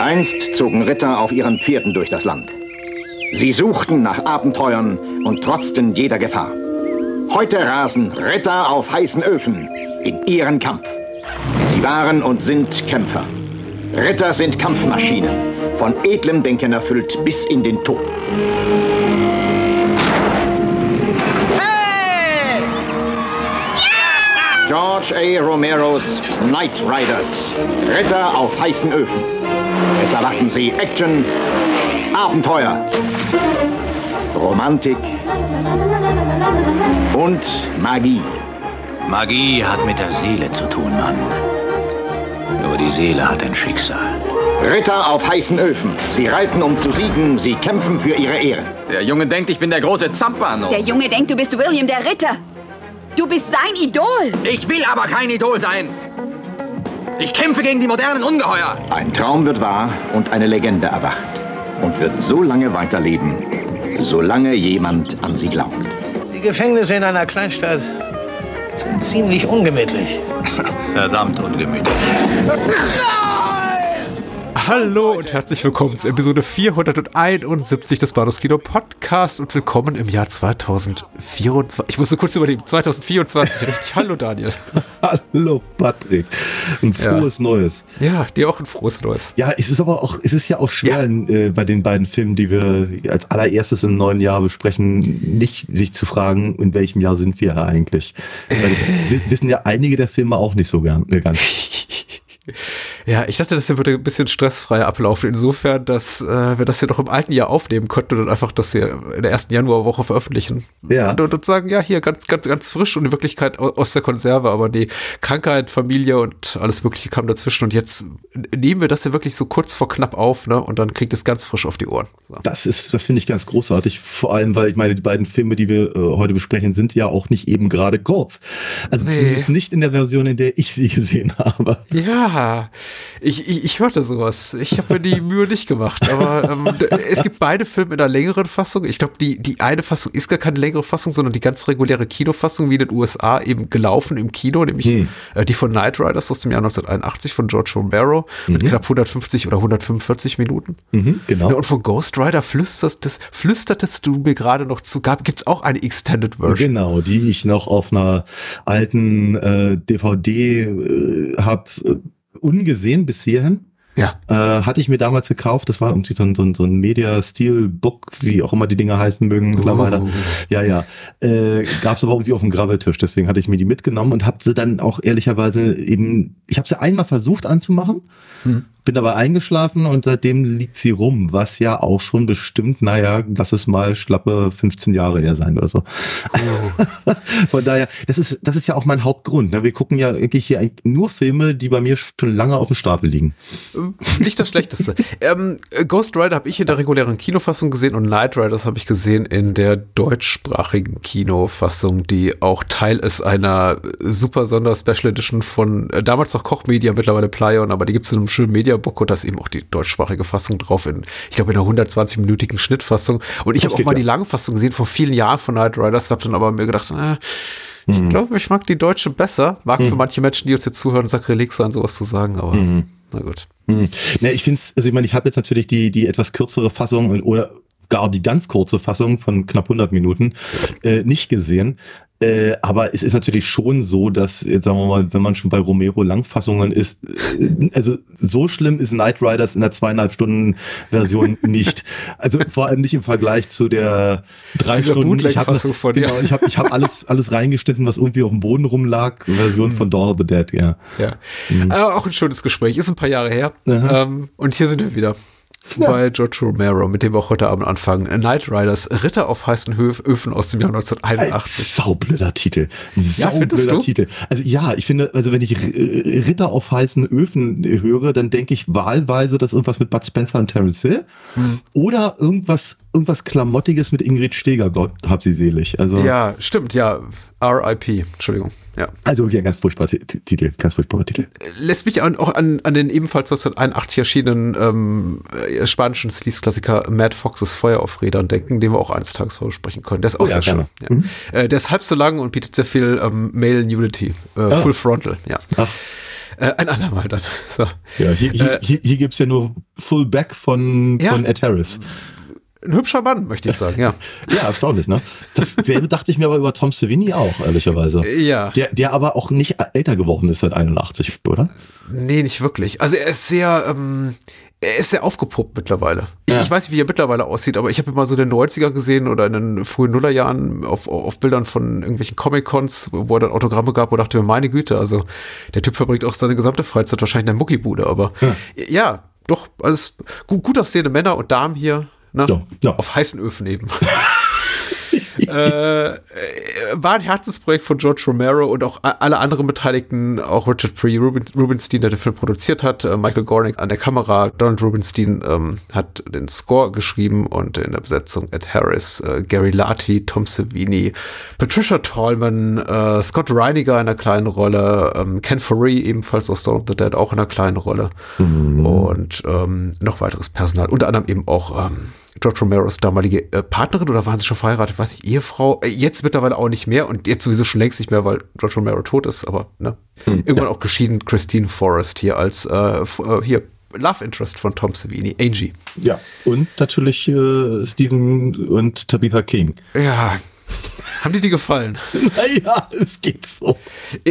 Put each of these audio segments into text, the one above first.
Einst zogen Ritter auf ihren Pferden durch das Land. Sie suchten nach Abenteuern und trotzten jeder Gefahr. Heute rasen Ritter auf heißen Öfen in ihren Kampf. Sie waren und sind Kämpfer. Ritter sind Kampfmaschinen, von edlem Denken erfüllt bis in den Tod. Hey! George A. Romeros Knight Riders. Ritter auf heißen Öfen. Es erwarten Sie Action, Abenteuer, Romantik und Magie. Magie hat mit der Seele zu tun, Mann. Nur die Seele hat ein Schicksal. Ritter auf heißen Öfen. Sie reiten, um zu siegen. Sie kämpfen für ihre Ehre. Der Junge denkt, ich bin der große Zampano. Der Junge denkt, du bist William der Ritter. Du bist sein Idol. Ich will aber kein Idol sein. Ich kämpfe gegen die modernen Ungeheuer. Ein Traum wird wahr und eine Legende erwacht. Und wird so lange weiterleben, solange jemand an sie glaubt. Die Gefängnisse in einer Kleinstadt sind ziemlich ungemütlich. Verdammt ungemütlich. Hallo und herzlich willkommen zu Episode 471 des Bahnhofs Kino Podcast und willkommen im Jahr 2024. Ich musste kurz überlegen, 2024, richtig. Hallo Daniel. Hallo Patrick. Ein frohes Ja. Neues. Ja, dir auch ein frohes Neues. Ja, es ist aber auch, es ist ja auch schwer Äh, bei den beiden Filmen, die wir als allererstes im neuen Jahr besprechen, nicht sich zu fragen, in welchem Jahr sind wir eigentlich. Weil das wi- wissen ja einige der Filme auch nicht so gern, äh, ganz. Ja, ich dachte, das hier würde ein bisschen stressfreier ablaufen, insofern, dass äh, wir das ja noch im alten Jahr aufnehmen könnten und einfach das hier in der ersten Januarwoche veröffentlichen. Ja. Und, und sagen, ja, hier ganz, ganz, ganz frisch und in Wirklichkeit au- aus der Konserve, aber die Krankheit, Familie und alles Mögliche kam dazwischen und jetzt nehmen wir das ja wirklich so kurz vor knapp auf, ne? Und dann kriegt es ganz frisch auf die Ohren. So. Das ist, das finde ich ganz großartig. Vor allem, weil ich meine, die beiden Filme, die wir äh, heute besprechen, sind ja auch nicht eben gerade kurz. Also Nee. zumindest nicht in der Version, in der ich sie gesehen habe. Ja, ich, ich, ich hörte sowas. Ich habe mir die Mühe nicht gemacht. Aber ähm, es gibt beide Filme in einer längeren Fassung. Ich glaube, die, die eine Fassung ist gar keine längere Fassung, sondern die ganz reguläre Kinofassung, wie in den USA eben gelaufen im Kino, nämlich Hm. äh, die von Knight Riders aus dem Jahr 1981 von George Romero mit knapp 150 oder 145 Minuten. Mhm, genau. Ja, und von Ghost Rider flüsterst, das, flüstertest du mir gerade noch zu. Gibt es auch eine Extended Version? Genau, die ich noch auf einer alten äh, DVD äh, habe äh, ungesehen bis hierhin. Ja. Äh, hatte ich mir damals gekauft. Das war irgendwie so ein, so ein, so ein Media Steel Book, wie auch immer die Dinger heißen mögen mittlerweile. Uh. Ja, ja. Äh, Gab es aber irgendwie auf dem Grabbeltisch. Deswegen hatte ich mir die mitgenommen und habe sie dann auch ehrlicherweise eben. Ich habe sie einmal versucht anzumachen, Hm. Bin dabei eingeschlafen und seitdem liegt sie rum, was ja auch schon bestimmt, naja, lass es mal schlappe 15 Jahre her sein oder so. Von daher, das ist, das ist ja auch mein Hauptgrund. Ne? Wir gucken ja eigentlich hier nur Filme, die bei mir schon lange auf dem Stapel liegen. Nicht das Schlechteste. ähm, Ghost Rider habe ich in der regulären Kinofassung gesehen und Knight Riders habe ich gesehen in der deutschsprachigen Kinofassung, die auch Teil ist einer super Sonder-Special Edition von äh, damals noch Koch Media, mittlerweile Plyon, aber die gibt es in einem schönen Mediabook und da ist eben auch die deutschsprachige Fassung drauf in, ich glaube, in einer 120-minütigen Schnittfassung. Und ich habe auch mal ja. die Langfassung gesehen vor vielen Jahren von Knight Riders, habe dann aber mir gedacht, äh, ich Mhm. glaube, ich mag die deutsche besser. Mag für manche Menschen, die uns jetzt zuhören, Sakrileg sein, sowas zu sagen, aber Mhm. na gut. Hm. Ne, ich finde es, also ich meine, ich habe jetzt natürlich die, die etwas kürzere Fassung oder gar die ganz kurze Fassung von knapp 100 Minuten äh, nicht gesehen. Äh, aber es ist natürlich schon so, dass, jetzt sagen wir mal, wenn man schon bei Romero Langfassungen ist, äh, also so schlimm ist Knight Riders in der zweieinhalb Stunden Version nicht. Also vor allem nicht im Vergleich zu der drei Dieser Stunden. Ich habe genau, ich hab, ich hab alles, alles reingeschnitten, was irgendwie auf dem Boden rumlag. Version von Dawn of the Dead, ja. Ja. Äh, auch ein schönes Gespräch. Ist ein paar Jahre her. Ähm, und hier sind wir wieder. Bei George Romero, mit dem wir auch heute Abend anfangen. Night Riders, Ritter auf heißen Höf, Öfen aus dem Jahr Ein 1981. saublöder Titel. Ein Ja, findest saublöder du? Titel. Also ja, ich finde, also wenn ich R- Ritter auf heißen Öfen höre, dann denke ich wahlweise, dass irgendwas mit Bud Spencer und Terence Hill Hm. oder irgendwas, irgendwas Klamottiges mit Ingrid Steger, Gott hab sie selig. Also, Ja, stimmt, ja. RIP, Entschuldigung. Ja. also ja, ganz furchtbarer Ti- Ti- Titel, ganz furchtbarer Titel. Lässt mich an, auch an, an den ebenfalls 1981 erschienenen ähm, äh, spanischen Sleaze-Klassiker Mad Foxes Feuer auf Rädern denken, den wir auch eines Tages vorsprechen können. Der ist auch Oh ja, sehr schön. gerne. Ja. Äh, der ist halb so lang und bietet sehr viel ähm, Male Nudity. Äh, Full Frontal, ja. Ach, Äh, ein andermal dann. So. Ja, hier, hier, äh, hier, hier gibt es ja nur Fullback von, ja. von Ed Harris. Ein hübscher Mann, möchte ich sagen, ja. ja, erstaunlich, ne? Dasselbe dachte ich mir aber über Tom Savini auch, ehrlicherweise. Ja. Der, der aber auch nicht älter geworden ist seit 81, oder? Nee, nicht wirklich. Also er ist sehr, ähm, er ist sehr aufgepuppt mittlerweile. Ich, ja. ich, weiß nicht, wie er mittlerweile aussieht, aber ich habe mal so den 90er gesehen oder in den frühen Nullerjahren auf, auf Bildern von irgendwelchen Comic-Cons, wo er dann Autogramme gab und dachte mir, meine Güte, also der Typ verbringt auch seine gesamte Freizeit wahrscheinlich in der Muckibude, aber ja, ja doch, also gut, gut aussehende Männer und Damen hier, ne? Ja, ja. Auf heißen Öfen eben. äh, war ein Herzensprojekt von George Romero und auch alle anderen Beteiligten, auch Richard Pre Rubinstein, der den Film produziert hat, äh, Michael Gornick an der Kamera, Donald Rubinstein ähm, hat den Score geschrieben und in der Besetzung Ed Harris, äh, Gary Lati, Tom Savini, Patricia Tallman, äh, Scott Reiniger in einer kleinen Rolle, ähm, Ken Foree ebenfalls aus Dawn of the Dead auch in einer kleinen Rolle mhm. und ähm, noch weiteres Personal, unter anderem eben auch ähm, George Romeros damalige äh, Partnerin oder waren sie schon verheiratet? Weiß ich, Ehefrau? Äh, jetzt mittlerweile auch nicht mehr und jetzt sowieso schon längst nicht mehr, weil George Romero tot ist, aber ne? Hm, Irgendwann ja. auch geschieden Christine Forrest hier als äh, äh, hier Love Interest von Tom Savini, Angie. Ja, und natürlich äh, Stephen und Tabitha King. Ja, haben dir die gefallen? Naja, es geht so.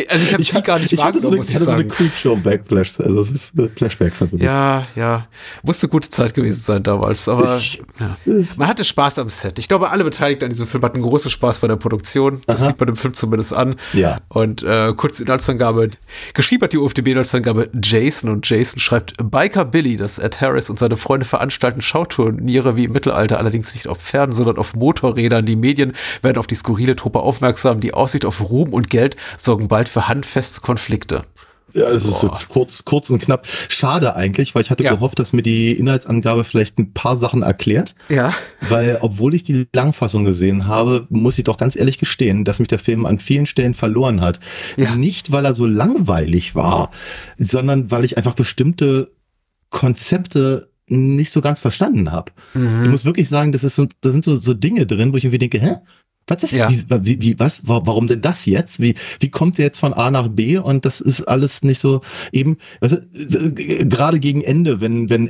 Also ich habe sie gar nicht ich wahrgenommen, so muss ich, hatte sagen. so eine Creepshow-Backflash, also es ist Flashbacks. Also ja, ja. Musste gute Zeit gewesen sein damals, aber ja. man hatte Spaß am Set. Ich glaube, alle Beteiligten an diesem Film hatten großen Spaß bei der Produktion. Das Aha. sieht man dem Film zumindest an. Ja. Und äh, kurz Inhaltsangabe. Geschrieben hat die UFDB-Inhaltsangabe Jason und Jason schreibt Biker Billy, dass Ed Harris und seine Freunde veranstalten Schauturniere wie im Mittelalter, allerdings nicht auf Pferden, sondern auf Motorrädern. Die Medien werden auf die skurrile Truppe aufmerksam. Die Aussicht auf Ruhm und Geld sorgen bald für handfeste Konflikte. Ja, das ist jetzt kurz, kurz und knapp. Schade eigentlich, weil ich hatte ja. gehofft, dass mir die Inhaltsangabe vielleicht ein paar Sachen erklärt. Ja. Weil, obwohl ich die Langfassung gesehen habe, muss ich doch ganz ehrlich gestehen, dass mich der Film an vielen Stellen verloren hat. Ja. Nicht, weil er so langweilig war, sondern weil ich einfach bestimmte Konzepte nicht so ganz verstanden habe. Mhm. Ich muss wirklich sagen, das ist so, da sind so, so Dinge drin, wo ich irgendwie denke, hä? Was ist, ja. wie, wie, was, warum denn das jetzt? Wie, wie kommt sie jetzt von A nach B? Und das ist alles nicht so eben, du, gerade gegen Ende, wenn, wenn,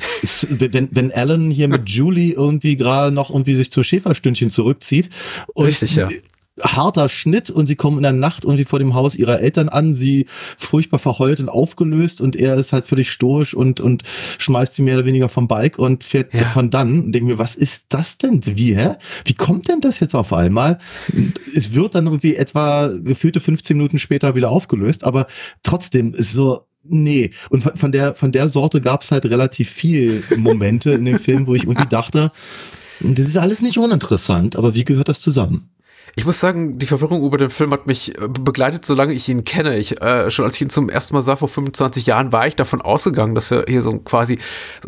wenn, wenn Alan hier mit Julie irgendwie gerade noch irgendwie sich zur Schäferstündchen zurückzieht und Richtig, ja harter Schnitt und sie kommen in der Nacht irgendwie vor dem Haus ihrer Eltern an, sie furchtbar verheult und aufgelöst und er ist halt völlig stoisch und, und schmeißt sie mehr oder weniger vom Bike und fährt ja. von dann und denke mir, was ist das denn? Wie, hä? Wie kommt denn das jetzt auf einmal? Es wird dann irgendwie etwa gefühlte 15 Minuten später wieder aufgelöst, aber trotzdem ist so, Nee, und von, von der von der Sorte gab es halt relativ viel Momente in dem Film, wo ich irgendwie dachte, das ist alles nicht uninteressant, aber wie gehört das zusammen? Ich muss sagen, die Verwirrung über den Film hat mich äh, begleitet, solange ich ihn kenne. Ich, äh, schon als ich ihn zum ersten Mal sah vor 25 Jahren, war ich davon ausgegangen, dass wir hier so ein quasi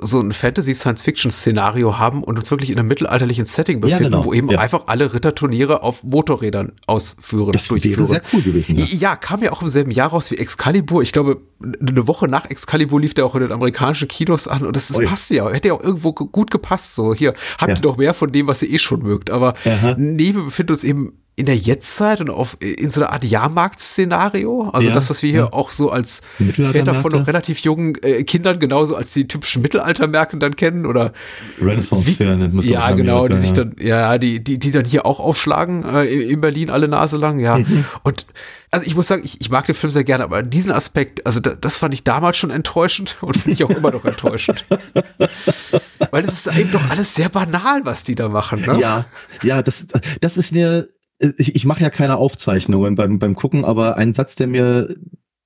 so ein Fantasy-Science-Fiction-Szenario haben und uns wirklich in einem mittelalterlichen Setting befinden, ja, genau. wo eben ja. einfach alle Ritterturniere auf Motorrädern ausführen. Das wäre sehr cool gewesen. Ja. ja, kam ja auch im selben Jahr raus wie Excalibur. Ich glaube, eine Woche nach Excalibur lief der auch in den amerikanischen Kinos an und das, das passt ja. Hätte ja auch irgendwo gut gepasst. So, hier, habt ihr doch mehr von dem, was ihr eh schon mögt. Aber Aha. neben befindet uns eben in der Jetztzeit und auf, in so einer Art Jahrmarkt-Szenario. Also ja, das, was wir hier ja. auch so als Väter von noch relativ jungen äh, Kindern genauso als die typischen Mittelaltermärkte dann kennen oder Renaissance-Fair nennt man Ja, genau, die sich dann, ja, die, die, die dann hier auch aufschlagen äh, in Berlin alle Nase lang, ja. Mhm. Und also ich muss sagen, ich, ich mag den Film sehr gerne, aber diesen Aspekt, also da, das fand ich damals schon enttäuschend und finde ich auch immer noch enttäuschend. Weil es ist eben doch alles sehr banal, was die da machen. Ne? Ja, ja, das, das ist mir ich, ich mache ja keine Aufzeichnungen beim, beim Gucken, aber ein Satz, der mir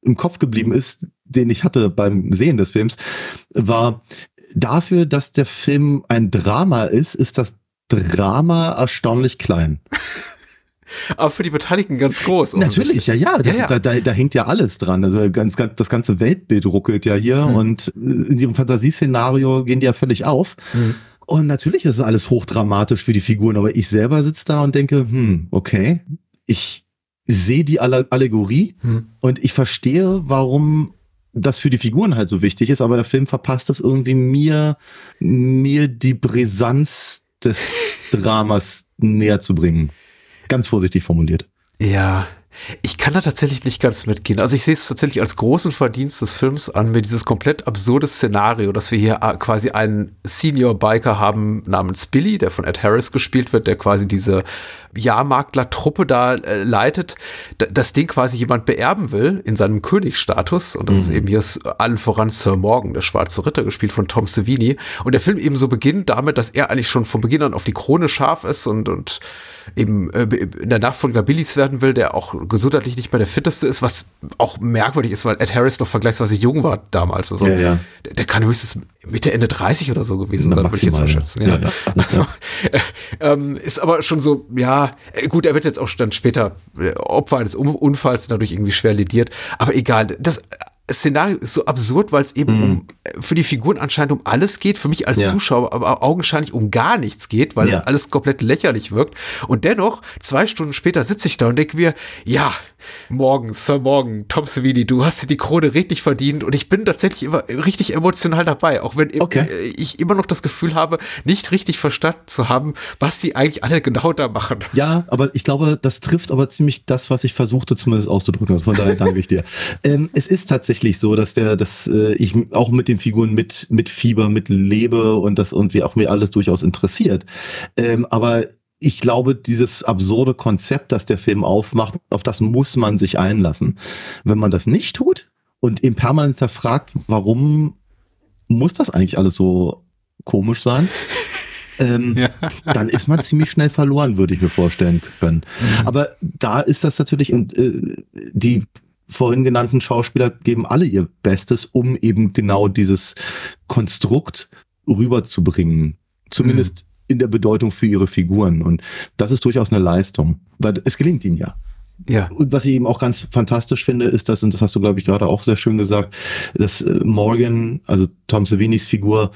im Kopf geblieben ist, den ich hatte beim Sehen des Films, war dafür, dass der Film ein Drama ist, ist das Drama erstaunlich klein. Aber für die Beteiligten ganz groß. Natürlich, ja, ja. Das, ja, ja. Da, da, da, hängt ja alles dran. Also ganz, ganz, das ganze Weltbild ruckelt ja hier mhm. und in ihrem Fantasieszenario gehen die ja völlig auf. Mhm. Und natürlich ist es alles hochdramatisch für die Figuren, aber ich selber sitze da und denke, hm, okay, ich sehe die Allegorie hm. und ich verstehe, warum das für die Figuren halt so wichtig ist, aber der Film verpasst es irgendwie mir, mir die Brisanz des Dramas näher zu bringen. Ganz vorsichtig formuliert. Ja, Ich kann da tatsächlich nicht ganz mitgehen. Also ich sehe es tatsächlich als großen Verdienst des Films an, mir dieses komplett absurde Szenario, dass wir hier äh, quasi einen Senior-Biker haben namens Billy, der von Ed Harris gespielt wird, der quasi diese Jahrmarktler-Truppe da äh, leitet, das Ding quasi jemand beerben will in seinem Königsstatus. Und das mhm. ist eben hier allen voran Sir Morgan, der schwarze Ritter, gespielt von Tom Savini. Und der Film eben so beginnt damit, dass er eigentlich schon von Beginn an auf die Krone scharf ist und, und eben äh, in der Nachfolger Billys werden will, der auch gesundheitlich nicht mehr der fitteste ist, was auch merkwürdig ist, weil Ed Harris doch vergleichsweise jung war damals. Also ja, ja. Der, der, kann höchstens Mitte, Ende 30 oder so gewesen Na, sein, würde ich jetzt mal schätzen. Ja also, äh, ähm, ist aber schon so, ja, äh, gut, er wird jetzt auch dann später äh, Opfer eines Unfalls dadurch irgendwie schwer lediert, aber egal. Das Szenario ist so absurd, weil es eben mm. um, für die Figuren anscheinend um alles geht, für mich als ja. Zuschauer aber augenscheinlich um gar nichts geht, weil ja. es alles komplett lächerlich wirkt. Und dennoch, zwei Stunden später sitze ich da und denke mir, ja, morgen, Sir Morgan, Tom Savini, du hast dir die Krone richtig verdient und ich bin tatsächlich immer richtig emotional dabei, auch wenn okay. ich immer noch das Gefühl habe, nicht richtig verstanden zu haben, was sie eigentlich alle genau da machen. Ja, aber ich glaube, das trifft aber ziemlich das, was ich versuchte zumindest auszudrücken. Also von daher danke ich dir. Ähm, es ist tatsächlich so, dass der, dass äh, ich auch mit den Figuren mit mit Fieber, mit lebe und das irgendwie auch mir alles durchaus interessiert. Ähm, aber ich glaube, dieses absurde Konzept, das der Film aufmacht, auf das muss man sich einlassen. Wenn man das nicht tut und eben permanent fragt, warum muss das eigentlich alles so komisch sein? ähm, ja. dann ist man ziemlich schnell verloren, würde ich mir vorstellen können. Mhm. Aber da ist das natürlich, und äh, die vorhin genannten Schauspieler geben alle ihr Bestes, um eben genau dieses Konstrukt rüberzubringen. Zumindest mhm in der Bedeutung für ihre Figuren. Und das ist durchaus eine Leistung, weil es gelingt ihnen ja. Ja. Und was ich eben auch ganz fantastisch finde, ist das, und das hast du, glaube ich, gerade auch sehr schön gesagt, dass äh, Morgan, also Tom Savinis Figur,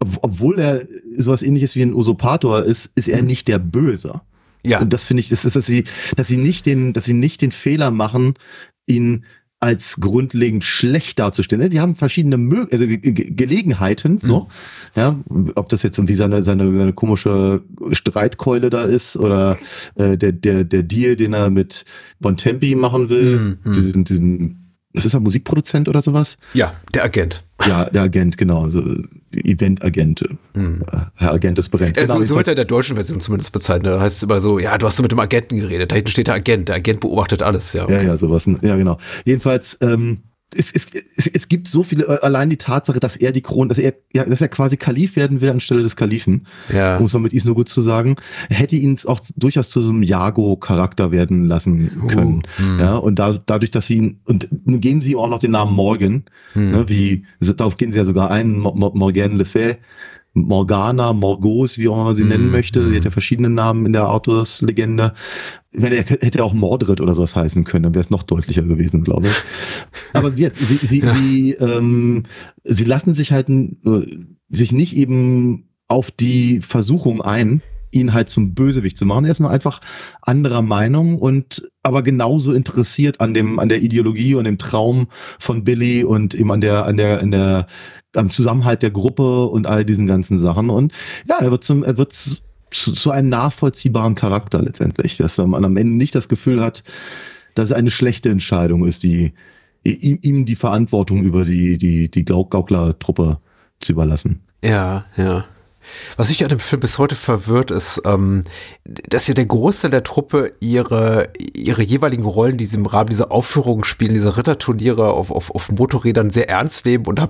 obwohl er sowas ähnliches wie ein Usurpator ist, ist er nicht der Böse. Ja. Und das finde ich, ist, ist, dass sie, dass sie nicht den, dass sie nicht den Fehler machen, ihn als grundlegend schlecht darzustellen. Sie haben verschiedene Mö also Ge Ge Gelegenheiten, so, mhm. ja, ob das jetzt irgendwie seine, seine, seine komische Streitkeule da ist oder äh, der, der, der Deal, den er mit Bontempi machen will, mhm. diesen, diesen das ist ein Musikproduzent oder sowas? Ja, der Agent. Ja, der Agent, genau. Also Event-Agent. Mhm. Herr Agent ist brennt. Genau, so, so wird er in der deutschen Version zumindest bezeichnet. Da heißt es immer so, ja, du hast du mit dem Agenten geredet. Da hinten steht der Agent. Der Agent beobachtet alles. Ja, okay. ja, ja, sowas. Ja, genau. Jedenfalls, ähm, es, es, es, es gibt so viele, äh, allein die Tatsache, dass er die Krone, dass er, ja, dass er quasi Kalif werden will anstelle des Kalifen, ja. um es mal mit Is nur gut zu sagen, hätte ihn auch durchaus zu so einem Jago-Charakter werden lassen können. Uh, ja, und da, dadurch, dass sie ihn, und nun geben sie ihm auch noch den Namen Morgan, hm. ne, wie, darauf gehen sie ja sogar ein, Morgan Le Fay, Morgana, Morgos, wie auch immer man sie mm. nennen möchte. Sie hat ja verschiedene Namen in der Arthurs-Legende. Ich meine, er hätte auch Mordred oder sowas heißen können, dann wäre es noch deutlicher gewesen, glaube ich. Aber jetzt, sie, sie, ja. sie, ähm, sie lassen sich halt äh, sich nicht eben auf die Versuchung ein, ihn halt zum Bösewicht zu machen. Er ist nur einfach anderer Meinung und aber genauso interessiert an dem, an der Ideologie und dem Traum von Billy und eben an der, an der, an der am Zusammenhalt der Gruppe und all diesen ganzen Sachen. Und ja, er wird zum, er wird zu, zu einem nachvollziehbaren Charakter letztendlich, dass man am Ende nicht das Gefühl hat, dass es eine schlechte Entscheidung ist, die ihm, ihm die Verantwortung über die, die, die Gaukler-Truppe zu überlassen. Ja, ja. Was mich an dem Film bis heute verwirrt, ist, ähm, dass ja der Großteil der Truppe ihre, ihre jeweiligen Rollen, die sie im Rahmen dieser Aufführungen spielen, diese Ritterturniere auf, auf, auf Motorrädern sehr ernst nehmen und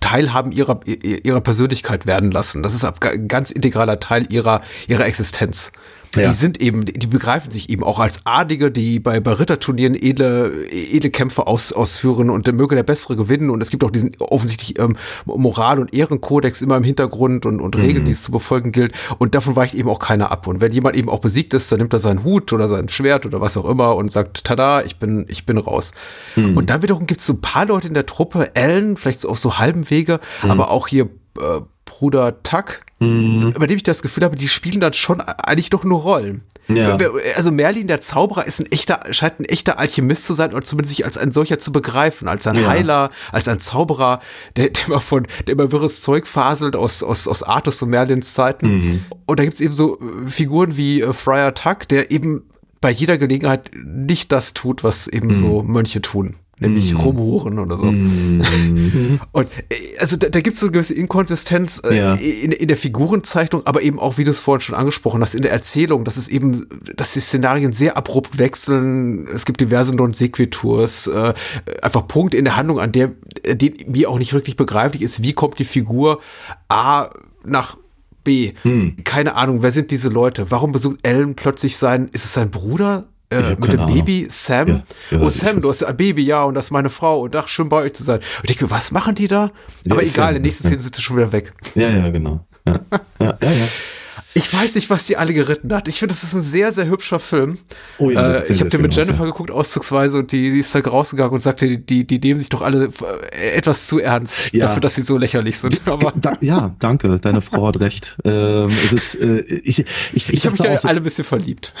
Teilhaben ihrer, ihrer Persönlichkeit werden lassen. Das ist ein ganz integraler Teil ihrer, ihrer Existenz. Ja. Die sind eben, die begreifen sich eben auch als Adige, die bei, bei Ritterturnieren edle, edle Kämpfe aus, ausführen und der möge der Bessere gewinnen. Und es gibt auch diesen offensichtlich ähm, Moral- und Ehrenkodex immer im Hintergrund und, und Regeln, mhm. die es zu befolgen gilt. Und davon weicht eben auch keiner ab. Und wenn jemand eben auch besiegt ist, dann nimmt er seinen Hut oder sein Schwert oder was auch immer und sagt, tada, ich bin, ich bin raus. Mhm. Und dann wiederum gibt es so ein paar Leute in der Truppe, Ellen, vielleicht so auf so halbem Wege, mhm. aber auch hier äh, Bruder Tuck, mhm. bei dem ich das Gefühl habe, die spielen dann schon eigentlich doch nur Rollen. Ja. Also Merlin, der Zauberer, ist ein echter, scheint ein echter Alchemist zu sein oder zumindest sich als ein solcher zu begreifen, als ein ja. Heiler, als ein Zauberer, der, der immer von, der immer wirres Zeug faselt aus, aus, aus Artus und Merlins Zeiten. Mhm. Und da gibt's eben so äh, Figuren wie äh, Friar Tuck, der eben bei jeder Gelegenheit nicht das tut, was eben so Mönche tun. Nämlich rumhuren oder so. Mhm. Und äh, also da, da gibt es so eine gewisse Inkonsistenz äh, Ja. in, in der Figurenzeichnung, aber eben auch, wie du es vorhin schon angesprochen hast, in der Erzählung, dass es eben, dass die Szenarien sehr abrupt wechseln. Es gibt diverse Non-Sequiturs, äh, einfach Punkte in der Handlung, an der, äh, die mir auch nicht wirklich begreiflich ist, wie kommt die Figur A nach B. Hm. Keine Ahnung, wer sind diese Leute? Warum besucht Ellen plötzlich sein, ist es sein Bruder? Äh, mit dem Ahnung. Baby, Sam. Ja, ja, oh, Sam, du hast ein Baby, ja, und das ist meine Frau und ach, schön bei euch zu sein. Und ich denke was machen die da? Ja, Aber egal, in der nächsten ja. Szene sind sie schon wieder weg. Ja, ja, genau. Ja, ja, ja. ja. Ich weiß nicht, was die alle geritten hat. Ich finde, das ist ein sehr, sehr hübscher Film. Oh ja, äh, ich habe den mit schön aus, Jennifer ja. geguckt, auszugsweise, und die, die ist da rausgegangen und sagte, die, die nehmen sich doch alle äh, etwas zu ernst Ja. dafür, dass sie so lächerlich sind. Aber Da, ja, danke, deine Frau hat recht. Ähm, es ist, äh, ich, ich, ich, ich habe mich ja so- alle ein bisschen verliebt.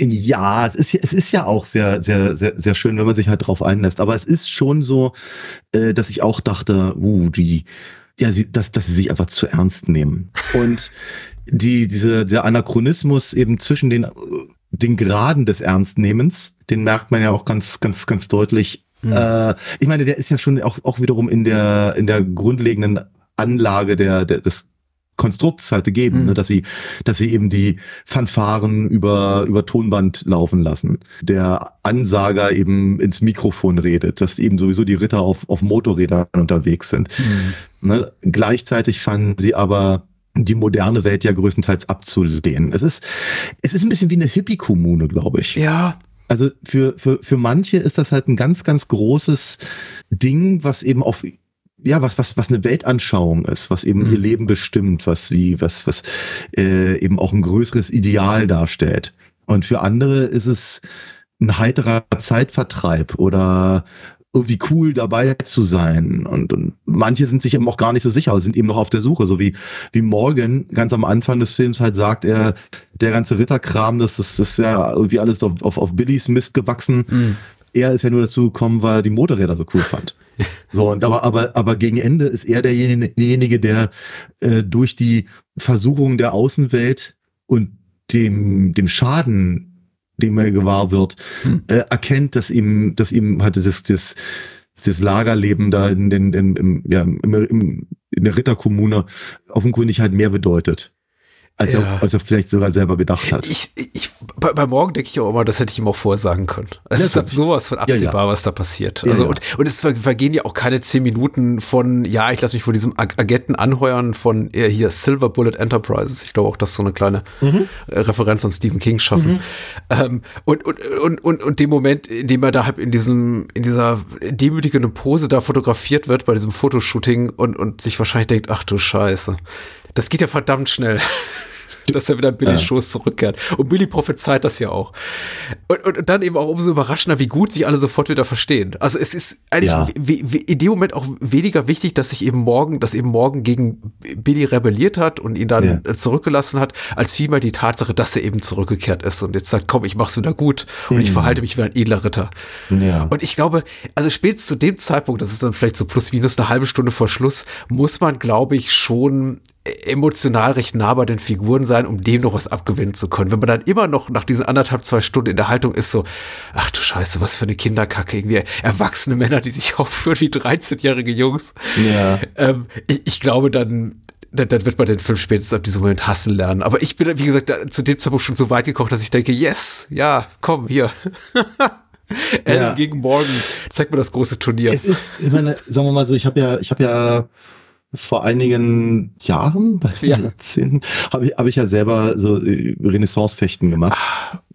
Ja, es ist, ja- es ist ja auch sehr, sehr, sehr, sehr schön, wenn man sich halt drauf einlässt. Aber es ist schon so, äh, dass ich auch dachte, uh, die, ja, sie, dass, dass sie sich einfach zu ernst nehmen. Und die, diese, der Anachronismus eben zwischen den, äh, den Graden des Ernstnehmens, den merkt man ja auch ganz, ganz, ganz deutlich. Äh, ich meine, der ist ja schon auch, auch wiederum in der, in der grundlegenden Anlage der, der, des Konstrukts halt gegeben, Mhm. ne, dass sie, dass sie eben die Fanfaren über, über Tonband laufen lassen. Der Ansager eben ins Mikrofon redet, dass eben sowieso die Ritter auf, auf Motorrädern unterwegs sind. Ne? Gleichzeitig fanden sie aber die moderne Welt ja größtenteils abzulehnen. Es ist, es ist ein bisschen wie eine Hippie-Kommune, glaube ich. Ja, Also für, für, für manche ist das halt ein ganz, ganz großes Ding, was eben auf ja, was, was, was eine Weltanschauung ist, was eben ihr Leben bestimmt, was wie, was, was äh, eben auch ein größeres Ideal darstellt. Und für andere ist es ein heiterer Zeitvertreib oder irgendwie cool dabei zu sein. Und, und manche sind sich eben auch gar nicht so sicher, sind eben noch auf der Suche, so wie, wie Morgan ganz am Anfang des Films halt sagt, er, der ganze Ritterkram, das ist, das ist ja irgendwie alles auf, auf, auf Billys Mist gewachsen. Er ist ja nur dazu gekommen, weil er die Motorräder so cool fand. So, und aber, aber, aber gegen Ende ist er derjenige, der äh, durch die Versuchung der Außenwelt und dem, dem Schaden, dem er gewahr wird, äh, erkennt, dass ihm, dass ihm halt dieses, dieses, dieses Lagerleben da in den, in, im, ja, im, im, in der Ritterkommune offenkundig halt mehr bedeutet, als, Ja. er, als er vielleicht sogar selber gedacht hat. ich, ich, bei, bei morgen denke ich auch immer, das hätte ich ihm auch vorher sagen können. Es Ja, ist halt gut. sowas von Ja, absehbar, was da passiert. Ja, Also, ja. Und, und es ver- vergehen ja auch keine zehn Minuten von, ja, ich lasse mich von diesem Ag Agenten anheuern von äh, hier Silver Bullet Enterprises. Ich glaube auch, dass so eine kleine Mhm. äh, Referenz an Stephen King schaffen. Ähm, und, und, und, und, und dem Moment, in dem er da halt in diesem, in dieser demütigenden Pose da fotografiert wird bei diesem Fotoshooting und, und sich wahrscheinlich denkt, ach du Scheiße. Das geht ja verdammt schnell. dass er wieder in Billys Ja. Schoß zurückkehrt. Und Billy prophezeit das ja auch. Und, und, und dann eben auch umso überraschender, wie gut sich alle sofort wieder verstehen. Also es ist eigentlich Ja. in dem Moment auch weniger wichtig, dass sich eben morgen, dass eben morgen gegen Billy rebelliert hat und ihn dann Ja. zurückgelassen hat, als vielmehr die Tatsache, dass er eben zurückgekehrt ist und jetzt sagt, komm, ich mach's wieder gut und ich verhalte mich wie ein edler Ritter. Ja. Und ich glaube, also spätestens zu dem Zeitpunkt, das ist dann vielleicht so plus minus eine halbe Stunde vor Schluss, muss man, glaube ich, schon emotional recht nah bei den Figuren sein, um dem noch was abgewinnen zu können. Wenn man dann immer noch nach diesen anderthalb, zwei Stunden in der Haltung ist, so, ach du Scheiße, was für eine Kinderkacke, irgendwie erwachsene Männer, die sich aufführen wie 13-jährige Jungs. Ja. Ähm, ich, ich glaube, dann, dann, dann wird man den Film spätestens ab diesem Moment hassen lernen. Aber ich bin, wie gesagt, zu dem Zeitpunkt schon so weit gekocht, dass ich denke, yes, ja, komm, hier. Ellen Ja. gegen Morgan, zeig mir das große Turnier. Es ist, ich meine, sagen wir mal so, ich habe ja, ich habe ja vor einigen Jahren, bei Ja. Jahrzehnten, habe ich, habe ich ja selber so äh, Renaissance-Fechten gemacht.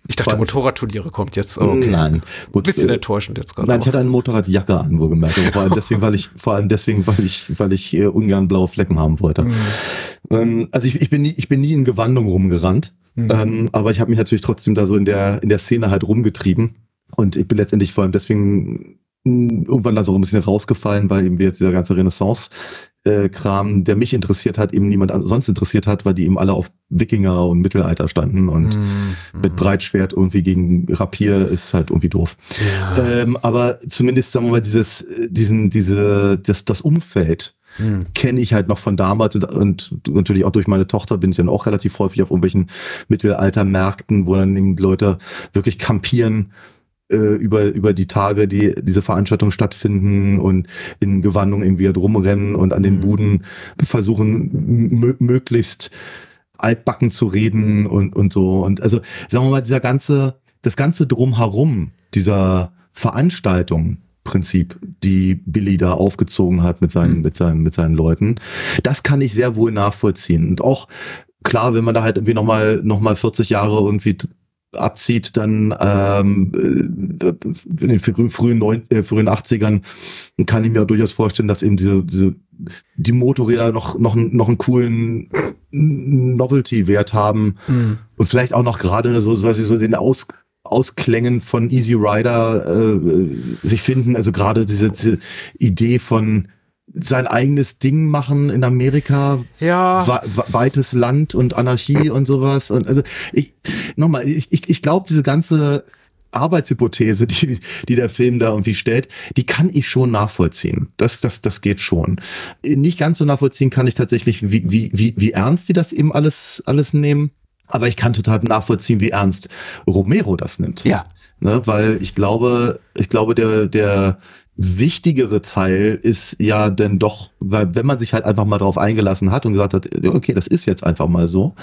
Ich dachte, Zwar- Motorradturniere kommt jetzt. Oh, okay. Nein, gut. Bisschen äh, enttäuschend jetzt gerade. Nein, ich aber. hatte eine Motorradjacke an, wohlgemerkt. Vor allem deswegen, weil ich, vor allem deswegen, weil ich, weil ich äh, ungern blaue Flecken haben wollte. Mhm. Ähm, also ich, ich bin nie, ich bin nie in Gewandung rumgerannt. Mhm. Ähm, aber ich habe mich natürlich trotzdem da so in der, in der Szene halt rumgetrieben. Und ich bin letztendlich vor allem deswegen mh, irgendwann da so ein bisschen rausgefallen, weil eben jetzt dieser ganze Renaissance-Kram, der mich interessiert hat, eben niemand an- sonst interessiert hat, weil die eben alle auf Wikinger und Mittelalter standen und Mhm. mit Breitschwert irgendwie gegen Rapier ist halt irgendwie doof. Ja. Ähm, aber zumindest, sagen wir mal, dieses, äh, diesen, diese, das, das Umfeld hm. kenne ich halt noch von damals und, und natürlich auch durch meine Tochter bin ich dann auch relativ häufig auf irgendwelchen Mittelaltermärkten, wo dann eben Leute wirklich kampieren äh, über, über die Tage, die diese Veranstaltungen stattfinden und in Gewandung irgendwie rumrennen und an den hm. Buden versuchen, möglichst altbacken zu reden und, und so. Und also, sagen wir mal, dieser ganze, das ganze Drumherum dieser Veranstaltung, Prinzip, die Billy da aufgezogen hat mit seinen, mhm. mit seinen, mit seinen Leuten. Das kann ich sehr wohl nachvollziehen. Und auch klar, wenn man da halt irgendwie nochmal, noch mal 40 Jahre irgendwie abzieht, dann ähm, äh, in den frühen, neun, äh, frühen 80ern kann ich mir durchaus vorstellen, dass eben diese, diese die Motorräder noch, noch, noch einen coolen Novelty-Wert haben mhm. und vielleicht auch noch gerade so, so, so den Aus, Ausklängen von Easy Rider äh, sich finden. Also gerade diese, diese Idee von sein eigenes Ding machen in Amerika, ja. weites Land und Anarchie und sowas. Und also ich nochmal, ich, ich, ich glaube, diese ganze Arbeitshypothese, die, die der Film da irgendwie stellt, die kann ich schon nachvollziehen. Das, das, das geht schon. Nicht ganz so nachvollziehen kann ich tatsächlich, wie, wie, wie, wie ernst die das eben alles, alles nehmen. Aber ich kann total nachvollziehen, wie ernst Romero das nimmt. Ja. Ne, weil ich glaube, ich glaube, der, der wichtigere Teil ist ja denn doch, weil wenn man sich halt einfach mal darauf eingelassen hat und gesagt hat, okay, das ist jetzt einfach mal so,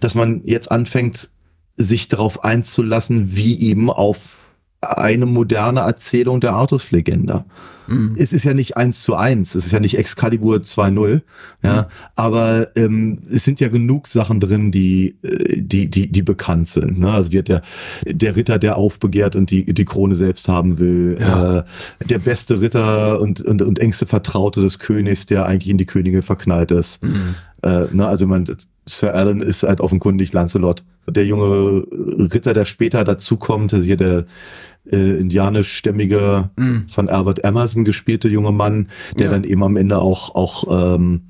dass man jetzt anfängt, sich darauf einzulassen, wie eben auf eine moderne Erzählung der Artus-Legende. Mhm. Es ist ja nicht eins zu eins, es ist ja nicht Excalibur 2.0, ja, mhm. aber ähm, es sind ja genug Sachen drin, die, äh, die, die, die bekannt sind. Ne? Also wird der, der Ritter, der aufbegehrt und die, die Krone selbst haben will, ja. äh, der beste Ritter und, und, und engste Vertraute des Königs, der eigentlich in die Königin verknallt ist. Mhm. Äh, ne? Also man, Sir Alan ist halt offenkundig Lancelot. Der junge Ritter, der später dazukommt, also hier der äh, indianischstämmige mm. von Albert Emerson gespielte junge Mann, der ja. dann eben am Ende auch, auch ähm,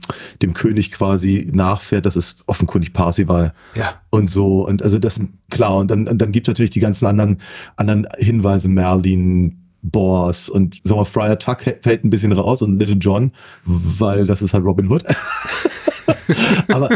dem König quasi nachfährt. Das ist offenkundig Parsival. Ja. Und so. Und also das klar. Und dann, dann gibt es natürlich die ganzen anderen, anderen Hinweise, Merlin, Boss und sagen wir, Friar Tuck fällt ein bisschen raus und Little John, weil das ist halt Robin Hood. aber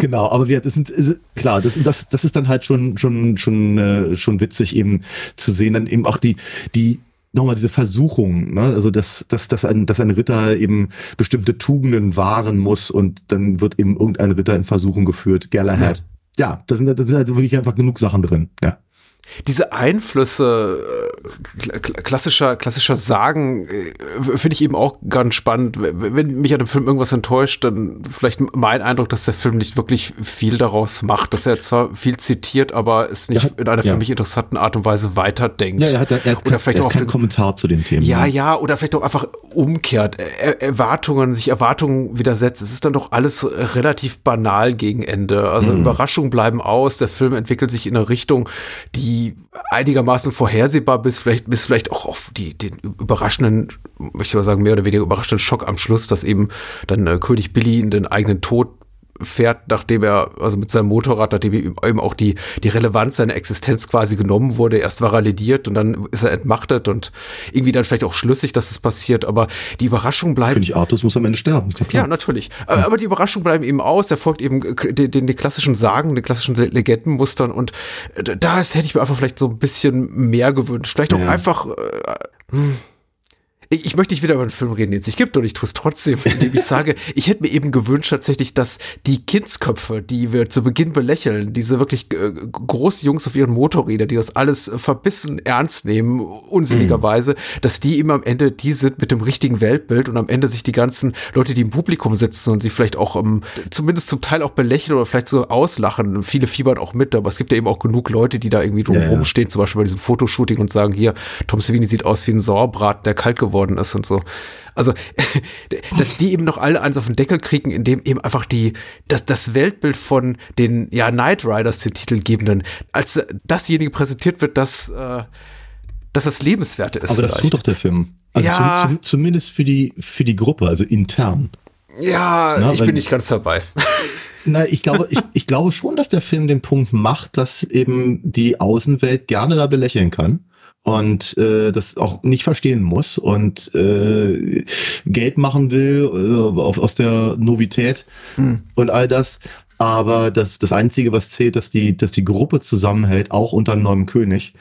genau, aber wir, das sind klar, das, das, das ist dann halt schon schon schon äh, schon witzig eben zu sehen, dann eben auch die die nochmal diese Versuchung, ne? also dass, dass, dass, ein, dass ein Ritter eben bestimmte Tugenden wahren muss und dann wird eben irgendein Ritter in Versuchung geführt, Galahad. Ja, ja da, sind, da sind also wirklich einfach genug Sachen drin. Ja diese Einflüsse äh, klassischer, klassischer Sagen äh, finde ich eben auch ganz spannend. Wenn mich an dem Film irgendwas enttäuscht, dann vielleicht mein Eindruck, dass der Film nicht wirklich viel daraus macht, dass er zwar viel zitiert, aber es nicht hat, in einer ja. für mich interessanten Art und Weise weiterdenkt. Ja, er hat, er hat, oder vielleicht er hat auch keinen Kommentar zu den Themen. Ja, ne? ja, oder vielleicht auch einfach umkehrt. Er, Erwartungen, sich Erwartungen widersetzt. Es ist dann doch alles relativ banal gegen Ende. Also mhm. Überraschungen bleiben aus. Der Film entwickelt sich in eine Richtung, die einigermaßen vorhersehbar bis vielleicht, bis vielleicht auch auf die, den überraschenden, möchte ich mal sagen, mehr oder weniger überraschenden Schock am Schluss, dass eben dann äh, König Billy in den eigenen Tod fährt, nachdem er, also mit seinem Motorrad, nachdem ihm eben auch die, die Relevanz seiner Existenz quasi genommen wurde. Erst war er lediert und dann ist er entmachtet und irgendwie dann vielleicht auch schlüssig, dass es passiert, aber die Überraschung bleibt. König Artus muss am Ende sterben, ist klar. Ja, natürlich. Ja. Aber die Überraschung bleiben eben aus, er folgt eben den, den, den klassischen Sagen, den klassischen Legendenmustern und da hätte ich mir einfach vielleicht so ein bisschen mehr gewünscht. Vielleicht auch ja. einfach, äh, hm ich möchte nicht wieder über den Film reden, den es nicht gibt, und ich tue es trotzdem, indem ich sage, ich hätte mir eben gewünscht tatsächlich, dass die Kindsköpfe, die wir zu Beginn belächeln, diese wirklich äh, großen Jungs auf ihren Motorrädern, die das alles verbissen ernst nehmen, unsinnigerweise, mhm. dass die eben am Ende die sind mit dem richtigen Weltbild und am Ende sich die ganzen Leute, die im Publikum sitzen und sie vielleicht auch um, zumindest zum Teil auch belächeln oder vielleicht sogar auslachen. Viele fiebern auch mit, aber es gibt ja eben auch genug Leute, die da irgendwie drumherum ja, ja. stehen, zum Beispiel bei diesem Fotoshooting und sagen, hier, Tom Savini sieht aus wie ein Sauerbraten, der kalt geworden geworden ist und so. Also, dass die eben noch alle eins auf den Deckel kriegen, indem eben einfach die, das, das Weltbild von den, ja, Knight Riders den Titelgebenden, als dasjenige präsentiert wird, dass, äh, dass das Lebenswerte ist. Aber das tut doch der Film. Also ja. zum, zum, zumindest für die, für die Gruppe, also intern. Ja, Na, ich bin nicht ganz dabei. Na, ich glaube, ich, ich glaube schon, dass der Film den Punkt macht, dass eben die Außenwelt gerne da belächeln kann und äh, das auch nicht verstehen muss und äh, Geld machen will äh, auf, aus der Novität Hm. und all das. Aber das, das Einzige, was zählt, dass die, dass die Gruppe zusammenhält, auch unter einem neuen König.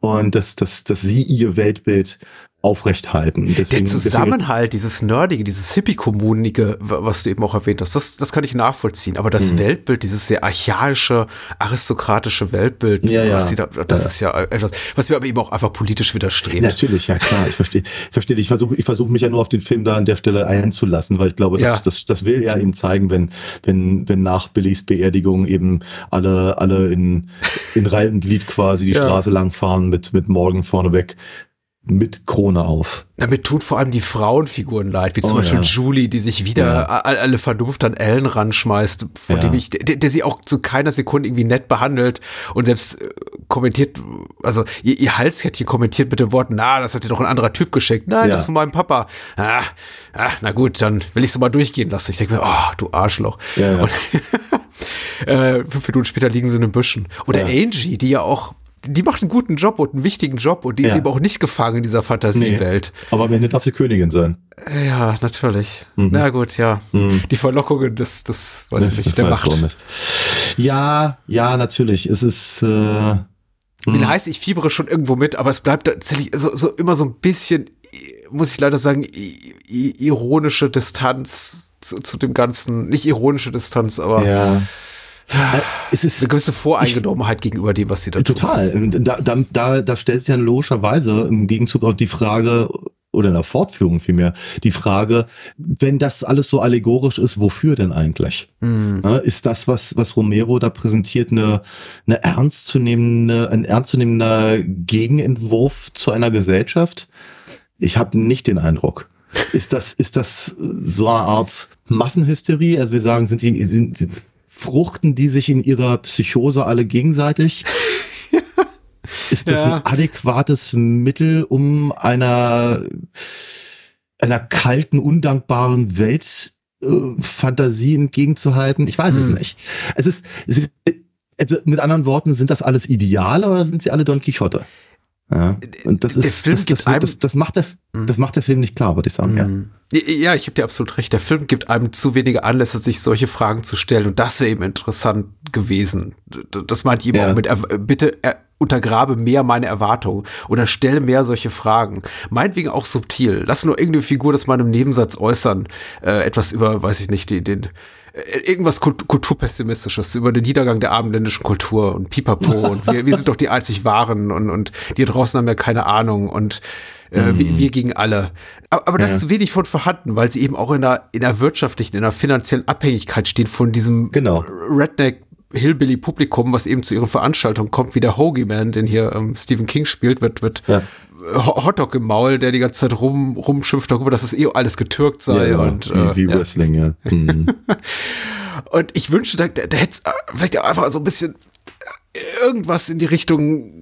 Und dass, dass, dass sie ihr Weltbild aufrecht halten. Der Deswegen, deswegen, Zusammenhalt, dieses Nerdige, dieses Hippie-Kommunige, was du eben auch erwähnt hast, das, das kann ich nachvollziehen. Aber das Mhm. Weltbild, dieses sehr archaische, aristokratische Weltbild, Ja, ja. da, das Ja. ist ja etwas, was mir aber eben auch einfach politisch widerstrebt. Natürlich, ja klar, ich verstehe. Ich verstehe. Ich versuche ich versuche mich ja nur auf den Film da an der Stelle einzulassen, weil ich glaube, das, das, das will er ihm zeigen, wenn, wenn, wenn nach Billys Beerdigung eben alle, alle in, in Reihe und Glied quasi die. Straße lang fahren mit, mit Morgen vorneweg mit Krone auf. Damit tun vor allem die Frauenfiguren leid, wie zum Oh, Beispiel ja. Julie, die sich wieder Ja. all- alle Vernunft an Ellen ranschmeißt, von Ja. dem ich, der, der sie auch zu keiner Sekunde irgendwie nett behandelt und selbst äh, kommentiert, also ihr, ihr Halskettchen kommentiert mit den Worten, na, das hat dir doch ein anderer Typ geschickt. Nein, das ist von meinem Papa. Ah, ah, na gut, dann will ich es mal durchgehen lassen. Ich denke mir, oh, du Arschloch. Und äh, fünf Minuten später liegen sie in den Büschen. Oder. Angie, die ja auch, die macht einen guten Job und einen wichtigen Job und die ist Ja. eben auch nicht gefangen in dieser Fantasiewelt. Aber am Ende darf sie Königin sein. Ja, natürlich. Mhm. Na gut, ja. Mhm. Die Verlockungen des, des, weiß ich Ich nicht, der Macht. nicht. Ja, ja, natürlich. Es ist, äh, Will heißt, ich fiebere schon irgendwo mit, aber es bleibt tatsächlich so, so immer so ein bisschen, muss ich leider sagen, ironische Distanz zu, zu dem Ganzen. Nicht ironische Distanz, aber ja. Äh, Es ist eine gewisse Voreingenommenheit gegenüber dem, was sie da tun. Total. Da, da, da, da stellt sich ja logischerweise im Gegenzug auch die Frage, oder in der Fortführung vielmehr, die Frage, wenn das alles so allegorisch ist, wofür denn eigentlich? Hm. Ne, Ist das, was, was Romero da präsentiert, eine, eine ernstzunehmende, ein ernstzunehmender Gegenentwurf zu einer Gesellschaft? Ich habe nicht den Eindruck. Ist das, ist das so eine Art Massenhysterie? Also wir sagen, sind die, sind fruchten die sich in ihrer Psychose alle gegenseitig? Ist das Ja. ein adäquates Mittel, um einer, einer kalten, undankbaren Welt äh, Fantasie entgegenzuhalten? Ich weiß Hm. es nicht. Es ist, es ist also mit anderen Worten, sind das alles Ideale oder sind sie alle Don Quixote? Ja, und das ist, das, das, das, das, macht der, Hm. das macht der Film nicht klar, würde ich sagen. Mhm. Ja, ich habe dir absolut recht. Der Film gibt einem zu wenige Anlässe, sich solche Fragen zu stellen. Und das wäre eben interessant gewesen. Das meinte ich eben Ja. auch mit, er- bitte er, untergrabe mehr meine Erwartungen oder stelle mehr solche Fragen. Meinetwegen auch subtil. Lass nur irgendeine Figur das mal einem Nebensatz äußern. Äh, etwas über, weiß ich nicht, den, den äh, irgendwas Kult kulturpessimistisches über den Niedergang der abendländischen Kultur und Pipapo und wir, wir sind doch die einzig Wahren und, und die draußen haben ja keine Ahnung und äh, wir, wir gegen alle. Aber, aber das Ja. ist wenig von vorhanden, weil sie eben auch in einer, in einer wirtschaftlichen, in einer finanziellen Abhängigkeit steht von diesem Genau. Redneck Hillbilly-Publikum, was eben zu ihren Veranstaltungen kommt, wie der Hoagie Man, den hier ähm, Stephen King spielt, mit, mit Ja. Ho- Hotdog im Maul, der die ganze Zeit rum, rumschimpft darüber, dass es eh alles getürkt sei. ja, und, wie, äh, wie ja. Wrestling, ja. Mhm. Und ich wünschte, da, da, da hätte es vielleicht auch einfach so ein bisschen äh, irgendwas in die Richtung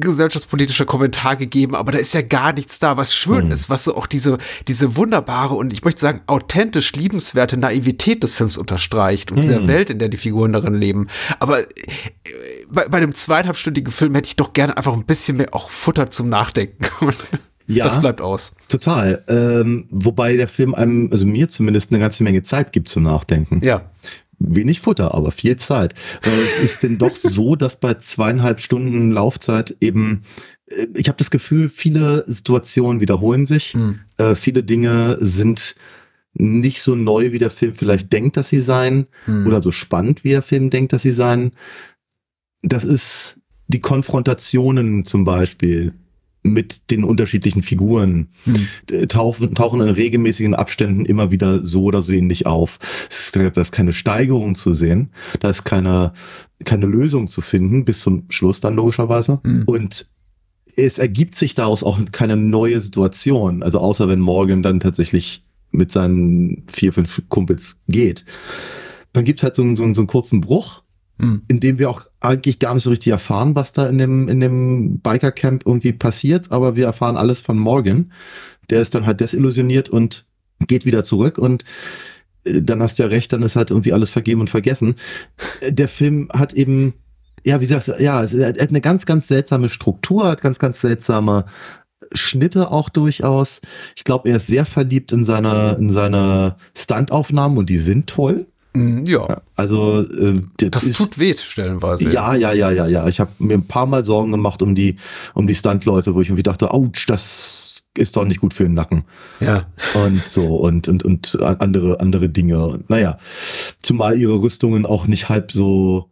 gesellschaftspolitischer Kommentar gegeben, aber da ist ja gar nichts da, was schwört Hm. ist, was so auch diese, diese wunderbare und ich möchte sagen, authentisch liebenswerte Naivität des Films unterstreicht und Hm. dieser Welt, in der die Figuren darin leben. Aber äh, bei, bei dem zweieinhalbstündigen Film hätte ich doch gerne einfach ein bisschen mehr auch Futter zum Nachdenken. Ja. Das bleibt aus. Total. Ähm, wobei der Film einem, also mir zumindest, eine ganze Menge Zeit gibt zum Nachdenken. Ja. Wenig Futter, aber viel Zeit. Weil es ist denn doch so, dass bei zweieinhalb Stunden Laufzeit eben, äh, ich habe das Gefühl, viele Situationen wiederholen sich. Hm. Äh, viele Dinge sind nicht so neu, wie der Film vielleicht denkt, dass sie seien, Hm. oder so spannend, wie der Film denkt, dass sie seien. Das ist die Konfrontationen zum Beispiel mit den unterschiedlichen Figuren Hm. äh, tauchen, tauchen in regelmäßigen Abständen immer wieder so oder so ähnlich auf. Es ist, da ist keine Steigerung zu sehen, da ist keine, keine Lösung zu finden, bis zum Schluss dann logischerweise. Hm. Und es ergibt sich daraus auch keine neue Situation, also außer wenn Morgan dann tatsächlich mit seinen vier, fünf Kumpels geht. Dann gibt's halt so einen, so, einen, so einen kurzen Bruch, Hm. in dem wir auch eigentlich gar nicht so richtig erfahren, was da in dem, in dem Bikercamp irgendwie passiert, aber wir erfahren alles von Morgan. Der ist dann halt desillusioniert und geht wieder zurück und äh, dann hast du ja recht, dann ist halt irgendwie alles vergeben und vergessen. Äh, Der Film hat eben ja, wie sagst du, ja, es hat eine ganz, ganz seltsame Struktur, hat ganz, ganz seltsame Schnitte auch durchaus. Ich glaube, er ist sehr verliebt in seiner, in seiner Standaufnahmen und die sind toll. Mm, Ja, Also äh, das ist, tut weh stellenweise. ja, ja, ja, ja, ja. Ich habe mir ein paar Mal Sorgen gemacht um die, um die Stuntleute, wo ich irgendwie dachte, ouch, das ist doch nicht gut für den Nacken. ja. Und so und, und, und andere, andere Dinge. Und naja, zumal ihre Rüstungen auch nicht halb so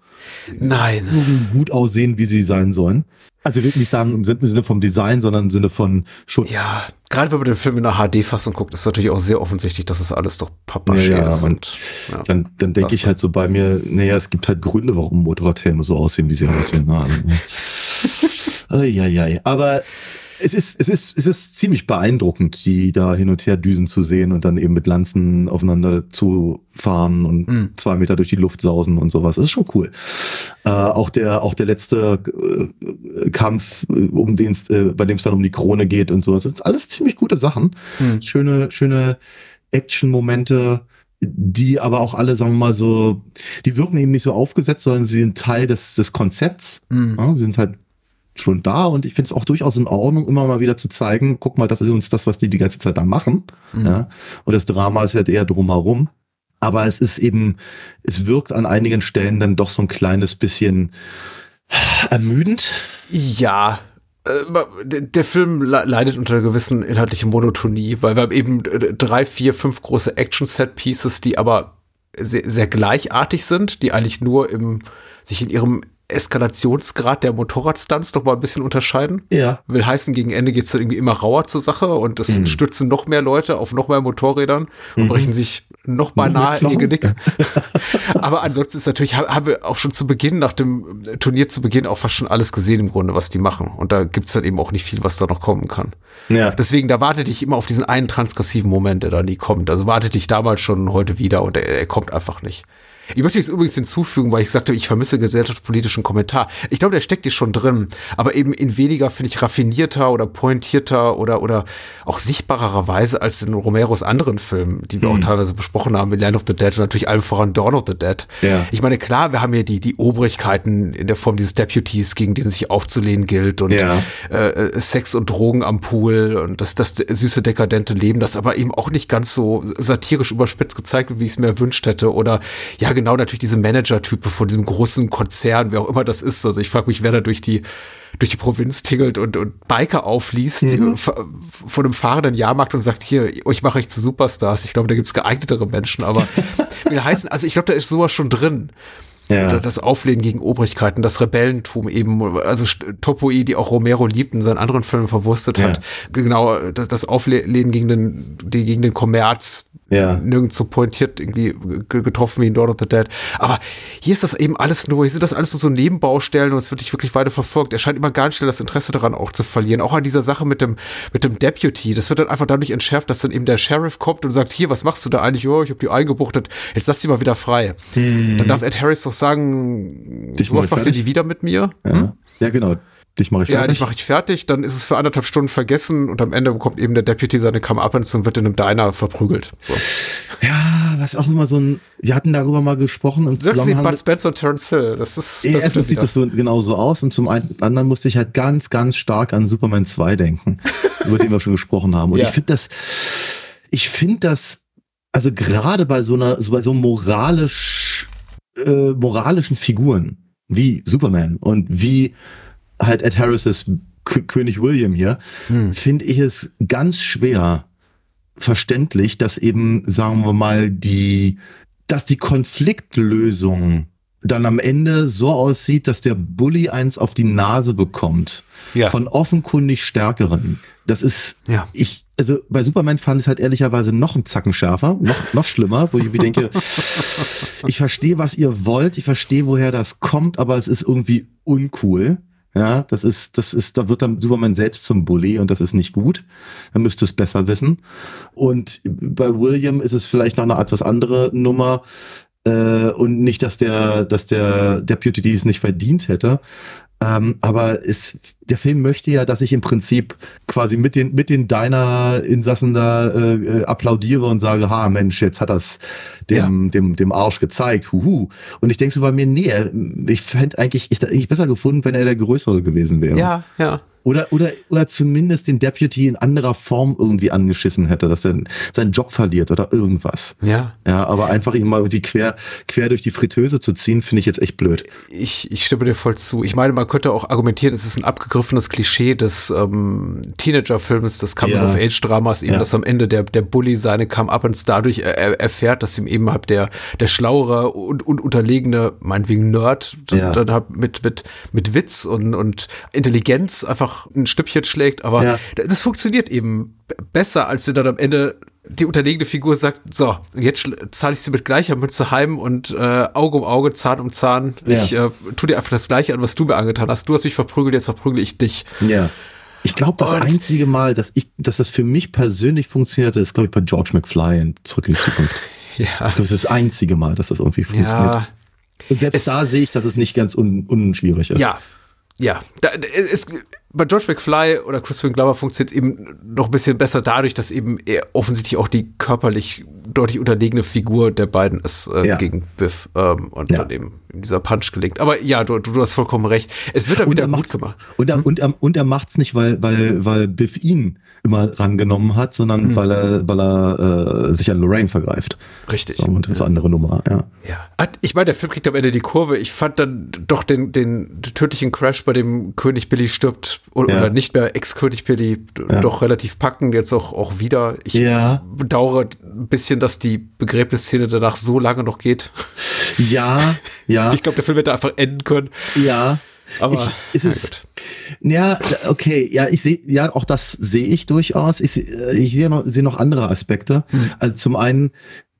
Nein. gut aussehen, wie sie sein sollen. Also ich will nicht sagen im Sinne vom Design, sondern im Sinne von Schutz. Ja, gerade wenn man den Film in einer HD-Fassung guckt, ist natürlich auch sehr offensichtlich, dass es alles doch Pappmaché Ja, ja, ist. Und, ja. Dann, dann denke ich halt so bei mir, naja, es gibt halt Gründe, warum Motorradhelme so aussehen, wie sie aussehen. Ne? Ja, ja, ja. Aber es ist, es ist, es ist ziemlich beeindruckend, die da hin und her düsen zu sehen und dann eben mit Lanzen aufeinander zu fahren und Mhm. zwei Meter durch die Luft sausen und sowas. Das ist schon cool. Äh, auch der, auch der letzte äh, Kampf, äh, um den, äh, bei dem es dann um die Krone geht und sowas. Das sind alles ziemlich gute Sachen. Mhm. Schöne, schöne Action-Momente, die aber auch alle, sagen wir mal so, die wirken eben nicht so aufgesetzt, sondern sie sind Teil des, des Konzepts. Mhm. Ja, sie sind halt schon da und ich finde es auch durchaus in Ordnung, immer mal wieder zu zeigen, guck mal, das ist uns das, was die die ganze Zeit da machen. Mhm. Ja, und das Drama ist halt eher drumherum. Aber es ist eben, es wirkt an einigen Stellen dann doch so ein kleines bisschen ermüdend. Ja, äh, der Film le- leidet unter einer gewissen inhaltlichen Monotonie, weil wir haben eben äh, drei, vier, fünf große Action-Set-Pieces, die aber sehr, sehr gleichartig sind, die eigentlich nur im, sich in ihrem Eskalationsgrad der Motorradstunts noch mal ein bisschen unterscheiden. Ja. Will heißen, gegen Ende geht's dann irgendwie immer rauer zur Sache und es Mhm. stürzen noch mehr Leute auf noch mehr Motorrädern und brechen sich noch mal nahe ihr? Genick. Aber ansonsten ist natürlich, ha- haben wir auch schon zu Beginn, nach dem Turnier zu Beginn auch fast schon alles gesehen im Grunde, was die machen. Und da gibt's dann eben auch nicht viel, was da noch kommen kann. Ja. Deswegen, da wartete ich immer auf diesen einen transgressiven Moment, der da nie kommt. Also wartete ich damals schon heute wieder und er, er kommt einfach nicht. Ich möchte es übrigens hinzufügen, weil ich sagte, ich vermisse gesellschaftspolitischen Kommentar. Ich glaube, der steckt hier schon drin, aber eben in weniger, finde ich, raffinierter oder pointierter oder, oder auch sichtbarerer Weise als in Romeros anderen Filmen, die wir auch teilweise besprochen haben, wie Land of the Dead und natürlich allem voran Dawn of the Dead. Ja. Ich meine, klar, wir haben hier die, die Obrigkeiten in der Form dieses Deputies, gegen den sich aufzulehnen gilt und Ja. äh, Sex und Drogen am Pool und das, das süße, dekadente Leben, das aber eben auch nicht ganz so satirisch überspitzt gezeigt wird, wie ich es mir erwünscht hätte. Oder ja, genau, natürlich diese Manager-Type von diesem großen Konzern, wer auch immer das ist. Also ich frage mich, wer da durch die durch die Provinz tingelt und, und Biker aufliest die, fa- von einem fahrenden Jahrmarkt und sagt, hier, ich mache euch zu Superstars. Ich glaube, da gibt's geeignetere Menschen, aber will heißen, also ich glaube, da ist sowas schon drin. Ja. Das, das Auflehnen gegen Obrigkeiten, das Rebellentum eben, also Topoi, die auch Romero liebt in seinen anderen Filmen verwurstet hat. Genau, das, das Auflehnen gegen den, die, gegen den Kommerz, Ja. nirgends so pointiert irgendwie ge- getroffen wie in Dawn of the Dead. Aber hier ist das eben alles nur, hier sind das alles nur so Nebenbaustellen und es wird nicht wirklich weiter verfolgt. Er scheint immer ganz schnell das Interesse daran auch zu verlieren. Auch an dieser Sache mit dem, mit dem Deputy. Das wird dann einfach dadurch entschärft, dass dann eben der Sheriff kommt und sagt, hier, was machst du da eigentlich? Oh, ich habe die eingebuchtet. Jetzt lass die mal wieder frei. Dann darf Ed Harris doch sagen, mach was ich macht ihr die wieder mit mir? Ja, ja genau. Dich mache ich Ja, fertig. dich mache ich fertig, dann ist es für anderthalb Stunden vergessen und am Ende bekommt eben der Deputy seine Come-Uppance und wird in einem Diner verprügelt. So. ja, was auch immer so ein, wir hatten darüber mal gesprochen im du Zusammenhang Bud Spencer und Terence Hill? Das ist, das Erstens sieht das so genau so aus und zum einen, anderen musste ich halt ganz, ganz stark an Superman 2 denken, über den wir schon gesprochen haben. Und Ja. ich finde das, ich finde das, also gerade bei so einer, so bei so moralisch, äh, moralischen Figuren wie Superman und wie halt Ed Harris' K König William hier, Hm. finde ich es ganz schwer verständlich, dass eben, sagen wir mal, die, dass die Konfliktlösung dann am Ende so aussieht, dass der Bully eins auf die Nase bekommt. Ja. Von offenkundig Stärkeren. Das ist, Ja. ich, also bei Superman fand ich es halt ehrlicherweise noch einen Zacken schärfer, noch, noch schlimmer, wo ich irgendwie denke, ich verstehe, was ihr wollt, ich verstehe, woher das kommt, aber es ist irgendwie uncool. Ja, das ist, das ist, da wird dann Superman selbst zum Bully und das ist nicht gut. Er müsste es besser wissen. Und bei William ist es vielleicht noch eine etwas andere Nummer. Äh, und nicht, dass der, dass der Deputy es nicht verdient hätte. Ähm, aber es, der Film möchte ja, dass ich im Prinzip quasi mit den, mit den Diner-Insassen da äh, äh, applaudiere und sage, ha, Mensch, jetzt hat das dem, ja. dem, dem Arsch gezeigt, huhu. Und ich denke so bei mir, nee, ich fände eigentlich, ich hätte eigentlich besser gefunden, wenn er der Größere gewesen wäre. Ja, ja. Oder, oder, oder zumindest den Deputy in anderer Form irgendwie angeschissen hätte, dass er seinen Job verliert oder irgendwas. Ja. Ja, aber einfach ihn mal irgendwie quer, quer durch die Fritteuse zu ziehen, finde ich jetzt echt blöd. Ich, ich stimme dir voll zu. Ich meine, man könnte auch argumentieren, es ist ein abgegriffenes Klischee des ähm, Teenager-Films, des Coming-of-Age-Dramas, eben, ja. dass am Ende der, der Bully seine Come-Up-Ins dadurch er, erfährt, dass ihm eben halt der, der schlauere und, und unterlegene, meinetwegen Nerd, ja. dann halt mit, mit, mit Witz und, und Intelligenz einfach ein Stückchen schlägt, aber ja. das funktioniert eben besser, als wenn dann am Ende die unterlegene Figur sagt, so, jetzt zahle ich sie mit gleicher Münze heim und äh, Auge um Auge, Zahn um Zahn. Ja. Ich äh, tu dir einfach das Gleiche an, was du mir angetan hast. Du hast mich verprügelt, jetzt verprügel ich dich. Ja. Ich glaube, das und einzige Mal, dass ich, dass das für mich persönlich funktionierte, ist, glaube ich, bei George McFly in Zurück in die Zukunft. ja. Das ist das einzige Mal, dass das irgendwie funktioniert. Ja. Und selbst es, da sehe ich, dass es nicht ganz un, unschwierig ist. Ja, ja, da, es, bei George McFly oder Crispin Glover funktioniert es eben noch ein bisschen besser dadurch, dass eben er offensichtlich auch die körperlich deutlich unterlegene Figur der beiden ist äh, ja. gegen Biff ähm, und ja. dann eben dieser Punch gelingt. Aber ja, du, du, hast vollkommen recht. Es wird dann wieder gut gemacht. Und er, hm? und er, und er macht's nicht, weil, weil, weil Biff ihn immer rangenommen hat, sondern mhm. weil er, weil er äh, sich an Lorraine vergreift. Richtig. So, und das ist eine andere Nummer, ja. ja. Ich meine, der Film kriegt am Ende die Kurve. Ich fand dann doch den, den tödlichen Crash, bei dem König Billy stirbt oder, ja. oder nicht mehr Ex-König Billy, ja. doch relativ packend, jetzt auch, auch wieder. Ich ja. bedauere ein bisschen, dass die Begräbnisszene danach so lange noch geht. Ja, ja. Ich glaube, der Film hätte einfach enden können. Ja. Aber ich, ist es, ja, okay, ja, ich sehe, ja, auch das sehe ich durchaus. Ich, ich sehe noch, sehe noch andere Aspekte. Hm. Also zum einen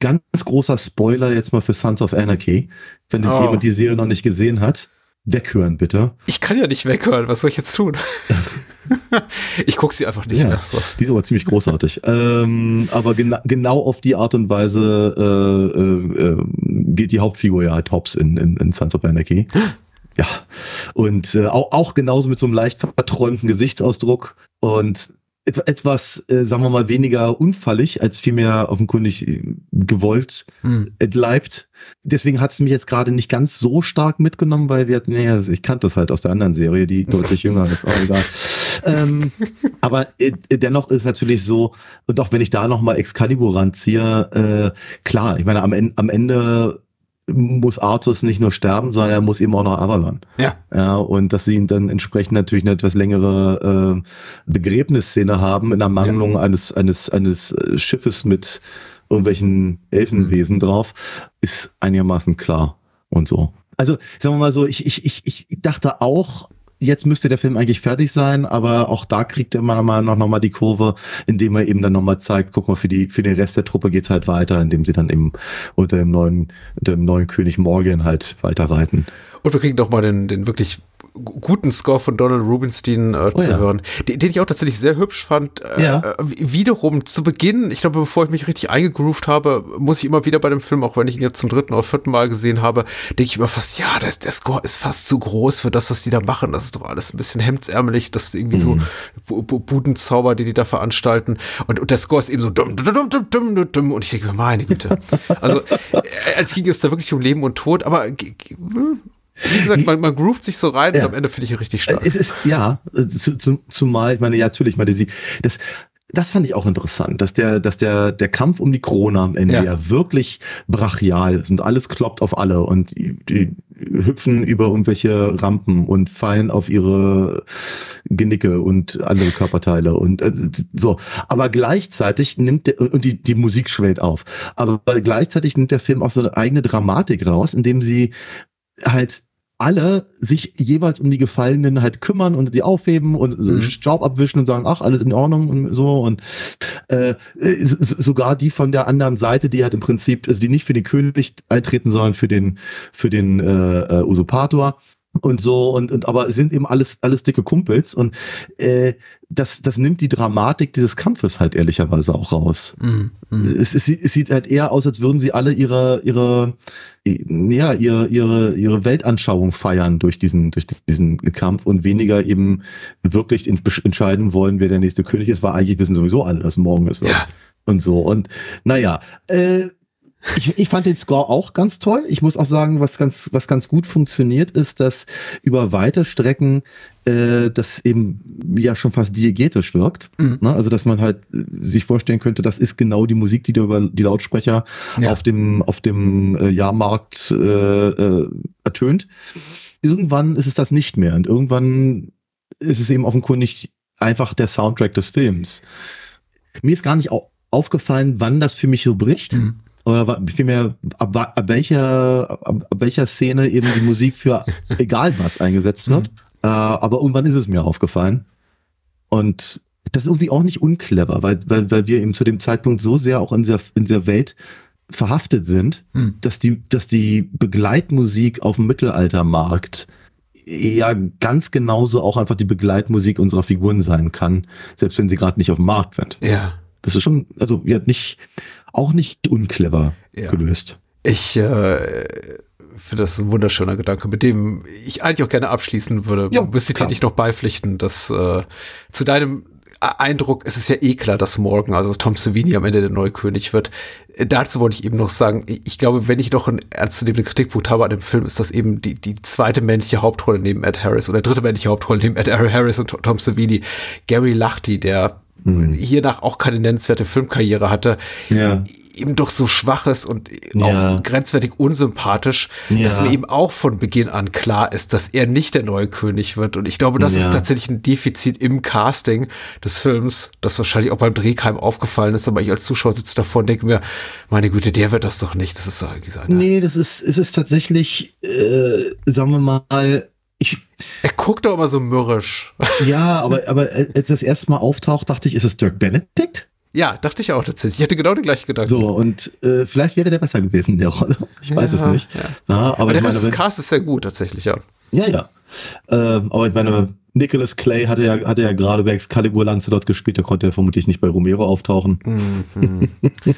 ganz großer Spoiler jetzt mal für Sons of Anarchy, wenn oh. jemand die Serie noch nicht gesehen hat. Weghören, bitte. Ich kann ja nicht weghören, was soll ich jetzt tun? ich gucke sie einfach nicht ja, mehr. So. Die ist aber ziemlich großartig. ähm, aber gena genau auf die Art und Weise äh, äh, äh geht die Hauptfigur ja halt hops in, in, in Sons of Anarchy. Ja, und äh, auch, auch genauso mit so einem leicht verträumten Gesichtsausdruck und etwas, äh, sagen wir mal, weniger unfallig, als vielmehr offenkundig gewollt hm. entleibt. Deswegen hat es mich jetzt gerade nicht ganz so stark mitgenommen, weil wir, naja, ich kannte das halt aus der anderen Serie, die deutlich jünger ist, auch egal. ähm, aber äh, dennoch ist natürlich so, und auch wenn ich da nochmal Excalibur ranziehe, äh, klar, ich meine, am, am Ende muss Artus nicht nur sterben, sondern er muss eben auch noch Avalon. Ja. ja und dass sie ihn dann entsprechend natürlich eine etwas längere äh, Begräbnisszene haben in Ermangelung ja. eines, eines, eines äh, Schiffes mit irgendwelchen Elfenwesen mhm. drauf, ist einigermaßen klar und so. Also, sagen wir mal so, ich, ich, ich, ich dachte auch, jetzt müsste der Film eigentlich fertig sein, aber auch da kriegt er meiner Meinung nach nochmal die Kurve, indem er eben dann nochmal zeigt, guck mal, für die, für den Rest der Truppe geht's halt weiter, indem sie dann eben unter dem neuen, dem neuen König Morgan halt weiter reiten. Und wir kriegen nochmal den, den wirklich guten Score von Donald Rubinstein äh, oh, zu ja. hören, den, den, ich auch tatsächlich sehr hübsch fand. Äh, ja. Äh, wiederum zu Beginn, ich glaube, bevor ich mich richtig eingegroovt habe, muss ich immer wieder bei dem Film, auch wenn ich ihn jetzt zum dritten oder vierten Mal gesehen habe, denke ich immer fast, ja, das, der Score ist fast zu groß für das, was die da machen. Das ist doch alles ein bisschen hemdsärmelig, das ist irgendwie mhm. so Budenzauber, die die da veranstalten. Und, und der Score ist eben so dumm, dumm, dumm, dumm, dumm. Und ich denke mir, meine Güte. Also, äh, als ging es da wirklich um Leben und Tod, aber wie gesagt, man, man groovt sich so rein ja. und am Ende finde ich ihn richtig stark. Es ist, ja, zu, zumal, ich meine, ja, natürlich, ich meine, sie, das, das fand ich auch interessant, dass der, dass der, der Kampf um die Krone am Ende ja, ja wirklich brachial ist und alles kloppt auf alle und die, die hüpfen über irgendwelche Rampen und fallen auf ihre Genicke und andere Körperteile und äh, so. Aber gleichzeitig nimmt der, und die, die Musik schwellt auf. Aber gleichzeitig nimmt der Film auch so eine eigene Dramatik raus, indem sie halt alle sich jeweils um die Gefallenen halt kümmern und die aufheben und mhm. Staub abwischen und sagen, ach, alles in Ordnung und so. Und äh, sogar die von der anderen Seite, die halt im Prinzip, also die nicht für den König eintreten, sondern für den, für den äh, äh Usurpator, und so und, und aber es sind eben alles alles dicke Kumpels und äh, das das nimmt die Dramatik dieses Kampfes halt ehrlicherweise auch raus. Mhm. Mhm. Es, es, es sieht halt eher aus, als würden sie alle ihre ihre ja ihre ihre ihre Weltanschauung feiern durch diesen durch diesen Kampf und weniger eben wirklich entscheiden wollen, wer der nächste König ist, weil eigentlich wissen sowieso alle, dass morgen es wird. Ja. Und so und naja, äh, ich, ich fand den Score auch ganz toll. Ich muss auch sagen, was ganz, was ganz gut funktioniert, ist, dass über weite Strecken äh, das eben ja schon fast diegetisch wirkt. Mhm. Ne? Also dass man halt äh, sich vorstellen könnte, das ist genau die Musik, die da über die Lautsprecher Ja. auf dem auf dem äh, Jahrmarkt äh, äh, ertönt. Irgendwann ist es das nicht mehr und irgendwann ist es eben offenkundig einfach der Soundtrack des Films. Mir ist gar nicht au aufgefallen, wann das für mich so bricht. Mhm. Oder vielmehr, ab, ab, welcher, ab, ab welcher Szene eben die Musik für egal was eingesetzt wird. Äh, aber irgendwann ist es mir aufgefallen. Und das ist irgendwie auch nicht unclever, weil, weil, weil wir eben zu dem Zeitpunkt so sehr auch in dieser, in dieser Welt verhaftet sind, Mhm. dass die, dass die Begleitmusik auf dem Mittelaltermarkt eher ganz genauso auch einfach die Begleitmusik unserer Figuren sein kann, selbst wenn sie gerade nicht auf dem Markt sind. Ja. Das ist schon, also ja, nicht, auch nicht unclever Ja. gelöst. Ich äh, finde das ein wunderschöner Gedanke, mit dem ich eigentlich auch gerne abschließen würde. Ja, Müsste ich dir nicht noch beipflichten, dass äh, zu deinem Eindruck, es ist ja eh klar, dass morgen, also dass Tom Savini am Ende der neue König wird. Äh, Dazu wollte ich eben noch sagen, ich ich glaube, wenn ich noch einen ernstzunehmenden Kritikpunkt habe an dem Film, ist das eben die, die zweite männliche Hauptrolle neben Ed Harris oder dritte männliche Hauptrolle neben Ed Harris und Tom Savini, Gary Lachty, der Hm. hiernach auch keine nennenswerte Filmkarriere hatte, Ja. eben doch so schwach ist und Ja. auch grenzwertig unsympathisch, Ja. dass mir eben auch von Beginn an klar ist, dass er nicht der neue König wird. Und ich glaube, das ist tatsächlich ein Defizit im Casting des Films, das wahrscheinlich auch beim Drehkeim aufgefallen ist, aber ich als Zuschauer sitze davor und denke mir, meine Güte, der wird das doch nicht. Das ist doch irgendwie so einer. Nee, das ist, es ist tatsächlich, äh, sagen wir mal, Er guckt doch immer so mürrisch. ja, aber, aber als das erste Mal auftaucht, dachte ich, ist es Dirk Benedict? ja, dachte ich auch tatsächlich. Ich hatte genau den gleichen Gedanken. So, und äh, vielleicht wäre der besser gewesen in der Rolle. Ich weiß Ja, es nicht. ja. Na, aber, aber der ich Rest meine, des Casts ist sehr gut, tatsächlich, ja. Ja, ja. Ähm, aber ich meine, Nicholas Clay hatte ja, hatte ja gerade bei Excalibur Lancelot gespielt, da konnte er vermutlich nicht bei Romero auftauchen. Mhm.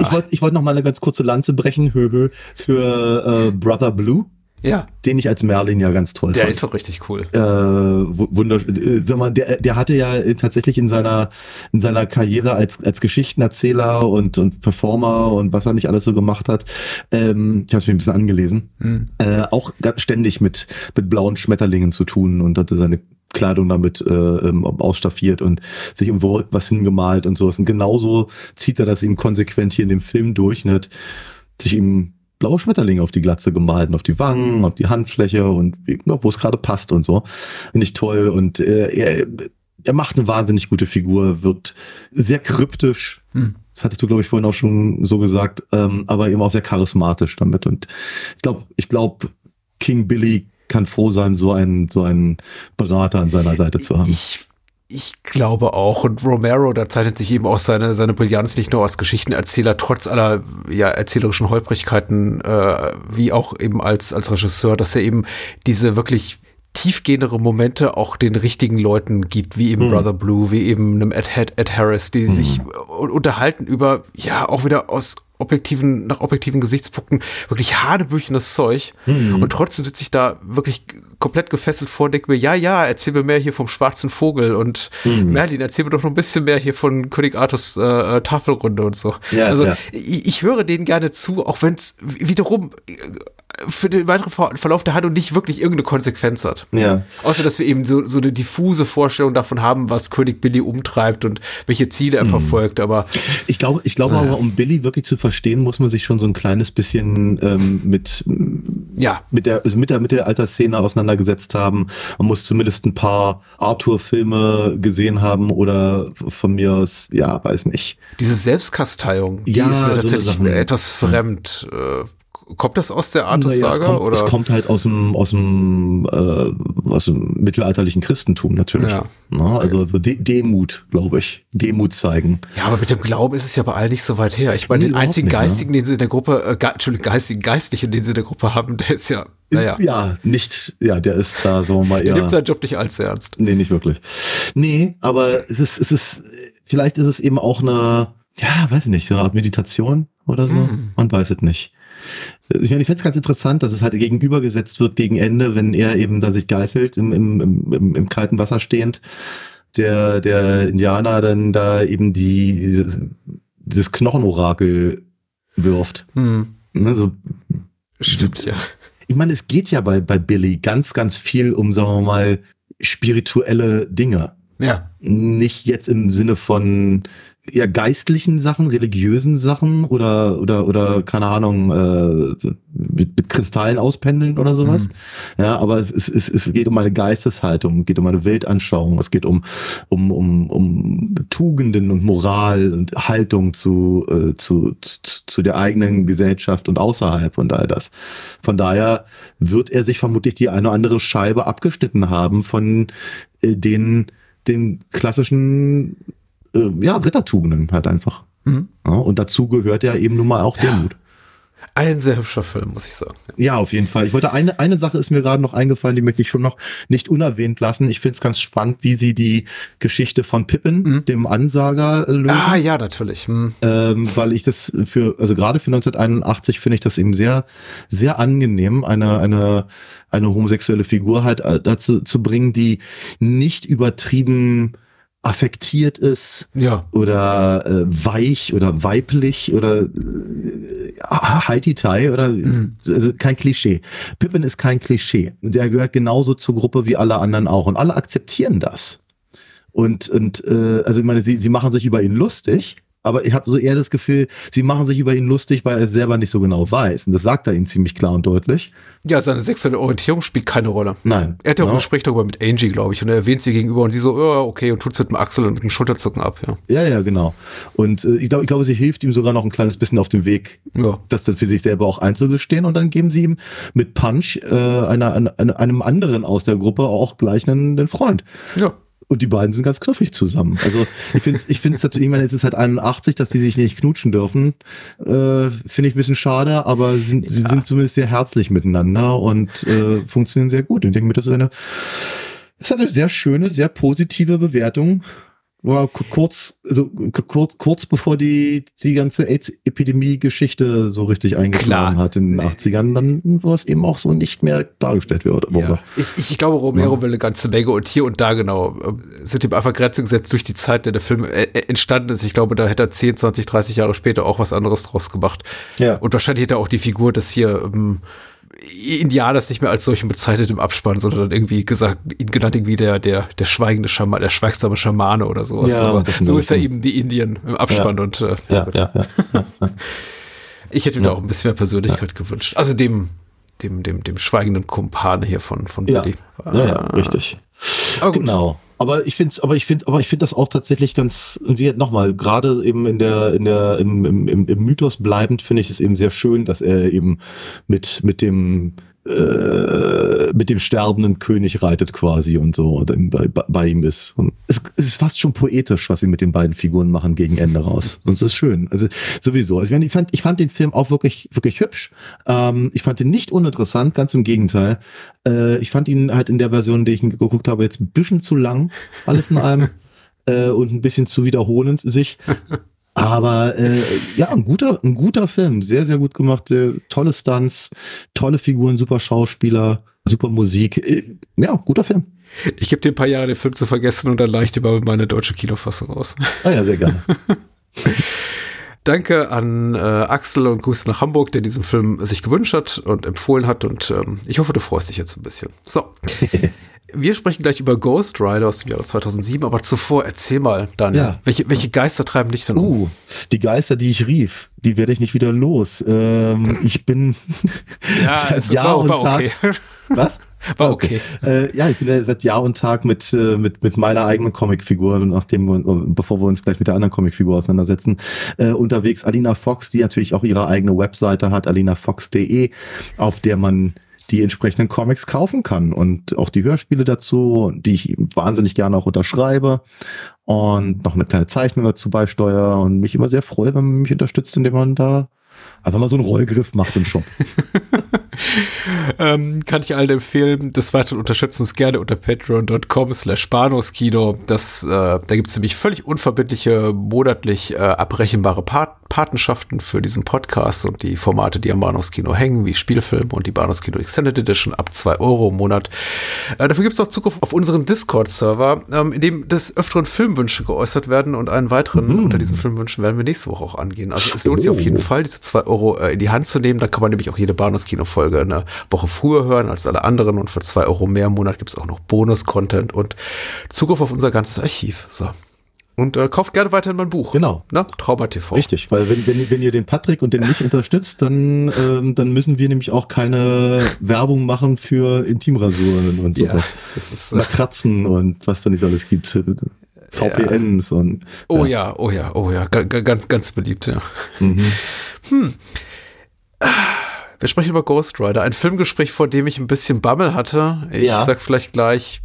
Ich wollte ich wollte noch mal eine ganz kurze Lanze brechen, höhö, für äh, Brother Blue, ja, den ich als Merlin ja ganz toll der fand. ist doch richtig cool. äh, wu- wunder, äh, sag mal, der, der hatte ja tatsächlich in seiner, in seiner Karriere als, als Geschichtenerzähler und, und Performer und was er nicht alles so gemacht hat, ähm, ich habe es mir ein bisschen angelesen, Mhm. äh, auch ganz ständig mit, mit blauen Schmetterlingen zu tun und hatte seine Kleidung damit äh, ähm, ausstaffiert und sich irgendwo was hingemalt und sowas. Und genauso zieht er das eben konsequent hier in dem Film durch und hat sich eben blaue Schmetterlinge auf die Glatze gemalt und auf die Wangen, auf die Handfläche und ja, wo es gerade passt und so. Finde ich toll. Und äh, er, er macht eine wahnsinnig gute Figur, wirkt sehr kryptisch. Hm. Das hattest du, glaube ich, vorhin auch schon so gesagt, ähm, aber eben auch sehr charismatisch damit. Und ich glaube, ich glaube, King Billy kann froh sein, so einen, so einen Berater an seiner Seite zu haben. Ich, ich glaube auch. Und Romero, da zeichnet sich eben auch seine, seine Brillanz nicht nur als Geschichtenerzähler, trotz aller ja, erzählerischen Holprigkeiten, äh, wie auch eben als, als Regisseur, dass er eben diese wirklich tiefgehendere Momente auch den richtigen Leuten gibt, wie eben Brother Blue, wie eben einem Ed, Ed, Ed Harris, die sich u- unterhalten über, ja, auch wieder aus objektiven, nach objektiven Gesichtspunkten wirklich hanebüchenes Zeug. Und trotzdem sitze ich da wirklich komplett gefesselt vor und denke mir, ja, ja, erzähl mir mehr hier vom schwarzen Vogel und Merlin, erzähl mir doch noch ein bisschen mehr hier von König Arthurs äh, äh, Tafelrunde und so. Ja, also ja. ich, ich höre denen gerne zu, auch wenn es wiederum äh, für den weiteren Ver Verlauf der Handlung nicht wirklich irgendeine Konsequenz hat. Ja. Außer, dass wir eben so, so eine diffuse Vorstellung davon haben, was König Billy umtreibt und welche Ziele er Hm. verfolgt. Aber Ich glaube, ich glaube aber, um Billy wirklich zu verstehen, muss man sich schon so ein kleines bisschen ähm, mit, ja, mit der, also mit der Mittelalterszene auseinandergesetzt haben. Man muss zumindest ein paar Arthur-Filme gesehen haben oder von mir aus, ja, weiß nicht. diese Selbstkasteiung, die Ja, ist mir so tatsächlich Sachen. etwas fremd. Äh, kommt das aus der Artus-Saga? Naja, es, kommt, oder? es kommt halt aus dem, aus dem, äh, aus dem mittelalterlichen Christentum natürlich. Ja. Na, also so De Demut, glaube ich. Demut zeigen. Ja, aber mit dem Glauben ist es ja bei allen nicht so weit her. Ich meine, Nee, den einzigen nicht, ne? Geistigen, den sie in der Gruppe, äh, ge Entschuldigung, geistigen Geistlichen, den sie in der Gruppe haben, der ist ja, naja, Ja, nicht, ja, der ist da, sagen wir mal, der eher. nimmt seinen Job nicht allzu ernst. Nee, nicht wirklich. Nee, aber es ist, es ist, vielleicht ist es eben auch eine, ja, weiß ich nicht, so eine Art Meditation oder so. Mhm. Man weiß es nicht. Ich meine, ich finde es ganz interessant, dass es halt gegenübergesetzt wird gegen Ende, wenn er eben da sich geißelt, im, im, im, im, kalten Wasser stehend, der, der Indianer dann da eben die, dieses, dieses Knochenorakel wirft. Hm. Ne, so, Stimmt, ja. ich meine, es geht ja bei, bei Billy ganz, ganz viel um, sagen wir mal, spirituelle Dinge. Ja. Nicht jetzt im Sinne von ja, geistlichen Sachen, religiösen Sachen oder, oder, oder keine Ahnung, äh, mit, mit Kristallen auspendeln oder sowas. Ja, aber es, es, es, es geht um eine Geisteshaltung, geht um eine Weltanschauung, es geht um, um, um, um Tugenden und Moral und Haltung zu, äh, zu, zu, zu der eigenen Gesellschaft und außerhalb und all das. Von daher wird er sich vermutlich die eine oder andere Scheibe abgeschnitten haben von äh, den, den klassischen äh, ja, Rittertugenden halt einfach. Mhm. Ja, und dazu gehört ja eben nun mal auch Demut. Ein sehr hübscher Film, muss ich sagen. Ja, auf jeden Fall. Ich wollte eine, eine Sache ist mir gerade noch eingefallen, die möchte ich schon noch nicht unerwähnt lassen. Ich finde es ganz spannend, wie sie die Geschichte von Pippin, Mhm. dem Ansager, äh, lösen. Ah, ja, natürlich. Hm. ähm, weil ich das für, also gerade für 1981 finde ich das eben sehr, sehr angenehm, eine, eine, eine homosexuelle Figur halt äh, dazu zu bringen, die nicht übertrieben affektiert ist Ja. oder äh, weich oder weiblich oder äh, Haiti-Tai oder Mhm. also kein Klischee. Pippin ist kein Klischee. Der gehört genauso zur Gruppe wie alle anderen auch und alle akzeptieren das. Und, und äh, also ich meine, sie, sie machen sich über ihn lustig, aber ich habe so eher das Gefühl, sie machen sich über ihn lustig, weil er selber nicht so genau weiß. Und das sagt er ihnen ziemlich klar und deutlich. Ja, seine sexuelle Orientierung spielt keine Rolle. Nein. Er hat ja auch Ja. ein Gespräch darüber mit Angie, glaube ich, und er erwähnt sie gegenüber und sie so, ja, okay, und tut es mit dem Achsel und mit dem Schulterzucken ab, ja. Ja, ja, genau. Und äh, ich glaube, ich glaube, sie hilft ihm sogar noch ein kleines bisschen auf dem Weg, Ja. das dann für sich selber auch einzugestehen. Und dann geben sie ihm mit Punch äh, einer, einer, einem anderen aus der Gruppe auch gleich einen, einen Freund. Ja. Und die beiden sind ganz knuffig zusammen. Also ich finde es ich find's natürlich, ich meine, es ist halt 81, dass die sich nicht knutschen dürfen. Äh, finde ich ein bisschen schade, aber sie, sind- sie sind zumindest sehr herzlich miteinander und äh, funktionieren sehr gut. Und ich denke mir, das ist eine, das ist eine sehr schöne, sehr positive Bewertung. War ku- kurz, also ku- kurz, kurz bevor die, die ganze AIDS-Epidemie-Geschichte so richtig eingeschlagen Klar. hat in den 80ern, dann wo es eben auch so nicht mehr dargestellt wird. Ja. Ich, ich, glaube, Romero will eine ganze Menge und hier und da genau äh, sind ihm einfach Grenzen gesetzt durch die Zeit, in der der Film äh, äh, entstanden ist. Ich glaube, da hätte er 10, 20, 30 Jahre später auch was anderes draus gemacht. Ja. Und wahrscheinlich hätte er auch die Figur des hier ähm, Indianers nicht mehr als solchen bezeichnet im Abspann, sondern dann irgendwie gesagt, ihn genannt irgendwie der, der, der schweigende Schamane, der schweigsame Schamane oder sowas. Ja, Aber das so ist er Richtung. eben die Indien im Abspann und äh, Ja, ja, ja. ja. ich hätte mir da auch ein bisschen mehr Persönlichkeit gewünscht. Also dem, dem, dem, dem schweigenden Kumpane hier von, von Ja. Billy. Ja, ja, Ah. richtig. Genau. Aber ich finde, aber ich finde, aber ich finde das auch tatsächlich ganz, wie nochmal, gerade eben in der, in der, im, im, im, Mythos bleibend finde ich es eben sehr schön, dass er eben mit, mit dem, äh, mit dem sterbenden König reitet quasi und so und bei, bei, ihm ist. Und es, es ist fast schon poetisch, was sie mit den beiden Figuren machen gegen Ende raus. Und das ist schön. Also sowieso. Also ich, fand, ich fand den Film auch wirklich, wirklich hübsch. Ähm, ich fand ihn nicht uninteressant, ganz im Gegenteil. Äh, ich fand ihn halt in der Version, die ich geguckt habe, jetzt ein bisschen zu lang, alles in allem. äh, und ein bisschen zu wiederholend sich. Aber äh, ja, ein guter, ein guter Film, sehr, sehr gut gemacht, sehr, tolle Stunts, tolle Figuren, super Schauspieler, super Musik. Äh, ja, guter Film. Ich gebe dir ein paar Jahre den Film zu vergessen und dann leicht über meine deutsche Kinofassung aus. Ah ja, sehr gerne. Danke an äh, Axel und Grüße nach Hamburg, der diesen Film sich gewünscht hat und empfohlen hat. Und ähm, ich hoffe, du freust dich jetzt ein bisschen. So. Wir sprechen gleich über Ghost Rider aus dem Jahre 2007, aber zuvor erzähl mal, Daniel, Ja. welche, welche Geister treiben dich denn um? Uh, die Geister, die ich rief, die werde ich nicht wieder los. Ähm, ich bin ja, seit Jahr und Tag. okay. Was? War okay. okay. Äh, ja, ich bin ja seit Jahr und Tag mit, äh, mit, mit meiner eigenen Comicfigur, nachdem wir, bevor wir uns gleich mit der anderen Comicfigur auseinandersetzen, äh, unterwegs. Alina Fox, die natürlich auch ihre eigene Webseite hat, alinafox.de, auf der man die entsprechenden Comics kaufen kann und auch die Hörspiele dazu, die ich wahnsinnig gerne auch unterschreibe und noch eine kleine Zeichnung dazu beisteuere und mich immer sehr freue, wenn man mich unterstützt, indem man da einfach mal so einen Rollgriff macht im Shop. ähm, kann ich allen empfehlen. Des Weiteren unterstützen uns gerne unter patreon.com slash Kino. Äh, da gibt es nämlich völlig unverbindliche, monatlich äh, abrechenbare Part Patenschaften für diesen Podcast und die Formate, die am Bahnhofskino hängen, wie Spielfilm und die Bahnhofskino Extended Edition ab zwei Euro im Monat. Äh, dafür gibt es auch Zugriff auf unseren Discord-Server, ähm, in dem des Öfteren Filmwünsche geäußert werden und einen weiteren mhm. unter diesen Filmwünschen werden wir nächste Woche auch angehen. Also es lohnt sich auf jeden oh. Fall, diese zwei Euro äh, in die Hand zu nehmen. Da kann man nämlich auch jede Bahnhofskino-Folge eine Woche früher hören als alle anderen und für zwei Euro mehr im Monat gibt es auch noch Bonus-Content und Zugriff auf unser ganzes Archiv. So. Und äh, kauft gerne weiterhin mein Buch. Genau. Ne? Trauma TV. Richtig, weil wenn, wenn, wenn ihr den Patrick und den mich unterstützt, dann, ähm, dann müssen wir nämlich auch keine Werbung machen für Intimrasuren und sowas. Ja, ist, äh Matratzen und was da nicht alles gibt. VPNs ja. und. Oh ja, oh ja, oh ja. G ganz, ganz beliebt, ja. Mhm. Hm. Wir sprechen über Ghost Rider, ein Filmgespräch, vor dem ich ein bisschen Bammel hatte. Ich ja. sag vielleicht gleich,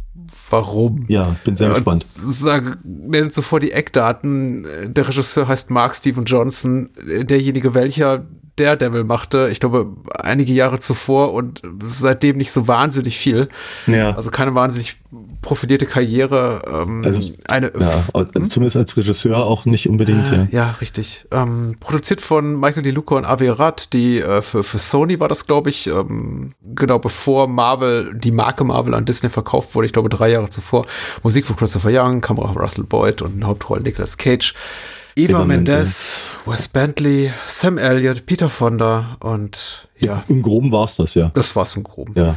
warum. Ja, bin sehr gespannt. Sag, nenn zuvor die Eckdaten. Der Regisseur heißt Mark Steven Johnson, derjenige, welcher Daredevil machte, ich glaube, einige Jahre zuvor und seitdem nicht so wahnsinnig viel. Ja. Also keine wahnsinnig profilierte Karriere. Ähm, also, eine, ja, hm? zumindest als Regisseur auch nicht unbedingt. Äh, ja, ja richtig. Ähm, produziert von Michael DeLuca und Avi Arad, die äh, für, für Sony war das, glaube ich, ähm, genau bevor Marvel, die Marke Marvel an Disney verkauft wurde, ich glaube drei Jahre zuvor. Musik von Christopher Young, Kamera von Russell Boyd und Hauptrolle Nicolas Cage. Eva, Eva Mendes, Wes Bentley, Sam Elliott, Peter Fonda und ja. Im Groben war es das, ja. Das war's im Groben. Ja.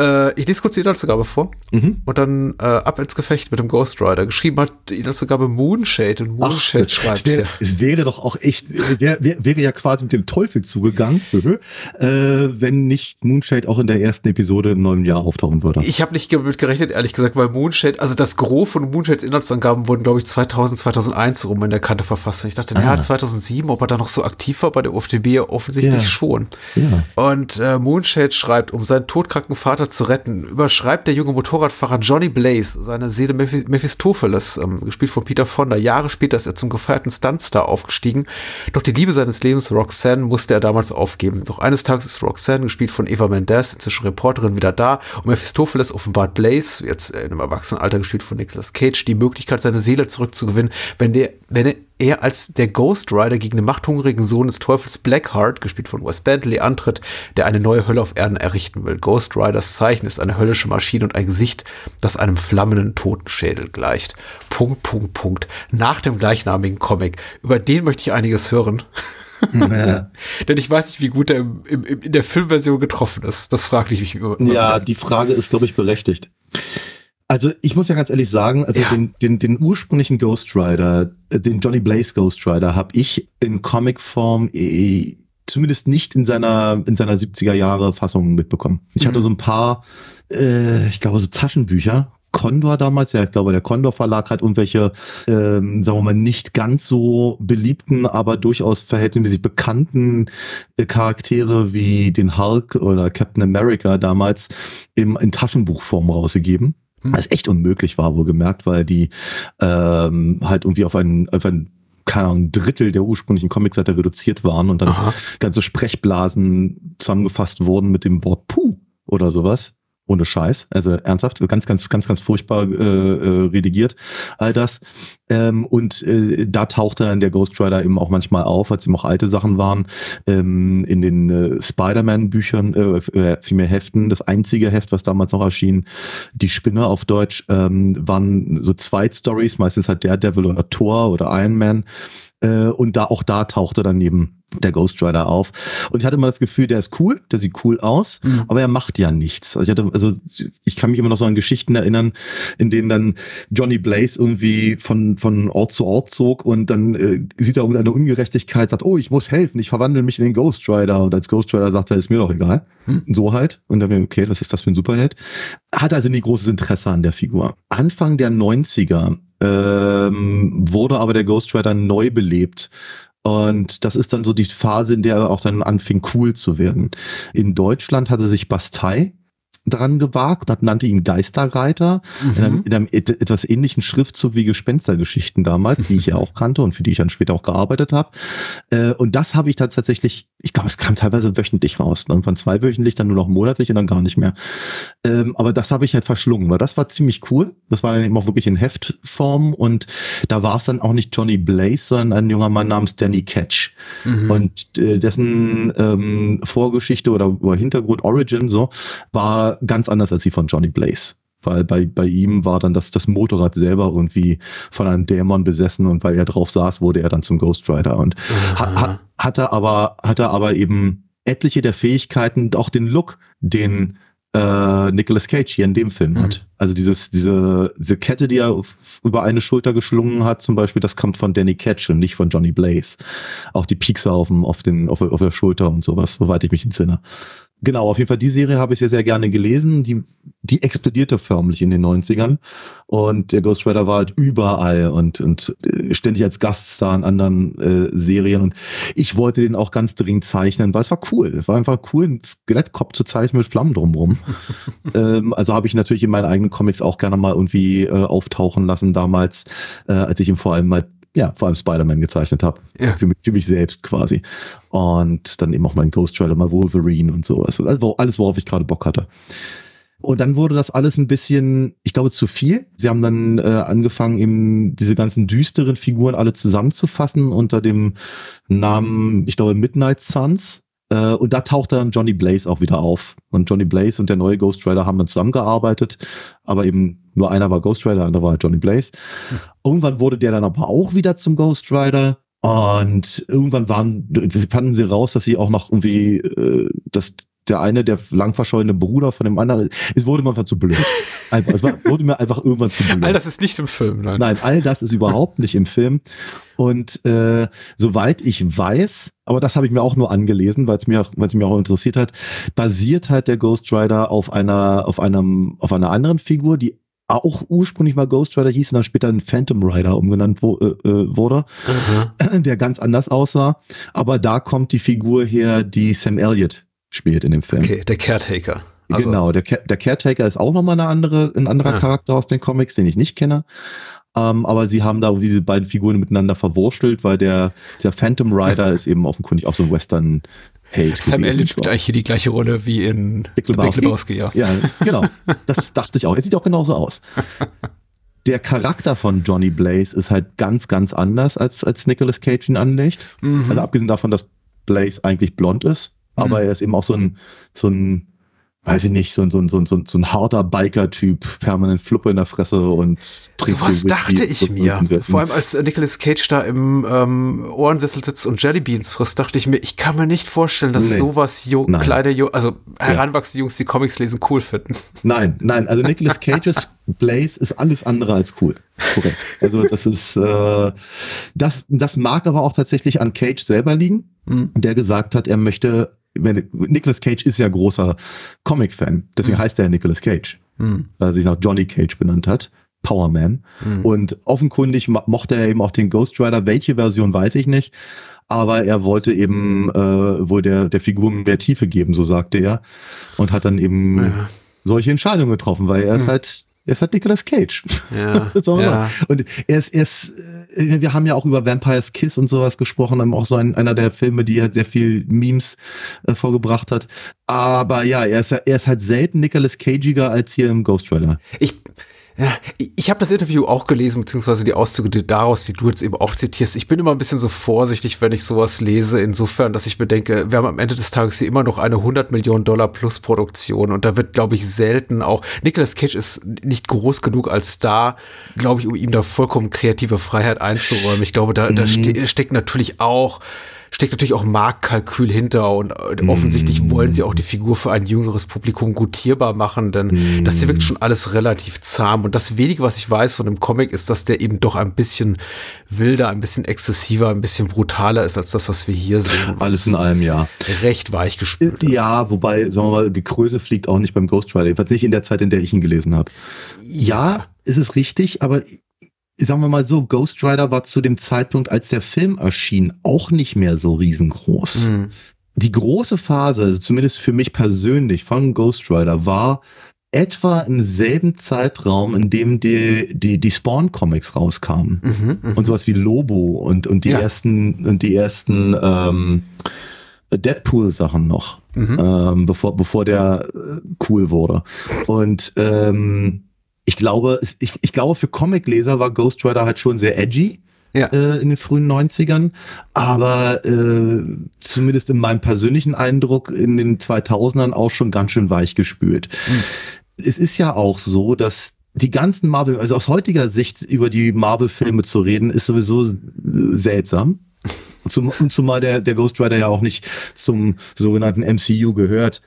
Äh, ich lese kurz die Inhaltsangabe vor mhm. und dann äh, ab ins Gefecht mit dem Ghost Rider. Geschrieben hat die Inhaltsangabe Moonshade und Moonshade Ach, schreibt es wäre, es wäre doch auch echt, wäre, wäre ja quasi mit dem Teufel zugegangen, äh, wenn nicht Moonshade auch in der ersten Episode im neuen Jahr auftauchen würde. Ich habe nicht damit gerechnet, ehrlich gesagt, weil Moonshade, also das Gros von Moonshades Inhaltsangaben wurden, glaube ich, 2000, 2001 rum in der Kante verfasst. Und ich dachte, ah. naja, 2007, ob er da noch so aktiv war bei der UFDB, offensichtlich ja. schon. Ja. Und äh, Moonshade schreibt, um seinen todkranken Vater zu retten, überschreibt der junge Motorradfahrer Johnny Blaze seine Seele Mephistopheles, ähm, gespielt von Peter Fonda. Jahre später ist er zum gefeierten Stuntstar aufgestiegen. Doch die Liebe seines Lebens, Roxanne, musste er damals aufgeben. Doch eines Tages ist Roxanne, gespielt von Eva Mendes, inzwischen Reporterin, wieder da und Mephistopheles offenbart Blaze, jetzt in einem Erwachsenenalter gespielt von Nicolas Cage, die Möglichkeit, seine Seele zurückzugewinnen, wenn, der, wenn er er als der Ghost Rider gegen den machthungrigen Sohn des Teufels Blackheart, gespielt von Wes Bentley, antritt, der eine neue Hölle auf Erden errichten will. Ghost Riders Zeichen ist eine höllische Maschine und ein Gesicht, das einem flammenden Totenschädel gleicht. Punkt, Punkt, Punkt. Nach dem gleichnamigen Comic. Über den möchte ich einiges hören. Ja. Denn ich weiß nicht, wie gut er im, im, in der Filmversion getroffen ist. Das frage ich mich über. Ja, die Frage ist, glaube ich, berechtigt. Also ich muss ja ganz ehrlich sagen, also ja. den, den, den ursprünglichen Ghost Rider, äh, den Johnny Blaze Ghost Rider, habe ich in Comicform eh, zumindest nicht in seiner in seiner 70er Jahre Fassung mitbekommen. Ich mhm. hatte so ein paar, äh, ich glaube so Taschenbücher. Condor damals, ja, ich glaube, der Condor Verlag hat irgendwelche, ähm, sagen wir mal, nicht ganz so beliebten, aber durchaus verhältnismäßig bekannten äh, Charaktere wie den Hulk oder Captain America damals im, in Taschenbuchform rausgegeben. Was echt unmöglich war, wohl gemerkt, weil die ähm, halt irgendwie auf ein, auf ein keine Ahnung, Drittel der ursprünglichen Comicseite reduziert waren und dann Aha. ganze Sprechblasen zusammengefasst wurden mit dem Wort Puh oder sowas ohne Scheiß, also ernsthaft, ganz, ganz, ganz, ganz furchtbar äh, äh, redigiert, all das. Ähm, und äh, da tauchte dann der Ghost Rider eben auch manchmal auf, als ihm auch alte Sachen waren, ähm, in den äh, Spider-Man-Büchern, äh, äh, vielmehr Heften. Das einzige Heft, was damals noch erschien, Die Spinne auf Deutsch, ähm, waren so Zweitstories, meistens halt Daredevil oder Thor oder Iron Man. Äh, und da auch da tauchte dann neben der Ghost Rider auf. Und ich hatte immer das Gefühl, der ist cool, der sieht cool aus, mhm. aber er macht ja nichts. Also ich hatte, also ich kann mich immer noch so an Geschichten erinnern, in denen dann Johnny Blaze irgendwie von, von Ort zu Ort zog und dann äh, sieht er irgendeine Ungerechtigkeit, sagt, oh, ich muss helfen, ich verwandle mich in den Ghost Rider. Und als Ghost Rider sagt er, ist mir doch egal. Mhm. So halt. Und dann, okay, was ist das für ein Superheld? Hat also nie großes Interesse an der Figur. Anfang der 90er ähm, wurde aber der Ghost Rider neu belebt und das ist dann so die Phase, in der er auch dann anfing, cool zu werden. In Deutschland hatte sich Bastei dran gewagt und nannte ihn Geisterreiter mhm. in, einem, in, einem, etwas ähnlichen Schriftzug wie Gespenstergeschichten damals, die ich ja auch kannte und für die ich dann später auch gearbeitet habe. Äh, und das habe ich dann tatsächlich, ich glaube, es kam teilweise wöchentlich raus, dann von zweiwöchentlich, dann nur noch monatlich und dann gar nicht mehr. Ähm, aber das habe ich halt verschlungen, weil das war ziemlich cool. Das war dann eben auch wirklich in Heftform und da war es dann auch nicht Johnny Blaze, sondern ein junger Mann namens Danny Catch. Mhm. Und äh, dessen ähm, Vorgeschichte oder, oder Hintergrund, Origin so, war ganz anders als die von Johnny Blaze. Weil bei, bei ihm war dann das, das Motorrad selber irgendwie von einem Dämon besessen und weil er drauf saß, wurde er dann zum Ghost Rider und hat, hat, hatte aber, hatte aber eben etliche der Fähigkeiten, auch den Look, den äh, Nicolas Cage hier in dem Film mhm. hat. Also dieses, diese, diese Kette, die er über eine Schulter geschlungen hat, zum Beispiel, das kommt von Danny Catch und nicht von Johnny Blaze. Auch die Piekser auf, dem, auf, den, auf, auf der Schulter und sowas, soweit ich mich entsinne. Genau, auf jeden Fall die Serie habe ich sehr, sehr gerne gelesen. Die, die explodierte förmlich in den 90ern. Und der Ghost Rider war halt überall und, und äh, ständig als Gaststar in anderen äh, Serien. Und ich wollte den auch ganz dringend zeichnen, weil es war cool. Es war einfach cool, einen Skelettkopf zu zeichnen mit Flammen drumrum. ähm, also habe ich natürlich in meinen eigenen Comics auch gerne mal irgendwie äh, auftauchen lassen damals, äh, als ich ihn vor allem mal ja, vor allem Spider-Man gezeichnet habe. Ja. Für, mich, für mich selbst quasi. Und dann eben auch mein Ghost Rider, mal Wolverine und sowas. Also alles, worauf ich gerade Bock hatte. Und dann wurde das alles ein bisschen, ich glaube, zu viel. Sie haben dann äh, angefangen, eben diese ganzen düsteren Figuren alle zusammenzufassen unter dem Namen, ich glaube, Midnight Suns. Äh, und da tauchte dann Johnny Blaze auch wieder auf. Und Johnny Blaze und der neue Ghost Rider haben dann zusammengearbeitet, aber eben nur einer war Ghost Rider, der andere war Johnny Blaze. Hm. Irgendwann wurde der dann aber auch wieder zum Ghost Rider. Und irgendwann waren, fanden sie raus, dass sie auch noch irgendwie, äh, dass der eine, der lang verschollene Bruder von dem anderen, es wurde mir einfach zu blöd. Einfach, es war, wurde mir einfach irgendwann zu blöd. All das ist nicht im Film, nein. Nein, all das ist überhaupt nicht im Film. Und äh, soweit ich weiß, aber das habe ich mir auch nur angelesen, weil es mir, weil es mich auch interessiert hat, basiert halt der Ghost Rider auf einer, auf einem, auf einer anderen Figur, die auch ursprünglich mal Ghost Rider hieß und dann später ein Phantom Rider umgenannt wo, äh, äh wurde, mhm. der ganz anders aussah. Aber da kommt die Figur her, die Sam Elliott spielt in dem Film. Okay, der Caretaker. Also genau, der, der Caretaker ist auch nochmal eine andere, ein anderer ja. Charakter aus den Comics, den ich nicht kenne. Ähm, aber sie haben da diese beiden Figuren miteinander verwurstelt, weil der, der Phantom Rider ist eben offenkundig auch so ein Western Held. Sam Elliott spielt eigentlich hier die gleiche Rolle wie in Big Lebowski. Big Lebowski ja. ja, genau. Das dachte ich auch. Er sieht auch genauso aus. Der Charakter von Johnny Blaze ist halt ganz, ganz anders, als, als Nicolas Cage ihn anlegt. Mhm. Also abgesehen davon, dass Blaze eigentlich blond ist, aber mhm. er ist eben auch so ein, so ein weiß ich nicht, so, ein so, ein so, so, so ein harter Biker-Typ, permanent Fluppe in der Fresse und trinkt so was dachte ich mir. Vor allem als Nicolas Cage da im ähm, Ohrensessel sitzt und Jellybeans frisst, dachte ich mir, ich kann mir nicht vorstellen, dass nee. sowas jo nein. kleine, jo also heranwachsende. Jungs, die Comics lesen, cool finden. Nein, nein, also Nicolas Cages Blaze ist alles andere als cool. Korrekt. Also das ist, äh, das, das mag aber auch tatsächlich an Cage selber liegen, mhm. der gesagt hat, er möchte Nicolas Cage ist ja großer Comic-Fan, deswegen mhm. heißt er ja Nicolas Cage, mhm. weil er sich nach Johnny Cage benannt hat. Power Man. Mhm. Und offenkundig mochte er eben auch den Ghost Rider. Welche Version weiß ich nicht. Aber er wollte eben äh, wohl der, der Figur mehr Tiefe geben, so sagte er. Und hat dann eben ja. solche Entscheidungen getroffen, weil er ist mhm. halt er ist halt Nicolas Cage. Ja, ja. Und er ist, er ist, äh, wir haben ja auch über Vampire's Kiss und sowas gesprochen, auch so ein, einer der Filme, die halt sehr viel Memes äh, vorgebracht hat. Aber ja, er ist, er ist halt selten Nicolas Cagiger als hier im Ghost Rider. Ich, ja, ich habe das Interview auch gelesen, beziehungsweise die Auszüge die daraus, die du jetzt eben auch zitierst. Ich bin immer ein bisschen so vorsichtig, wenn ich sowas lese, insofern, dass ich bedenke, wir haben am Ende des Tages hier immer noch eine 100 Millionen Dollar plus Produktion und da wird, glaube ich, selten auch, Nicolas Cage ist nicht groß genug als Star, glaube ich, um ihm da vollkommen kreative Freiheit einzuräumen. Ich glaube, da, mhm. da ste steckt natürlich auch steckt natürlich auch Marktkalkül hinter und äh, offensichtlich Mm. wollen sie auch die Figur für ein jüngeres Publikum gutierbar machen, denn Mm. das hier wirkt schon alles relativ zahm. Und das wenige, was ich weiß von dem Comic, ist, dass der eben doch ein bisschen wilder, ein bisschen exzessiver, ein bisschen brutaler ist als das, was wir hier sehen. Alles in allem, ja. Recht weich gespült ist. Ja, wobei, sagen wir mal, Gekröse fliegt auch nicht beim Ghost Rider. Jedenfalls nicht in der Zeit, in der ich ihn gelesen habe. Ja, ist es richtig, aber sagen wir mal so, Ghost Rider war zu dem Zeitpunkt, als der Film erschien, auch nicht mehr so riesengroß. Hm. Die große Phase, also zumindest für mich persönlich von Ghost Rider, war etwa im selben Zeitraum, in dem die, die, die Spawn-Comics rauskamen. Mhm, mhm. Und sowas wie Lobo und, und die Ja. ersten, und die ersten ähm, Deadpool-Sachen noch, Mhm. ähm, bevor, bevor der äh, cool wurde. Und ähm, ich glaube, ich, ich glaube, für Comicleser war Ghost Rider halt schon sehr edgy Ja. äh, in den frühen 90ern, aber äh, zumindest in meinem persönlichen Eindruck in den 2000ern auch schon ganz schön weich gespült. Es ist ja auch so, dass die ganzen Marvel, also aus heutiger Sicht über die Marvel-Filme zu reden, ist sowieso äh, seltsam. Und, zum, und zumal der, der Ghost Rider ja auch nicht zum sogenannten MCU gehört.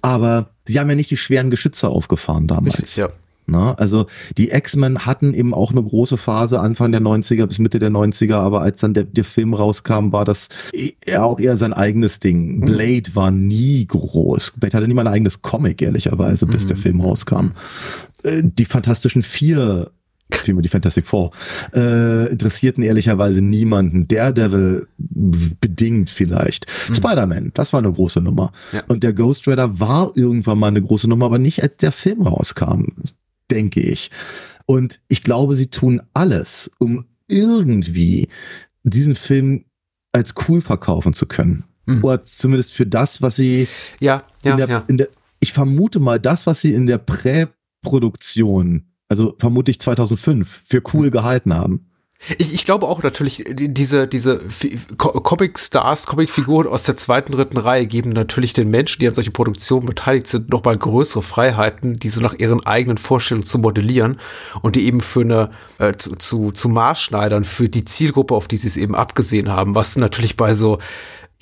Aber sie haben ja nicht die schweren Geschütze aufgefahren damals. Ja. Na, also die X-Men hatten eben auch eine große Phase Anfang der 90er bis Mitte der 90er, aber als dann der, der Film rauskam, war das eher auch eher sein eigenes Ding. Blade war nie groß. Blade hatte nie mal ein eigenes Comic, ehrlicherweise, bis der Film rauskam. Äh, Die Fantastischen Vier, vielmehr die Fantastic Four, äh, interessierten ehrlicherweise niemanden. Daredevil bedingt vielleicht. Spider-Man, das war eine große Nummer. Ja. Und der Ghost Rider war irgendwann mal eine große Nummer, aber nicht als der Film rauskam, denke ich. Und ich glaube, sie tun alles, um irgendwie diesen Film als cool verkaufen zu können. Mhm. Oder zumindest für das, was sie Ja, in ja, der, ja. in der, ich vermute mal, das, was sie in der Präproduktion, also vermutlich 2005, für cool gehalten haben. Ich, ich glaube auch natürlich, die- diese, diese Comic-Stars, Comic-Figuren aus der zweiten, dritten Reihe geben natürlich den Menschen, die an solchen Produktionen beteiligt sind, nochmal größere Freiheiten, diese nach ihren eigenen Vorstellungen zu modellieren und die eben für eine, äh, zu, zu, zu Maßschneidern für die Zielgruppe, auf die sie es eben abgesehen haben, was natürlich bei so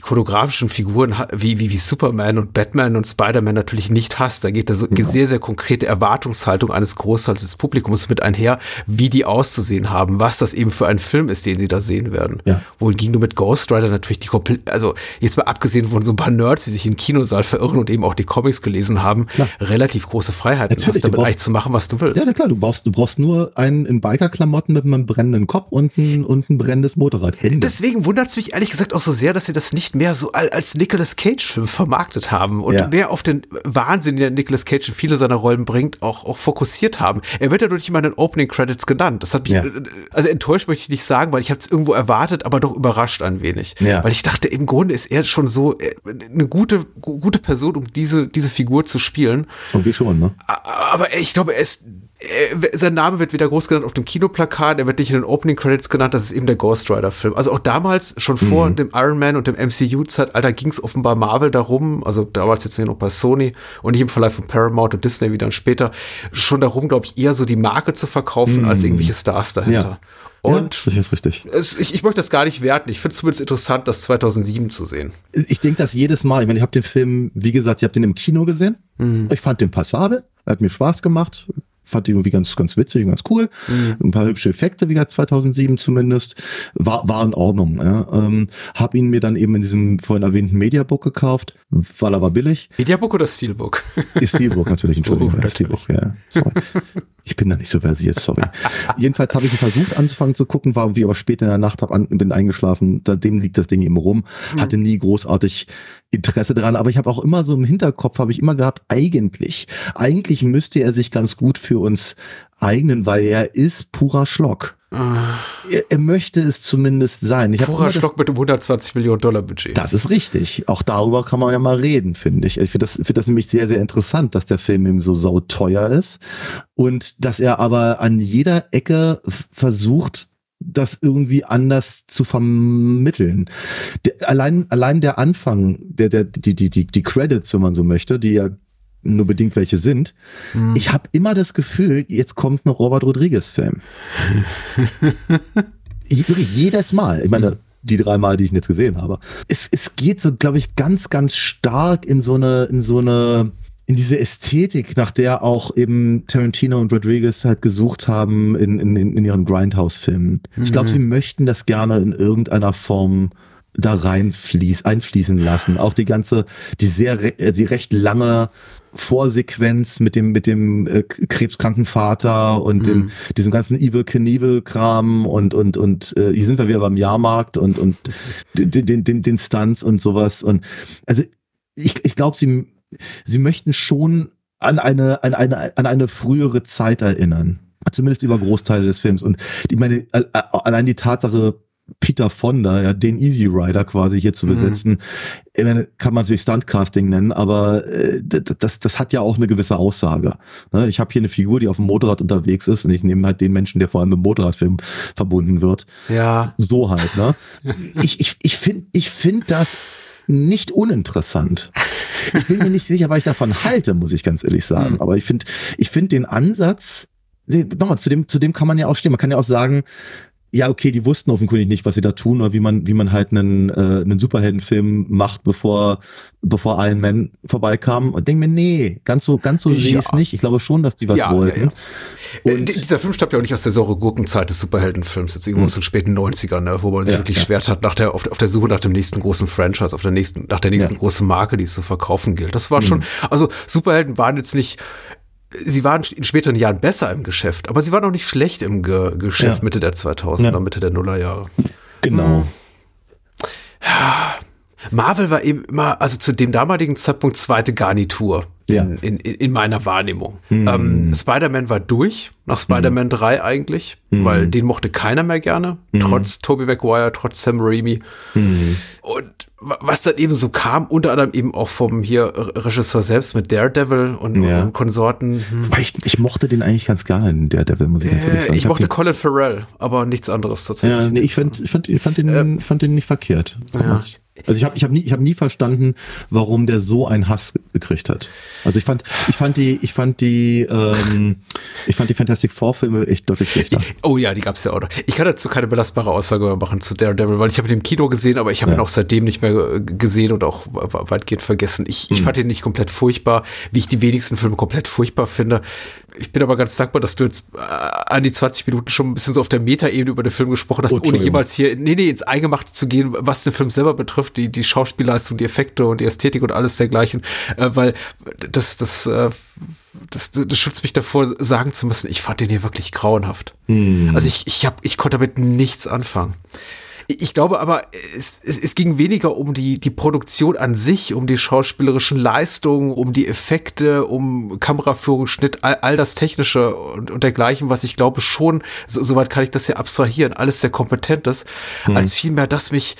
ikonografischen Figuren wie, wie, wie Superman und Batman und Spider-Man natürlich nicht hast. Da geht da so sehr, sehr konkrete Erwartungshaltung eines Großteils des Publikums mit einher, wie die auszusehen haben, was das eben für ein Film ist, den sie da sehen werden. Ja. Wohingegen du mit Ghost Rider natürlich die komplett, also jetzt mal abgesehen von so ein paar Nerds, die sich in den Kinosaal verirren und eben auch die Comics gelesen haben, relativ große Freiheiten Natürlich, hast, damit brauchst- eigentlich zu machen, was du willst. Ja, na klar, du brauchst, du brauchst nur einen in Biker-Klamotten mit einem brennenden Kopf und ein, und ein brennendes Motorrad. Ende. Deswegen wundert es mich ehrlich gesagt auch so sehr, dass sie das nicht mehr so al- als Nicolas Cage-Film vermarktet haben und Ja. mehr auf den Wahnsinn, den Nicolas Cage in viele seiner Rollen bringt, auch, auch fokussiert haben. Er wird ja durch immer in den Opening Credits genannt. Das hat mich, Ja. äh, also enttäuscht möchte ich nicht sagen, weil ich habe es irgendwo erwartet, aber doch überrascht ein wenig. Ja. Weil ich dachte, im Grunde ist er schon so äh, eine gute, gu- gute Person, um diese, diese Figur zu spielen. Und wie schon, ne? Aber ich glaube, er ist, er, sein Name wird wieder groß genannt auf dem Kinoplakat, er wird nicht in den Opening Credits genannt, das ist eben der Ghost Rider Film. Also auch damals, schon vor dem Iron Man und dem MCU-Zeitalter, ging es offenbar Marvel darum, also damals jetzt noch bei Sony und nicht im Verleih von Paramount und Disney wie dann später, schon darum, glaube ich, eher so die Marke zu verkaufen, als irgendwelche Stars dahinter. Und ja, das ist richtig. es, ich, ich möchte das gar nicht werten. Ich finde es zumindest interessant, das 2007 zu sehen. Ich denke das jedes Mal. Ich meine, ich habe den Film, wie gesagt, ich habe den im Kino gesehen. Mhm. Ich fand den passabel, hat mir Spaß gemacht. Fand den irgendwie ganz, ganz witzig und ganz cool. Mhm. Ein paar hübsche Effekte, wie gesagt, 2007 zumindest. War, war in Ordnung. Ja. Ähm, hab ihn mir dann eben in diesem vorhin erwähnten Mediabook gekauft, weil er war billig. Mediabook oder Steelbook? Ist Steelbook natürlich, Entschuldigung. Oh, Steelbook, ja. Sorry. Ich bin da nicht so versiert, sorry. Jedenfalls habe ich versucht anzufangen zu gucken, war irgendwie aber spät in der Nacht, hab an, bin eingeschlafen. Seitdem liegt das Ding eben rum. Hatte nie großartig Interesse dran, aber ich habe auch immer so im Hinterkopf, habe ich immer gehabt, eigentlich, eigentlich müsste er sich ganz gut für uns eignen, weil er ist purer Schlock. Er, er möchte es zumindest sein. Ich Purer Stock mit einem 120 Millionen Dollar Budget. das ist richtig. Auch darüber kann man ja mal reden, finde ich. Ich finde das, finde das nämlich sehr, sehr interessant, dass der Film eben so sauteuer ist und dass er aber an jeder Ecke versucht, das irgendwie anders zu vermitteln. Der, allein, allein der Anfang, der, der, die, die, die, die Credits, wenn man so möchte, die ja nur bedingt welche sind. Ich habe immer das Gefühl, jetzt kommt ein Robert Rodriguez-Film. Ich- Wirklich jedes Mal. Ich meine, die drei Mal, die ich ihn jetzt gesehen habe. Es, es geht so, glaube ich, ganz, ganz stark in so eine, in so eine, in diese Ästhetik, nach der auch eben Tarantino und Rodriguez halt gesucht haben in, in, in ihren Grindhouse-Filmen. Mhm. Ich glaube, sie möchten das gerne in irgendeiner Form da reinfließ, einfließen lassen. Auch die ganze, die sehr, die recht lange Vorsequenz mit dem, mit dem äh, krebskranken Vater und mhm. dem, diesem ganzen Evil Knievel-Kram und, und, und äh, hier sind wir wieder beim Jahrmarkt und, und den, den, den, den Stunts und sowas. Und also ich, ich glaube, sie, sie möchten schon an eine, an eine, an eine frühere Zeit erinnern. Zumindest über Großteile des Films. Und ich meine, allein die Tatsache, Peter Fonda, ja, den Easy Rider quasi hier zu mhm. besetzen, mhm. kann man natürlich Stuntcasting nennen, aber äh, das, das hat ja auch eine gewisse Aussage. Ne? Ich habe hier eine Figur, die auf dem Motorrad unterwegs ist und ich nehme halt den Menschen, der vor allem im Motorradfilm verbunden wird. Ja. So halt, ne? ich ich, ich finde ich find das nicht uninteressant. Ich bin mir nicht sicher, was ich davon halte, muss ich ganz ehrlich sagen. Mhm. Aber ich finde, ich finde den Ansatz, nochmal, zu dem, zu dem kann man ja auch stehen. Man kann ja auch sagen, ja, okay, die wussten offenkundig nicht, was sie da tun oder wie man, wie man halt einen, äh, einen Superheldenfilm macht, bevor, bevor Iron Man vorbeikam. Und denk mir, nee, ganz so, ganz so ja. sehe ich es nicht. Ich glaube schon, dass die was ja, wollten. Ja, Und dieser Film stammt ja auch nicht aus der saure Gurkenzeit des Superheldenfilms, jetzt irgendwo hm. aus den späten 90ern, ne, wo man sich wirklich schwer hat nach der, auf, auf der Suche nach dem nächsten großen Franchise, auf der nächsten, nach der nächsten großen Marke, die es zu verkaufen gilt. Das war hm. schon, also Superhelden waren jetzt nicht sie waren in späteren Jahren besser im Geschäft, aber sie waren auch nicht schlecht im Ge Geschäft ja. Mitte der 2000er, ja. Mitte der Nullerjahre. Genau. Ja. Marvel war eben immer, also zu dem damaligen Zeitpunkt zweite Garnitur ja. in, in, in meiner Wahrnehmung. Mhm. Ähm, Spider-Man war durch, nach Spider-Man mhm. 3 eigentlich, mhm. weil den mochte keiner mehr gerne, mhm. trotz Tobey Maguire, trotz Sam Raimi. Mhm. Und was dann eben so kam, unter anderem eben auch vom hier Regisseur selbst mit Daredevil und, ja. und Konsorten. Hm. Ich, ich, mochte den eigentlich ganz gerne, den Daredevil, muss ich ganz ehrlich sagen. Ich, ich mochte Colin Farrell, aber nichts anderes tatsächlich. Ja, nee, ich fand, ich fand, ich fand, den, ähm, fand den nicht verkehrt. Ja. Also ich habe ich hab nie, ich hab nie verstanden, warum der so einen Hass gekriegt hat. Also ich fand, ich fand die, ich fand die, ähm, ich fand die Fantastic Four Filme echt deutlich schlechter. Oh ja, die gab's ja auch noch. Ich kann dazu keine belastbare Aussage mehr machen zu Daredevil, weil ich habe ihn im Kino gesehen, aber ich habe ja. ihn auch seitdem nicht mehr gesehen und auch weitgehend vergessen. Ich, ich mhm. fand ihn nicht komplett furchtbar, wie ich die wenigsten Filme komplett furchtbar finde ich bin aber ganz dankbar, dass du jetzt äh, an die 20 Minuten schon ein bisschen so auf der Metaebene über den Film gesprochen hast, oh, ohne jemals hier, nee, nee, ins Eingemachte zu gehen, was den Film selber betrifft, die, die Schauspielleistung, die Effekte und die Ästhetik und alles dergleichen, äh, weil das, das, äh, das, das schützt mich davor, sagen zu müssen, ich fand den hier wirklich grauenhaft. Hm. Also ich, ich, hab, ich konnte damit nichts anfangen. Ich glaube aber, es, es, es ging weniger um die, die Produktion an sich, um die schauspielerischen Leistungen, um die Effekte, um Kameraführung, Schnitt, all, all das Technische und, und dergleichen, was ich glaube schon, so, soweit kann ich das ja abstrahieren, alles sehr kompetent ist, mhm. als vielmehr, dass mich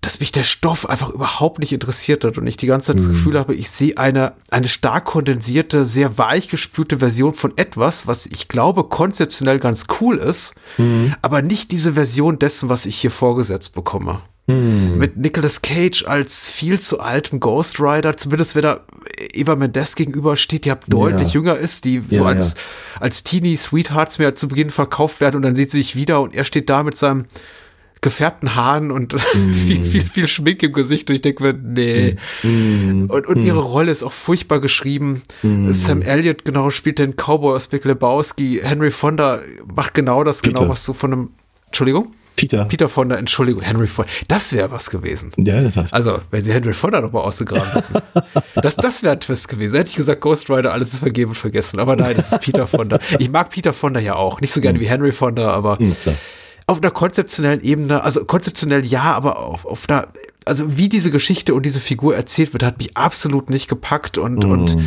dass mich der Stoff einfach überhaupt nicht interessiert hat und ich die ganze Zeit das mhm. Gefühl habe, ich sehe eine, eine stark kondensierte, sehr weich gespülte Version von etwas, was ich glaube konzeptionell ganz cool ist, mhm. aber nicht diese Version dessen, was ich hier vorgesetzt bekomme. Mhm. Mit Nicolas Cage als viel zu altem Ghost Rider, zumindest wenn er Eva Mendes gegenübersteht, die deutlich ja. jünger ist, die so ja, als, ja. als Teenie Sweethearts mir zu Beginn verkauft werden und dann sieht sie sich wieder und er steht da mit seinem gefärbten Haaren und mm. viel, viel, viel Schmink im Gesicht und ich denke mir, nee. Mm. Und, und mm. ihre Rolle ist auch furchtbar geschrieben. Mm. Sam Elliott genau spielt den Cowboy aus Big Lebowski. Henry Fonda macht genau das, genau Peter. genau was so von einem, Entschuldigung? Peter. Peter Fonda, Entschuldigung, Henry Fonda. Das wäre was gewesen. Ja, in der Tat. Also, wenn sie Henry Fonda nochmal ausgegraben hätten. das das wäre ein Twist gewesen. Hätte ich gesagt, Ghost Rider, alles ist vergeben und vergessen. Aber nein, das ist Peter Fonda. Ich mag Peter Fonda ja auch. Nicht so gerne mm. wie Henry Fonda, aber mm, auf einer konzeptionellen Ebene, also konzeptionell ja, aber auf, auf einer, also wie diese Geschichte und diese Figur erzählt wird, hat mich absolut nicht gepackt und, mm. und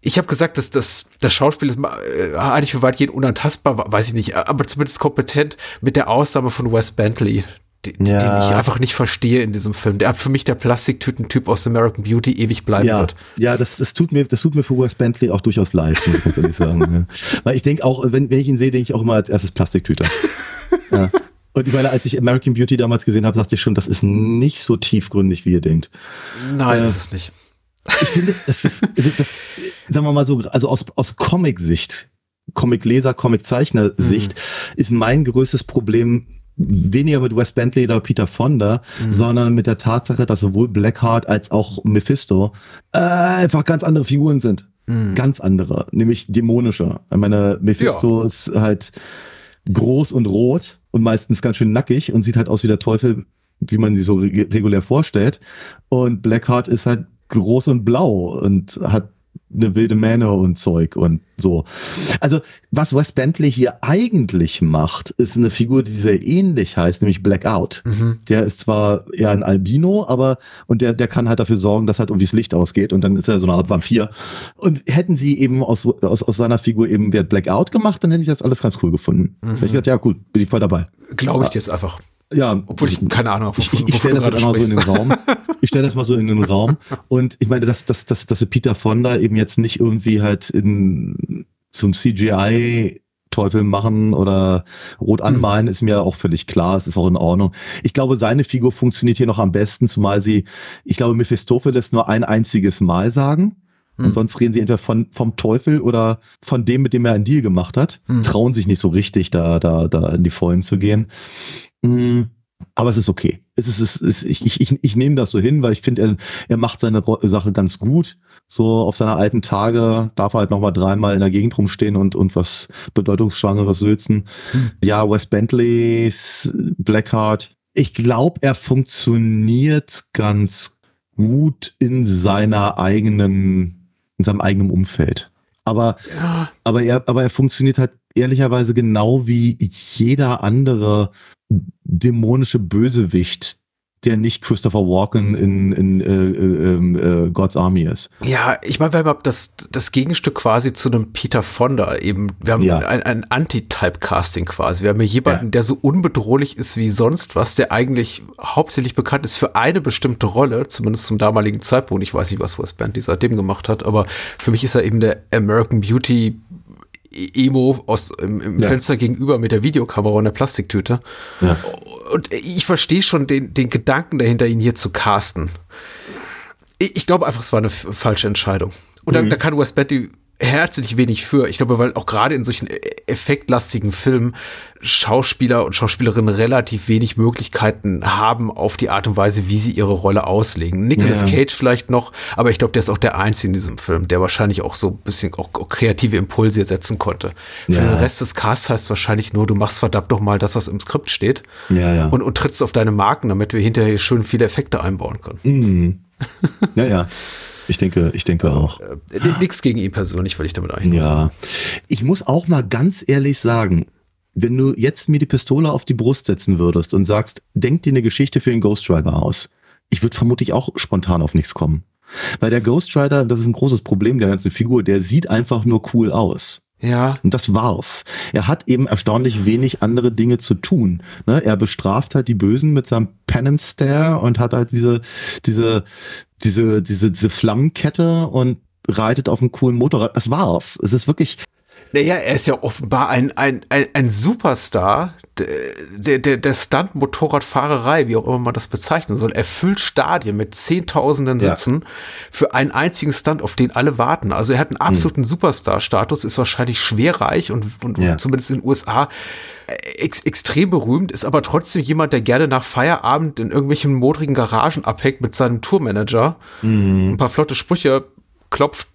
ich habe gesagt, dass das, das Schauspiel ist äh, eigentlich für weitgehend unantastbar, weiß ich nicht, aber zumindest kompetent mit der Ausnahme von Wes Bentley, die, ja. den ich einfach nicht verstehe in diesem Film. Der für mich der Plastiktüten-Typ aus American Beauty ewig bleiben ja, wird. Ja, das, das tut mir, das tut mir für Wes Bentley auch durchaus leid, muss ich ganz ehrlich sagen. ja. Weil ich denke auch, wenn, wenn ich ihn sehe, denke ich auch immer als erstes Plastiktüte. ja. Und ich meine, als ich American Beauty damals gesehen habe, dachte ich schon, das ist nicht so tiefgründig, wie ihr denkt. Nein, äh, das ist nicht. Ich finde, es ist, das, sagen wir mal so, also aus, aus Comic-Sicht, Comic-Leser, Comic-Zeichner-Sicht, mhm. ist mein größtes Problem weniger mit Wes Bentley oder Peter Fonda, Mhm. sondern mit der Tatsache, dass sowohl Blackheart als auch Mephisto äh, einfach ganz andere Figuren sind. Mhm. Ganz andere, nämlich dämonische. Ich meine, Mephisto ist halt groß und rot und meistens ganz schön nackig und sieht halt aus wie der Teufel, wie man sie so reg- regulär vorstellt. Und Blackheart ist halt groß und blau und hat eine wilde Mähne und Zeug und so. Also, was Wes Bentley hier eigentlich macht, ist eine Figur, die sehr ähnlich heißt, nämlich Blackout. Mhm. Der ist zwar eher ein Albino, aber und der, der kann halt dafür sorgen, dass halt irgendwie das Licht ausgeht und dann ist er so eine Art Vampir. Und hätten sie eben aus, aus, aus seiner Figur eben Wert Blackout gemacht, dann hätte ich das alles ganz cool gefunden. Mhm. Hätte ich gedacht, ja gut, bin ich voll dabei. Glaube ich dir jetzt einfach. Ja, Obwohl ich keine Ahnung habe, ich, ich, ich stelle das jetzt einmal so in den Raum. Ich stelle das mal so in den Raum. Und ich meine, dass, dass, dass, dass Peter Fonda eben jetzt nicht irgendwie halt in, zum CGI Teufel machen oder rot anmalen, ist mir auch völlig klar. Es ist auch in Ordnung. Ich glaube, seine Figur funktioniert hier noch am besten, zumal sie, ich glaube, Mephistopheles nur ein einziges Mal sagen. Und Hm. sonst reden sie entweder von, vom Teufel oder von dem, mit dem er einen Deal gemacht hat. Hm. Trauen sich nicht so richtig, da, da, da in die Vollen zu gehen. Mm, Aber es ist okay. Es ist, es ist, ich, ich, ich, ich nehme das so hin, weil ich finde, er, er macht seine Sache ganz gut. So auf seine alten Tage darf er halt nochmal dreimal in der Gegend rumstehen und, und was Bedeutungsschwangeres sülzen. Hm. Ja, Wes Bentleys Blackheart. Ich glaube, er funktioniert ganz gut in seiner eigenen, in seinem eigenen Umfeld. Aber Ja, aber er, aber er funktioniert halt ehrlicherweise genau wie jeder andere dämonische Bösewicht, der nicht Christopher Walken in, in äh, äh, äh, God's Army ist. ja ich meine, wir haben das, das Gegenstück quasi zu einem Peter Fonda eben. Wir haben Ja. ein, ein Anti-Type-Casting quasi. Wir haben hier jemanden, Ja. der so unbedrohlich ist wie sonst was, der eigentlich hauptsächlich bekannt ist für eine bestimmte Rolle, zumindest zum damaligen Zeitpunkt. Ich weiß nicht, was Wes Bentley seitdem gemacht hat, aber für mich ist er eben der American Beauty Emo aus im, im Ja. Fenster gegenüber mit der Videokamera und der Plastiktüte. Ja. Und ich verstehe schon den, den Gedanken dahinter, ihn hier zu casten. Ich, ich glaube einfach, es war eine falsche Entscheidung. Und da, da kann Wes Bentley herzlich wenig für. Ich glaube, weil auch gerade in solchen e- effektlastigen Filmen Schauspieler und Schauspielerinnen relativ wenig Möglichkeiten haben auf die Art und Weise, wie sie ihre Rolle auslegen. Nicolas Ja. Cage vielleicht noch, aber ich glaube, der ist auch der Einzige in diesem Film, der wahrscheinlich auch so ein bisschen auch, auch kreative Impulse setzen konnte. Für Ja. den Rest des Casts heißt es wahrscheinlich nur, du machst verdammt doch mal das, was im Skript steht Ja, ja. und, und trittst auf deine Marken, damit wir hinterher schön viele Effekte einbauen können. Mhm. ja, ja. Ich denke, ich denke auch. Äh, Nichts gegen ihn persönlich, will ich damit eigentlich. Ja. Ich muss auch mal ganz ehrlich sagen, wenn du jetzt mir die Pistole auf die Brust setzen würdest und sagst, denk dir eine Geschichte für den Ghost Rider aus, ich würde vermutlich auch spontan auf nichts kommen. Weil der Ghost Rider, das ist ein großes Problem der ganzen Figur, der sieht einfach nur cool aus. Ja, Und das war's. Er hat eben erstaunlich wenig andere Dinge zu tun. Ne? Er bestraft halt die Bösen mit seinem Penance Stare und hat halt diese, diese, diese, diese, diese Flammenkette und reitet auf einem coolen Motorrad. Das war's. Es ist wirklich, naja, er ist ja offenbar ein, ein, ein, ein Superstar der, der, der Stunt-Motorradfahrerei, wie auch immer man das bezeichnen soll. Er füllt Stadien mit Zehntausenden Ja. Sitzen für einen einzigen Stunt, auf den alle warten. Also er hat einen absoluten Superstar-Status, ist wahrscheinlich schwerreich und, und, Ja. und zumindest in den USA ex extrem berühmt, ist aber trotzdem jemand, der gerne nach Feierabend in irgendwelchen modrigen Garagen abhängt mit seinem Tourmanager, ein paar flotte Sprüche klopft,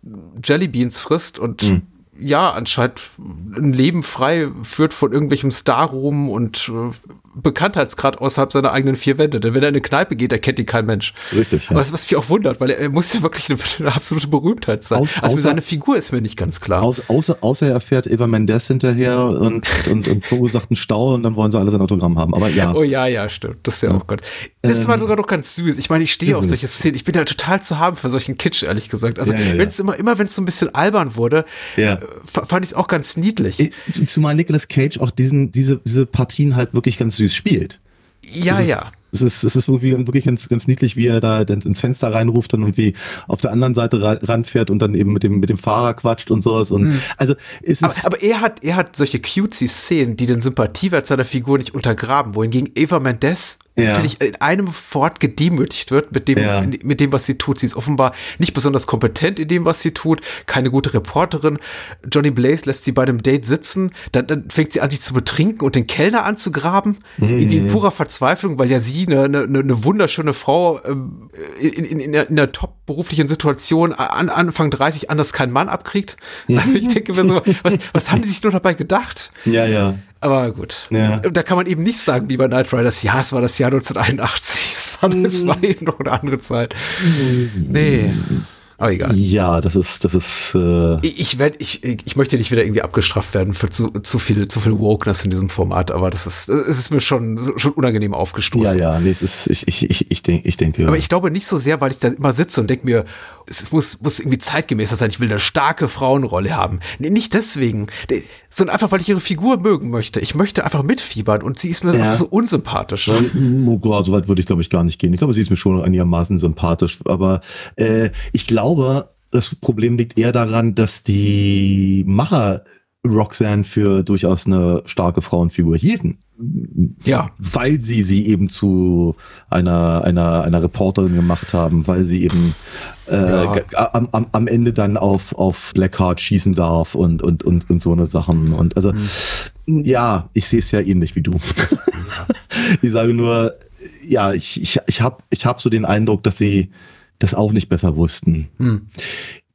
Jellybeans frisst und ja, anscheinend ein Leben frei führt von irgendwelchem Starruhm und äh, Bekanntheitsgrad außerhalb seiner eigenen vier Wände. Denn wenn er in eine Kneipe geht, erkennt ihn kein Mensch. Richtig, ja. Was, was mich auch wundert, weil er, er muss ja wirklich eine, eine absolute Berühmtheit sein. Aus- also außer- seine Figur ist mir nicht ganz klar. Aus, außer, außer er fährt Eva Mendes hinterher und, und, und verursacht einen Stau und dann wollen sie alle sein Autogramm haben. Aber ja. Oh ja, ja, stimmt. Das ist ja auch ganz. Das war sogar doch ganz süß. Ich meine, ich stehe auf solche Szenen. Ich bin ja total zu haben für solchen Kitsch, ehrlich gesagt. Also, Ja, ja, ja. wenn es immer, immer wenn es so ein bisschen albern wurde, Ja. äh, fand ich es auch ganz niedlich. Ich- Zumal Nicolas Cage auch diesen, diese, diese Partien halt wirklich ganz süß spielt. ja, das ist- ja. Es ist, es ist irgendwie wirklich ganz, ganz niedlich, wie er da ins Fenster reinruft, dann irgendwie auf der anderen Seite ranfährt und dann eben mit dem, mit dem Fahrer quatscht und sowas. Und mhm. also es ist. Aber, aber, er hat, er hat solche cutesy Szenen, die den Sympathiewert seiner Figur nicht untergraben, wohingegen Eva Mendes ja. finde ich, in einem Fort gedemütigt wird mit dem, ja. mit dem, was sie tut. Sie ist offenbar nicht besonders kompetent in dem, was sie tut, keine gute Reporterin. Johnny Blaze lässt sie bei einem Date sitzen, dann, dann fängt sie an, sich zu betrinken und den Kellner anzugraben, mhm. irgendwie in purer Verzweiflung, weil ja sie, eine, eine, eine wunderschöne Frau, ähm, in, in, in, einer, in einer top beruflichen Situation an Anfang 30 anders kein Mann abkriegt. Mhm. ich denke mir so, was, was haben die sich nur dabei gedacht? Ja, ja. Aber gut. Ja. Da kann man eben nicht sagen, wie bei Knight Riders, ja, es war das Jahr 1981. Es war, es war eben noch eine andere Zeit. Nee. Aber egal. Ja, das ist, das ist. Äh ich, werd, ich, ich möchte nicht wieder irgendwie abgestraft werden für zu, zu viel, zu viel Wokeness in diesem Format, aber das ist, es ist mir schon, schon unangenehm aufgestoßen. Ja, ja, nee, es ist, ich, ich, ich, ich, denk, ich denke. Aber ich glaube nicht so sehr, weil ich da immer sitze und denke mir, es muss, muss irgendwie zeitgemäßer sein. Ich will eine starke Frauenrolle haben. Nee, nicht deswegen, sondern einfach, weil ich ihre Figur mögen möchte. Ich möchte einfach mitfiebern und sie ist mir ja. so unsympathisch. Ja, oh Gott, so weit würde ich, glaube ich, gar nicht gehen. Ich glaube, sie ist mir schon einigermaßen sympathisch. Aber äh, ich glaube, das Problem liegt eher daran, dass die Macher Roxanne für durchaus eine starke Frauenfigur hielten. Ja. Weil sie sie eben zu einer, einer, einer Reporterin gemacht haben, weil sie eben äh, ja. am, am, am Ende dann auf, auf Blackheart schießen darf und, und, und, und so eine Sachen. Und also, mhm. ja, ich sehe es ja ähnlich wie du. Ich sage nur, ja, ich, ich, ich habe ich hab so den Eindruck, dass sie das auch nicht besser wussten. Mhm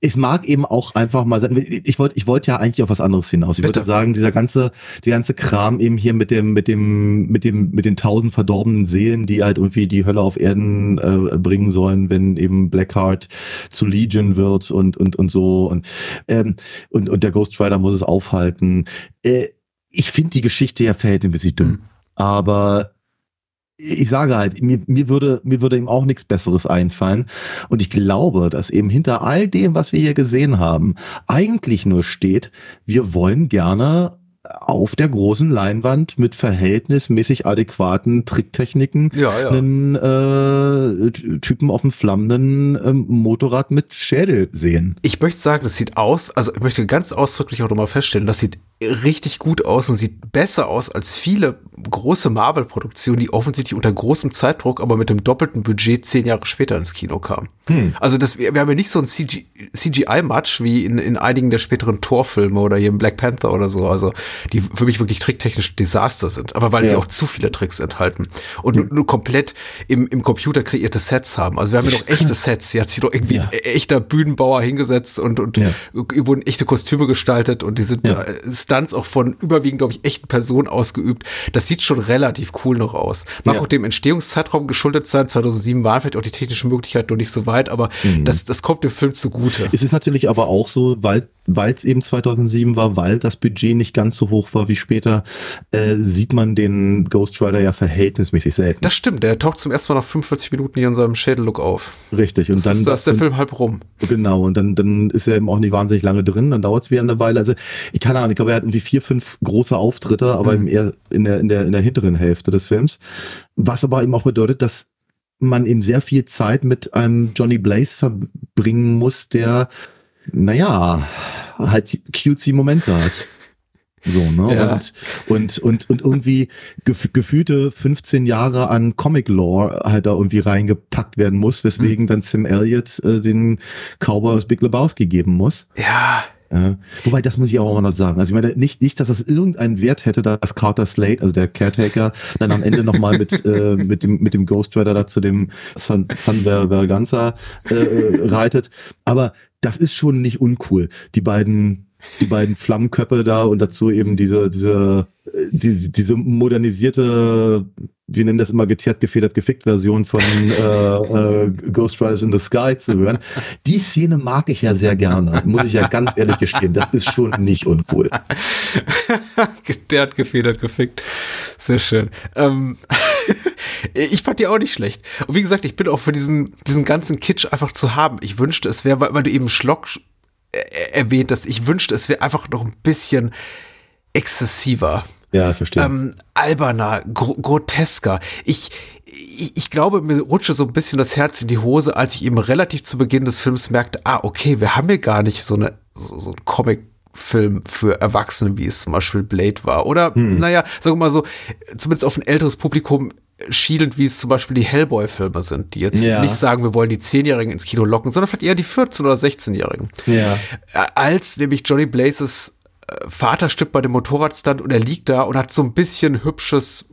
es mag eben auch einfach mal sein. Ich wollte, ich wollte ja eigentlich auf was anderes hinaus. Ich Bitte. würde sagen, dieser ganze, die ganze Kram eben hier mit dem, mit dem, mit dem, mit den tausend verdorbenen Seelen, die halt irgendwie die Hölle auf Erden äh, bringen sollen, wenn eben Blackheart zu Legion wird und und und so und ähm, und und der Ghost Rider muss es aufhalten. Äh, ich finde die Geschichte ja verhältnismäßig dünn, mhm. aber ich sage halt, mir, mir würde, mir würde ihm auch nichts Besseres einfallen. Und ich glaube, dass eben hinter all dem, was wir hier gesehen haben, eigentlich nur steht, wir wollen gerne auf der großen Leinwand mit verhältnismäßig adäquaten Tricktechniken ja, ja. einen äh, Typen auf dem flammenden ähm, Motorrad mit Schädel sehen. Ich möchte sagen, das sieht aus, also ich möchte ganz ausdrücklich auch nochmal feststellen, das sieht richtig gut aus und sieht besser aus als viele große Marvel-Produktionen, die offensichtlich unter großem Zeitdruck, aber mit dem doppelten Budget zehn Jahre später ins Kino kamen. Hm. Also das, wir, wir haben ja nicht so ein CG, CGI-Match wie in, in einigen der späteren Torfilme oder hier im Black Panther oder so, also die für mich wirklich tricktechnisch Desaster sind, aber weil ja. sie auch zu viele Tricks enthalten und hm. nur komplett im, im Computer kreierte Sets haben. Also wir haben ja noch echte Sets, hier hat sich doch irgendwie ja. ein echter Bühnenbauer hingesetzt und, und ja. wurden echte Kostüme gestaltet und die sind ja. Stunts auch von überwiegend, glaube ich, echten Personen ausgeübt. Das sieht schon relativ cool noch aus. Mag auch dem Entstehungszeitraum geschuldet sein. 2007 waren vielleicht auch die technischen Möglichkeiten noch nicht so weit, aber mhm. das, das kommt dem Film zugute. Es ist natürlich aber auch so, weil weil es eben 2007 war, weil das Budget nicht ganz so hoch war wie später, äh, sieht man den Ghost Rider ja verhältnismäßig selten. Das stimmt, der taucht zum ersten Mal nach 45 Minuten hier in seinem Schädellook auf. Richtig. Und das dann ist, da ist der Film halb rum. Genau, und dann, dann ist er eben auch nicht wahnsinnig lange drin, dann dauert es wieder eine Weile. Also ich keine Ahnung, ich glaube, er hat irgendwie vier, fünf große Auftritte, aber mhm. eher in der, in, der, in der hinteren Hälfte des Films. Was aber eben auch bedeutet, dass man eben sehr viel Zeit mit einem Johnny Blaze verbringen muss, der, naja, halt cutesy Momente hat. So, ne? Ja. Und, und, und, und irgendwie gef gefühlte 15 Jahre an Comic-Lore halt da irgendwie reingepackt werden muss, weswegen mhm. dann Sam Elliott äh, den Cowboy aus Big Lebowski geben muss. Ja. Ja. Wobei, das muss ich auch mal noch sagen. Also ich meine, nicht, nicht, dass das irgendeinen Wert hätte, dass Carter Slade, also der Caretaker, dann am Ende nochmal mit, äh, mit, dem, mit dem Ghost Rider da zu dem San, San Verganza äh, äh, reitet. Aber das ist schon nicht uncool. Die beiden die beiden Flammenköpfe da und dazu eben diese, diese, die, diese modernisierte, wir nennen das immer geteert, gefedert, gefickt Version von äh, äh, Ghost Riders in the Sky zu hören. Die Szene mag ich ja sehr gerne, muss ich ja ganz ehrlich gestehen. Das ist schon nicht uncool. geteert, gefedert, gefickt. Sehr schön. Ähm, ich fand die auch nicht schlecht. Und wie gesagt, ich bin auch für diesen, diesen ganzen Kitsch einfach zu haben. Ich wünschte, es wäre, weil du eben Schlock erwähnt, dass ich wünschte, es wäre einfach noch ein bisschen exzessiver. Ja, verstehe. Ähm, alberner, gro grotesker. Ich, ich, ich glaube, mir rutschte so ein bisschen das Herz in die Hose, als ich eben relativ zu Beginn des Films merkte, ah, okay, wir haben hier gar nicht so eine, so, so ein Comic Film für Erwachsene, wie es zum Beispiel Blade war. Oder, hm. naja, sagen wir mal so, zumindest auf ein älteres Publikum schielend, wie es zum Beispiel die Hellboy-Filme sind, die jetzt ja. nicht sagen, wir wollen die Zehnjährigen ins Kino locken, sondern vielleicht eher die 14- oder 16-Jährigen. Ja. Äh, als nämlich Johnny Blazes Vater stirbt bei dem Motorradstand und er liegt da und hat so ein bisschen hübsches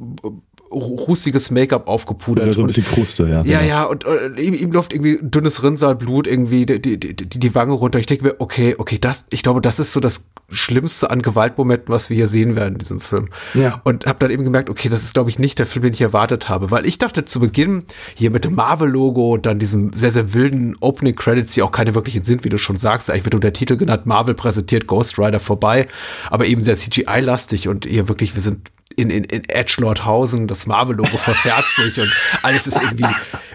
rußiges Make-up aufgepudert. Ja, so ein bisschen Kruste, ja. Ja, genau. ja, und, und ihm, ihm läuft irgendwie dünnes Rinnsaalblut irgendwie die, die, die, die Wange runter. Ich denke mir, okay, okay, das, ich glaube, das ist so das Schlimmste an Gewaltmomenten, was wir hier sehen werden in diesem Film. Ja. Und habe dann eben gemerkt, okay, das ist, glaube ich, nicht der Film, den ich erwartet habe. Weil ich dachte zu Beginn, hier mit dem Marvel-Logo und dann diesem sehr, sehr wilden Opening Credits, die auch keine wirklichen sind, wie du schon sagst. Eigentlich wird unter Titel genannt, Marvel präsentiert Ghost Rider vorbei, aber eben sehr CGI-lastig und hier wirklich, wir sind in, in, in Edgelordhausen, das Marvel-Logo verfärbt sich und alles ist irgendwie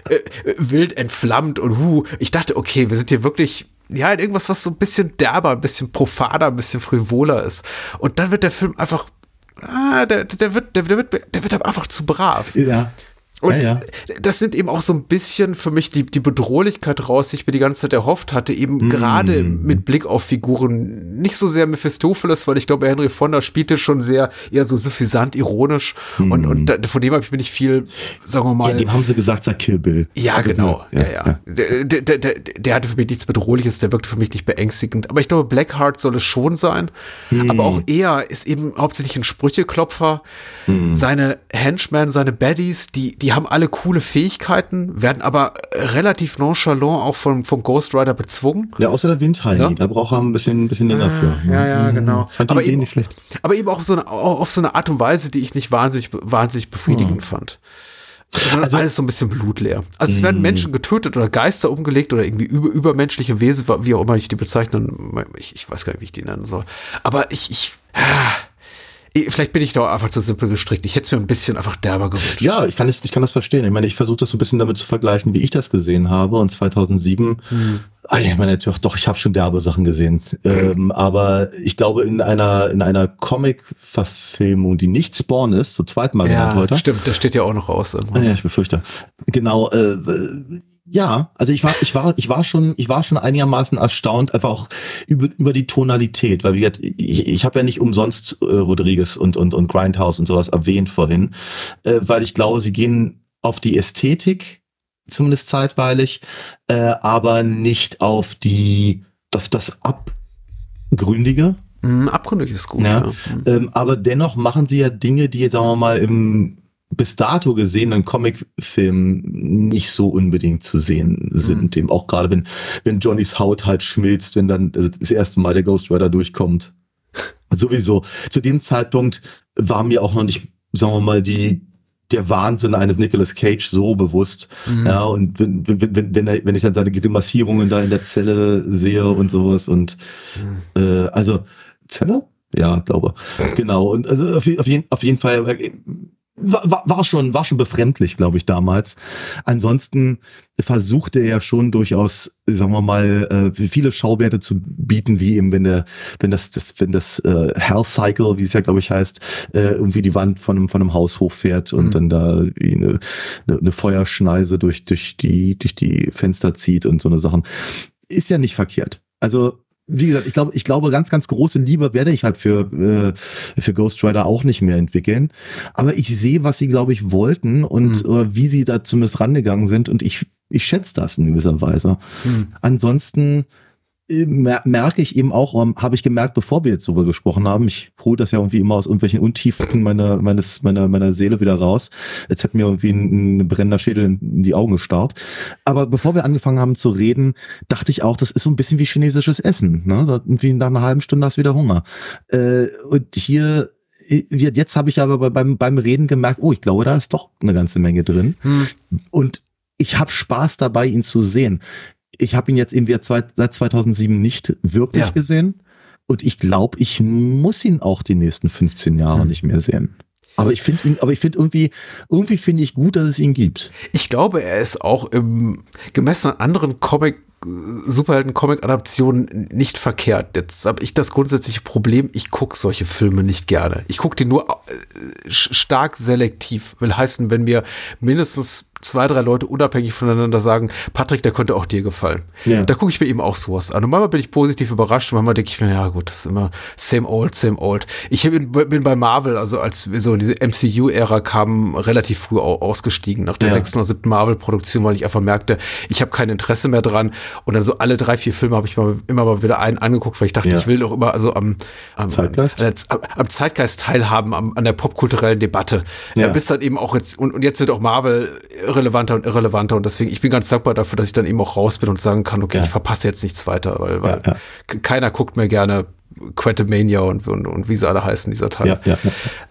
äh, wild entflammt und hu. Ich dachte, okay, wir sind hier wirklich ja, in irgendwas, was so ein bisschen derber, ein bisschen profaner, ein bisschen frivoler ist. Und dann wird der Film einfach, ah, der, der wird, der, der wird, der wird einfach zu brav. Ja. Und ja, ja. das sind eben auch so ein bisschen für mich die, die Bedrohlichkeit raus, die ich mir die ganze Zeit erhofft hatte, eben mm. gerade mit Blick auf Figuren. Nicht so sehr Mephistopheles, weil ich glaube, Henry Fonda spielte schon sehr eher so suffisant, ironisch. Mm. Und, und da, von dem habe ich mir nicht viel, sagen wir mal. Ja, dem haben sie gesagt, sag Kill Bill. Ja, also, genau. Ja, ja. Der, der, der, der, hatte für mich nichts Bedrohliches, der wirkte für mich nicht beängstigend. Aber ich glaube, Blackheart soll es schon sein. Mm. Aber auch er ist eben hauptsächlich ein Sprücheklopfer. Mm. Seine Henchmen, seine Baddies, die, die die haben alle coole Fähigkeiten, werden aber relativ nonchalant auch vom, vom Ghost Rider bezwungen. Ja, außer der Windheini, ja? da braucht er ein bisschen, ein bisschen länger ah, für. Ja, ja, mhm. genau. Fand aber eben, nicht schlecht. Aber eben auch, so eine, auch auf so eine Art und Weise, die ich nicht wahnsinnig, wahnsinnig befriedigend mhm. fand. Also, alles so ein bisschen blutleer. Also es werden mhm. Menschen getötet oder Geister umgelegt oder irgendwie über, übermenschliche Wesen, wie auch immer ich die bezeichnen. Ich, ich weiß gar nicht, wie ich die nennen soll. Aber ich, ich, Vielleicht bin ich da einfach zu simpel gestrickt. Ich hätte es mir ein bisschen einfach derber gewünscht. Ja, ich kann, das, ich kann das verstehen. Ich meine, ich versuche das so ein bisschen damit zu vergleichen, wie ich das gesehen habe. Und 2007, hm. ah, ich meine, natürlich, doch, ich habe schon derbe Sachen gesehen. ähm, aber ich glaube, in einer, in einer Comic-Verfilmung, die nicht Spawn ist, zum zweiten Mal ja, heute. Stimmt, das steht ja auch noch raus. Irgendwann. Ja, ich befürchte. Genau, äh, ja, also ich war, ich war, ich war schon, ich war schon einigermaßen erstaunt, einfach auch über, über die Tonalität, weil wie gesagt, ich, ich habe ja nicht umsonst äh, Rodriguez und, und, und Grindhouse und sowas erwähnt vorhin, äh, weil ich glaube, sie gehen auf die Ästhetik, zumindest zeitweilig, äh, aber nicht auf die, auf das Abgründige. Mm, abgründig ist gut. Ja, ja. Ähm, aber dennoch machen sie ja Dinge, die, sagen wir mal, im bis dato gesehenen Comicfilmen nicht so unbedingt zu sehen sind. Mhm. Dem auch gerade, wenn, wenn Johnnys Haut halt schmilzt, wenn dann äh, das erste Mal der Ghost Rider durchkommt. Sowieso. Zu dem Zeitpunkt war mir auch noch nicht, sagen wir mal, die, der Wahnsinn eines Nicolas Cage so bewusst. Mhm. Ja, und wenn, wenn, wenn, wenn, er, wenn ich dann seine Grimassierungen da in der Zelle sehe und sowas und mhm. äh, also Zelle? Ja, glaube. Genau. Und also auf, auf, jeden, auf jeden Fall äh, war, war schon, war schon befremdlich, glaube ich, damals. Ansonsten versuchte er ja schon durchaus, sagen wir mal, äh, viele Schauwerte zu bieten, wie eben, wenn der, wenn das, das wenn das äh, Hell Cycle, wie es ja, glaube ich, heißt, äh, irgendwie die Wand von einem, von einem Haus hochfährt und mhm. dann da eine, eine, eine Feuerschneise durch, durch die, durch die Fenster zieht und so eine Sachen. Ist ja nicht verkehrt. Also wie gesagt, ich glaube, ich glaube, ganz, ganz große Liebe werde ich halt für, äh, für Ghost Rider auch nicht mehr entwickeln. Aber ich sehe, was sie, glaube ich, wollten und mhm. äh, wie sie da zumindest rangegangen sind und ich, ich schätze das in gewisser Weise. Mhm. Ansonsten merke ich eben auch, um, habe ich gemerkt, bevor wir jetzt darüber gesprochen haben, ich hole das ja irgendwie immer aus irgendwelchen Untiefen meiner, meines, meiner, meiner Seele wieder raus. Jetzt hat mir irgendwie ein, ein brennender Schädel in die Augen gestarrt. Aber bevor wir angefangen haben zu reden, dachte ich auch, das ist so ein bisschen wie chinesisches Essen. Ne? Irgendwie nach einer halben Stunde hast du wieder Hunger. Äh, und hier jetzt habe ich aber beim, beim Reden gemerkt, oh, ich glaube, da ist doch eine ganze Menge drin. Hm. Und ich habe Spaß dabei, ihn zu sehen ich habe ihn jetzt eben wieder seit 2007 nicht wirklich ja. gesehen. Und ich glaube, ich muss ihn auch die nächsten 15 Jahre hm. nicht mehr sehen. Aber ich finde ihn, aber ich finde irgendwie, irgendwie finde ich gut, dass es ihn gibt. Ich glaube, er ist auch im, gemessen an anderen Comic Superhelden-Comic-Adaptionen nicht verkehrt. Jetzt habe ich das grundsätzliche Problem, ich gucke solche Filme nicht gerne. Ich gucke die nur äh, stark selektiv. Will heißen, wenn mir mindestens zwei, drei Leute unabhängig voneinander sagen, Patrick, der könnte auch dir gefallen. Ja. Da gucke ich mir eben auch sowas an. Und manchmal bin ich positiv überrascht und manchmal denke ich mir, ja gut, das ist immer same old, same old. Ich bin, bin bei Marvel, also als wir so in diese MCU-Ära kamen, relativ früh ausgestiegen nach der ja. sechsten oder siebten Marvel-Produktion, weil ich einfach merkte, ich habe kein Interesse mehr dran. Und dann so alle drei, vier Filme habe ich mal, immer mal wieder einen angeguckt, weil ich dachte, ja. ich will doch immer also am, am Zeitgeist, am, am Zeitgeist teilhaben, am, an der popkulturellen Debatte. Ja. bis dann eben auch jetzt, und, und jetzt wird auch Marvel irrelevanter und irrelevanter und deswegen, ich bin ganz dankbar dafür, dass ich dann eben auch raus bin und sagen kann, okay, ja. ich verpasse jetzt nichts weiter, weil, weil ja, ja. keiner guckt mir gerne Quantumania und, und, und wie sie alle heißen, dieser Teil.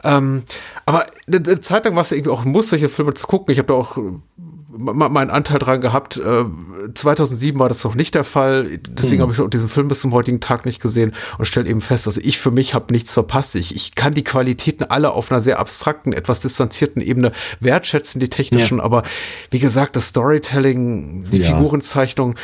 Ähm, aber eine Zeit lang war es irgendwie auch ein Muss, solche Filme zu gucken. Ich habe da auch meinen Anteil dran gehabt. 2007 äh, war das noch nicht der Fall. Deswegen mhm. habe ich auch diesen Film bis zum heutigen Tag nicht gesehen und stelle eben fest, also ich für mich habe nichts verpasst. Ich, ich kann die Qualitäten alle auf einer sehr abstrakten, etwas distanzierten Ebene wertschätzen, die technischen, ja. aber wie gesagt, das Storytelling, die ja. Figurenzeichnung,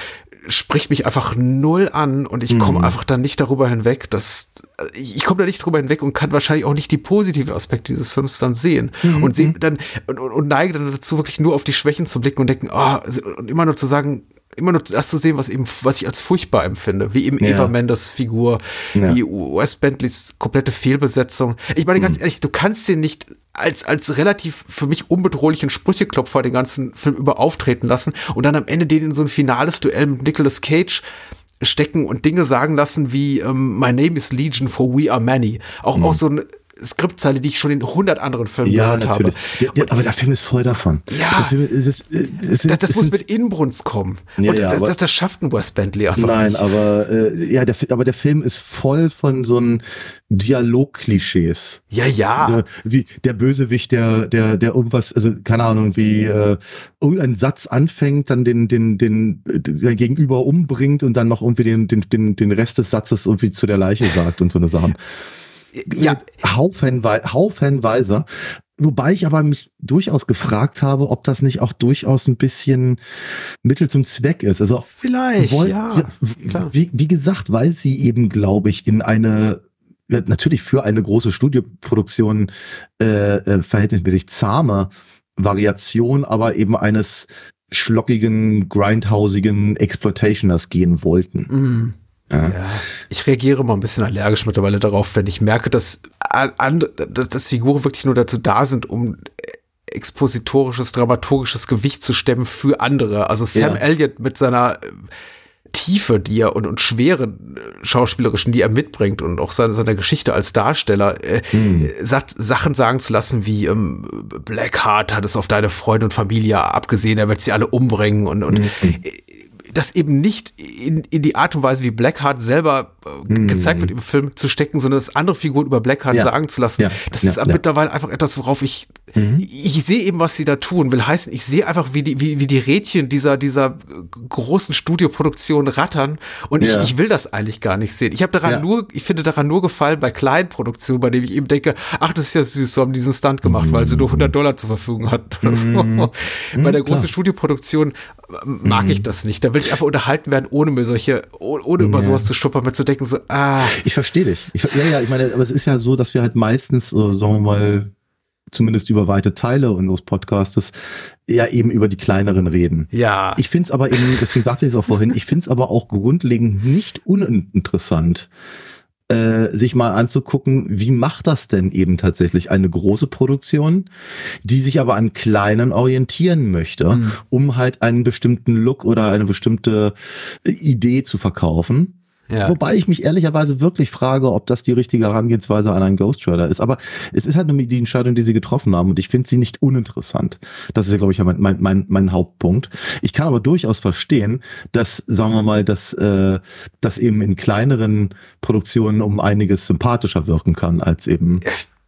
spricht mich einfach null an und ich komme mhm. einfach dann nicht darüber hinweg, dass ich komme da nicht drüber hinweg und kann wahrscheinlich auch nicht die positiven Aspekte dieses Films dann sehen mhm. und sehe dann und, und, neige dann dazu wirklich nur auf die Schwächen zu blicken und denken, oh, und immer nur zu sagen, immer nur das zu sehen, was eben, was ich als furchtbar empfinde, wie eben ja. Eva Mendes Figur, ja. wie Wes Bentleys komplette Fehlbesetzung. Ich meine ganz mhm. ehrlich, du kannst den nicht als, als relativ für mich unbedrohlichen Sprücheklopfer den ganzen Film über auftreten lassen und dann am Ende den in so ein finales Duell mit Nicolas Cage stecken und Dinge sagen lassen wie ähm, My name is Legion for we are many. Auch, mhm. auch so ein Skriptzeile, die ich schon in 100 anderen Filmen ja, gehört natürlich. habe. Der, aber der Film ist voll davon. Ja, ist, ist, ist, das, das muss mit Inbrunst kommen. Ja, und ja, das, das, das schafft ein Wes Bentley einfach Nein, nicht. aber äh, ja, der, aber der Film ist voll von so einem Dialogklischees. Ja, ja. Der, wie der Bösewicht, der, der, der irgendwas, also keine Ahnung, wie äh, irgendein Satz anfängt, dann den, den, den, den Gegenüber umbringt und dann noch irgendwie den, den, den, den Rest des Satzes irgendwie zu der Leiche sagt und so eine Sachen ja. haufenweise, haufenweise. Wobei ich aber mich durchaus gefragt habe, ob das nicht auch durchaus ein bisschen Mittel zum Zweck ist. Also vielleicht, wollt, ja. Wie, wie gesagt, weil sie eben, glaube ich, in eine natürlich für eine große Studioproduktion äh, äh, verhältnismäßig zahme Variation, aber eben eines schlockigen, grindhausigen Exploitationers gehen wollten. Mm. Ja. ja. Ich reagiere mal ein bisschen allergisch mittlerweile darauf, wenn ich merke, dass, dass, dass Figuren wirklich nur dazu da sind, um expositorisches, dramaturgisches Gewicht zu stemmen für andere. Also Sam ja. Elliott mit seiner äh, Tiefe, die er und, und schwere äh, schauspielerischen, die er mitbringt und auch seine, seiner Geschichte als Darsteller, äh, hm. Sachen sagen zu lassen wie ähm, Blackheart hat es auf deine Freunde und Familie abgesehen, er wird sie alle umbringen und, und hm das eben nicht in, in die Art und Weise, wie Blackheart selber mm. gezeigt wird im Film zu stecken, sondern das andere Figuren über Blackheart ja. sagen zu lassen. Ja. Das ja. ist mittlerweile einfach etwas, worauf ich, mhm. ich sehe eben, was sie da tun. Will heißen, ich sehe einfach, wie die, wie, wie die Rädchen dieser, dieser großen Studioproduktion rattern und ich, ich will das eigentlich gar nicht sehen. Ich habe daran nur, ich finde daran nur gefallen bei kleinen Produktionen, bei denen ich eben denke, ach, das ist ja süß, so haben diesen Stunt gemacht, mhm. weil sie nur 100 Dollar zur Verfügung hatten oder so. Mhm. Bei der großen Studioproduktion mag ich das nicht. Da will ich einfach unterhalten werden, ohne mir solche, ohne über sowas zu stuppern, mit zu denken, so, ah. Ich verstehe dich. Ich, ja, ja, ich meine, aber es ist ja so, dass wir halt meistens, so, sagen wir mal, zumindest über weite Teile unseres Podcastes, ja eben über die kleineren reden. Ja. Ich finde es aber eben, deswegen sagte ich es auch vorhin, ich finde es aber auch grundlegend nicht uninteressant, äh, sich mal anzugucken, wie macht das denn eben tatsächlich eine große Produktion, die sich aber an kleinen orientieren möchte, mhm. um halt einen bestimmten Look oder eine bestimmte Idee zu verkaufen. Ja. Wobei ich mich ehrlicherweise wirklich frage, ob das die richtige Herangehensweise an einen Ghost Rider ist. Aber es ist halt nur die Entscheidung, die sie getroffen haben und ich finde sie nicht uninteressant. Das ist ja, glaube ich, mein, mein, mein, Hauptpunkt. Ich kann aber durchaus verstehen, dass, sagen wir mal, dass äh, das eben in kleineren Produktionen um einiges sympathischer wirken kann als eben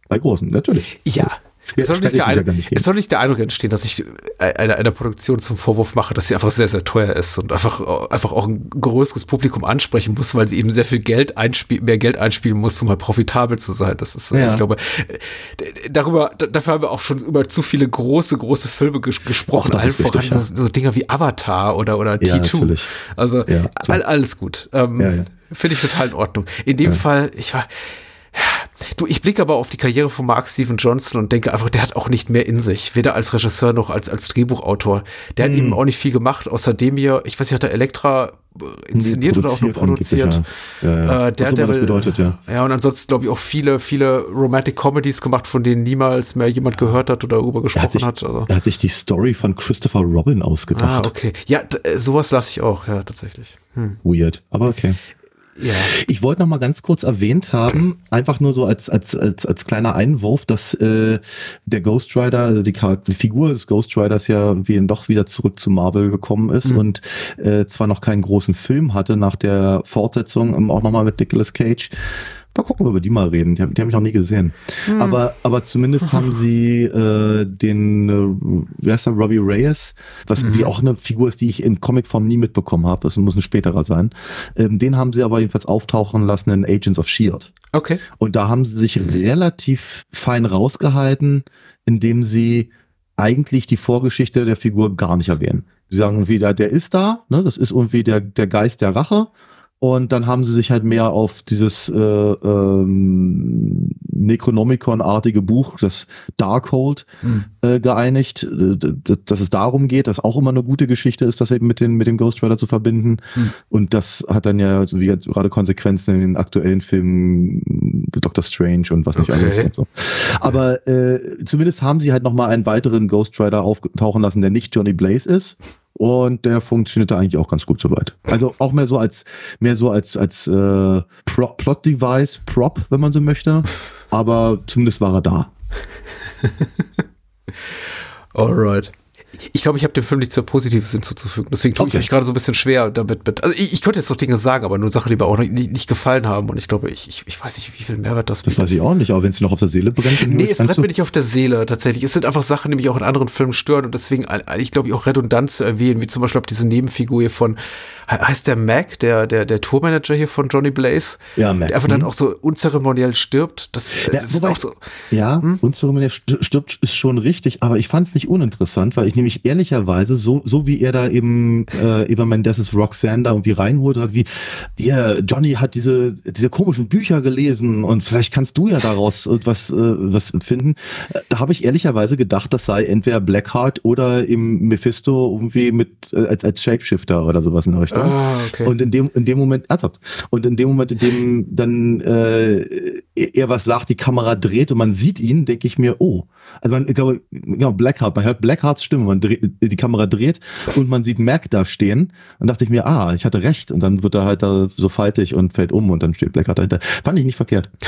bei großen. Natürlich. Ja, Es soll, nicht der Ein- nicht es soll nicht der Eindruck entstehen, dass ich äh, einer, einer Produktion zum Vorwurf mache, dass sie einfach sehr, sehr teuer ist und einfach, einfach auch ein größeres Publikum ansprechen muss, weil sie eben sehr viel Geld einspielen, mehr Geld einspielen muss, um halt profitabel zu sein. Das ist, äh, Ja. ich glaube, äh, darüber, da- dafür haben wir auch schon über zu viele große, große Filme ges gesprochen. Allen voran ja. so, so Dinger wie Avatar oder, oder Ja, T2. natürlich. Also, Ja, all, alles gut. Ähm, Ja, ja. Finde ich total in Ordnung. In dem Fall, ich war, Du, ich blicke aber auf die Karriere von Mark Steven Johnson und denke einfach, der hat auch nicht mehr in sich, weder als Regisseur noch als, als Drehbuchautor. Der Hm. hat eben auch nicht viel gemacht, außerdem hier, ich weiß nicht, hat er Elektra äh, inszeniert oder auch nur produziert Ja, ja. Äh, der Was immer das bedeutet, ja. Ja, und ansonsten glaube ich auch viele, viele Romantic Comedies gemacht, von denen niemals mehr jemand gehört hat oder darüber Er gesprochen hat, sich, hat. Also. er hat sich die Story von Christopher Robin Ah, ausgedacht. okay. Ja, äh, sowas lasse ich auch, ja, tatsächlich. Hm. Weird, aber okay. Ja. Ich wollte noch mal ganz kurz erwähnt haben, einfach nur so als als als, als kleiner Einwurf, dass äh, der Ghost Rider, also die, Charakter- die Figur des Ghost Riders ja wie doch wieder zurück zu Marvel gekommen ist Mhm. und äh, zwar noch keinen großen Film hatte nach der Fortsetzung, ähm, auch noch mal mit Nicolas Cage. Mal gucken, ob wir die mal reden. Die, die habe ich noch nie gesehen. Hm. Aber, aber zumindest haben sie äh, den, äh, wie heißt der, Robbie Reyes, was Mhm. wie auch eine Figur ist, die ich in Comicform nie mitbekommen habe. Das muss ein späterer sein. Ähm, den haben sie aber jedenfalls auftauchen lassen in Agents of S.H.I.E.L.D. Okay. Und da haben sie sich relativ fein rausgehalten, indem sie eigentlich die Vorgeschichte der Figur gar nicht erwähnen. Sie sagen irgendwie, der, der ist da, ne, das ist irgendwie der, der Geist der Rache. Und dann haben sie sich halt mehr auf dieses äh, ähm, Necronomicon-artige Buch, das Darkhold, Hm. Äh, geeinigt, äh, dass es darum geht, dass auch immer eine gute Geschichte ist, das eben mit, den, mit dem Ghost Rider zu verbinden. Hm. Und das hat dann ja so wie gerade Konsequenzen in den aktuellen Filmen Doctor Strange und was nicht Okay. alles und so. Aber äh, zumindest haben sie halt noch mal einen weiteren Ghost Rider auftauchen lassen, der nicht Johnny Blaze ist. Und der funktionierte eigentlich auch ganz gut soweit. Also auch mehr so als mehr so als als äh, Pro Plot Device, Prop, wenn man so möchte. Aber zumindest war er da. All right. Ich glaube, ich habe dem Film nichts sehr Positives hinzuzufügen. Deswegen tue ich Okay. mich gerade so ein bisschen schwer damit. Mit, also ich, ich könnte jetzt noch Dinge sagen, aber nur Sachen, die mir auch noch nicht, nicht gefallen haben. Und ich glaube, ich, ich, ich weiß nicht, wie viel Mehrwert das Das weiß ich auch nicht, aber wenn es noch auf der Seele brennt, Nee, ich es brennt mir nicht auf der Seele tatsächlich. Es sind einfach Sachen, die mich auch in anderen Filmen stören und deswegen, ich glaube, auch redundant zu erwähnen, wie zum Beispiel diese Nebenfigur hier von, he- heißt der Mac, der, der, der Tourmanager hier von Johnny Blaze, Ja, Mac, der einfach dann hm. auch so unzeremoniell stirbt. Das, Ja, das wobei- ist auch so. Ja, Hm? unzeremoniell st- stirbt ist schon richtig, aber ich fand es nicht uninteressant, weil ich nämlich ehrlicherweise, so, so wie er da eben äh, Eva Mendes' Roxanne da irgendwie reinholt, hat, wie, ja, Johnny hat diese, diese komischen Bücher gelesen und vielleicht kannst du ja daraus etwas äh, was finden. Da habe ich ehrlicherweise gedacht, das sei entweder Blackheart oder im Mephisto irgendwie mit äh, als, als Shapeshifter oder sowas in der Richtung. Ah, okay. Und in dem, in dem Moment, ernsthaft, und in dem Moment, in dem dann äh, er was sagt, die Kamera dreht und man sieht ihn, denke ich mir, oh. Also man, ich glaube, genau, Blackheart, man hört Blackhearts Stimme, dreht, die Kamera dreht und man sieht Mac da stehen und dachte ich mir, ah, ich hatte recht. Und dann wird er halt da so faltig und fällt um und dann steht Blackheart dahinter. Fand ich nicht verkehrt.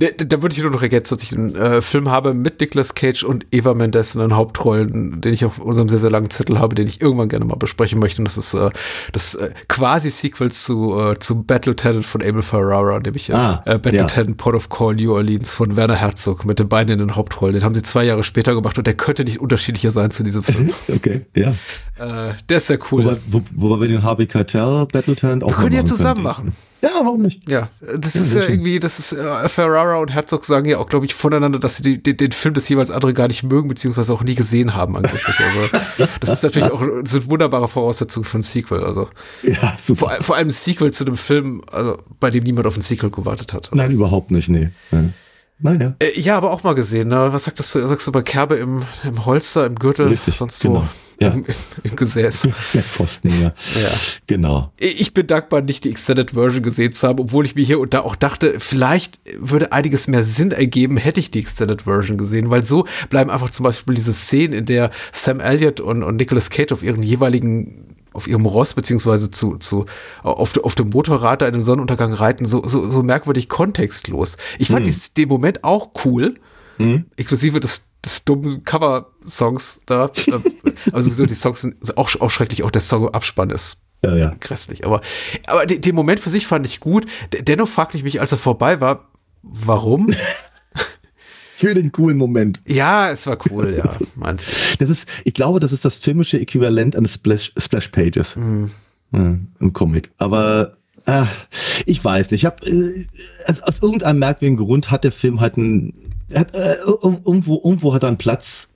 Da, da würde ich nur noch ergänzen, dass ich einen äh, Film habe mit Nicolas Cage und Eva Mendes in den Hauptrollen, den ich auf unserem sehr, sehr langen Zettel habe, den ich irgendwann gerne mal besprechen möchte. Und das ist äh, das äh, quasi Sequel zu, äh, zu Bad Lieutenant von Abel Ferrara, nämlich äh, Ah, äh, Bad ja. Lieutenant Port of Call New Orleans von Werner Herzog mit den beiden in den Hauptrollen. Den haben sie zwei Jahre später gemacht und der könnte nicht unterschiedlicher sein zu diesem Film. Okay, ja. äh, der ist sehr cool. Wobei, wo, wobei wir den Harvey Keitel Battle Talent auch Wir können ja zusammen können. machen. Ja, warum nicht? Ja, das Ja, ist ja irgendwie, das ist äh, Ferrara und Herzog sagen ja auch, glaube ich, voneinander, dass sie den, den Film des jeweils andere gar nicht mögen, beziehungsweise auch nie gesehen haben angeblich. Also das ist natürlich auch das sind wunderbare Voraussetzungen für ein Sequel. Also Ja, super. vor, vor allem ein Sequel zu einem Film, also bei dem niemand auf ein Sequel gewartet hat. Nein, überhaupt nicht, nee. Ja. Naja. Äh, ja, aber auch mal gesehen. Ne? Was sagst du? Sagst du bei Kerbe im, im Holster, im Gürtel, Richtig, sonst genau. Ja. Im, im, Gesäß. Ja, Pfosten, ja. Ja. Genau. Ich bin dankbar, nicht die Extended Version gesehen zu haben, obwohl ich mir hier und da auch dachte, vielleicht würde einiges mehr Sinn ergeben, hätte ich die Extended Version gesehen, weil so bleiben einfach zum Beispiel diese Szenen, in der Sam Elliott und, und Nicolas Cage auf ihren jeweiligen auf ihrem Ross beziehungsweise zu, zu auf, auf dem Motorrad da in den Sonnenuntergang reiten, so, so, so merkwürdig kontextlos. Ich fand dies- den Moment auch cool, inklusive des, des dummen Cover-Songs da. Aber sowieso die Songs sind auch, auch schrecklich, auch der Song Abspann ist Ja, ja. grässlich. Aber, aber den, Moment für sich fand ich gut. Dennoch fragte ich mich, als er vorbei war, warum? für den coolen Moment. Ja, es war cool, ja. Meint. Das ist, ich glaube, das ist das filmische Äquivalent eines Splash, Splash Pages Mhm. ja, im Comic. Aber äh, ich weiß nicht. Ich hab, äh, aus, aus irgendeinem merkwürdigen Grund hat der Film halt einen, hat, äh, ir- irgendwo, irgendwo hat er einen Platz.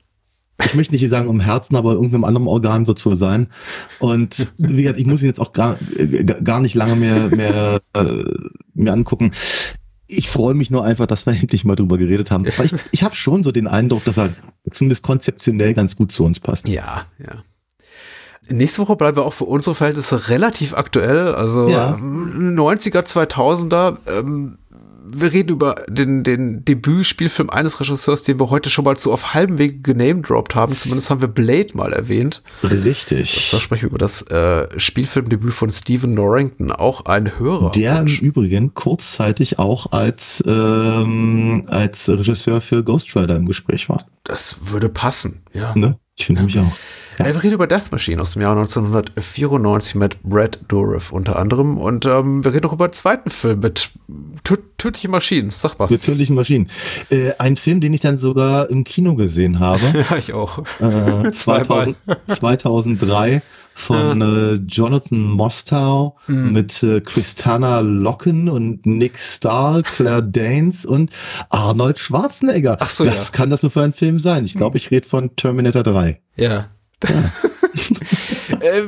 Ich möchte nicht sagen im Herzen, aber irgendeinem anderen Organ wird es wohl sein. Und wie gesagt, ich muss ihn jetzt auch gar, äh, gar nicht lange mehr, mehr, äh, mir angucken. Ich freue mich nur einfach, dass wir endlich mal drüber geredet haben. Weil ich, ich habe schon so den Eindruck, dass er zumindest konzeptionell ganz gut zu uns passt. Ja, ja. Nächste Woche bleiben wir auch für unsere Verhältnisse relativ aktuell, also Ja. ähm, 90er, 2000er. Ähm, wir reden über den, den Debütspielfilm eines Regisseurs, den wir heute schon mal so auf halbem Wege genamedroppt haben. Zumindest haben wir Blade mal erwähnt. Richtig. Zwar sprechen wir über das äh, Spielfilmdebüt von Stephen Norrington, auch ein Hörer. Der im Übrigen kurzzeitig auch als, ähm, als Regisseur für Ghost Rider im Gespräch war. das würde passen, ja. Ne? Ich finde mich auch. Ja. Äh, Wir reden über Death Machine aus dem Jahr 1994 mit Brad Dourif unter anderem. Und ähm, wir reden auch über einen zweiten Film mit tö tödliche Maschinen. Sag mal. Mit tödlichen Maschinen. Äh, ein Film, den ich dann sogar im Kino gesehen habe. Ja, ich auch. äh, Zweimal. 2000, 2003 von äh, Jonathan Mostow Mhm. mit äh, Christana Locken und Nick Stahl, Claire Danes und Arnold Schwarzenegger. Ach so, das ja. kann das nur für einen Film sein. Ich glaube, ich rede von Terminator 3. Ja. äh,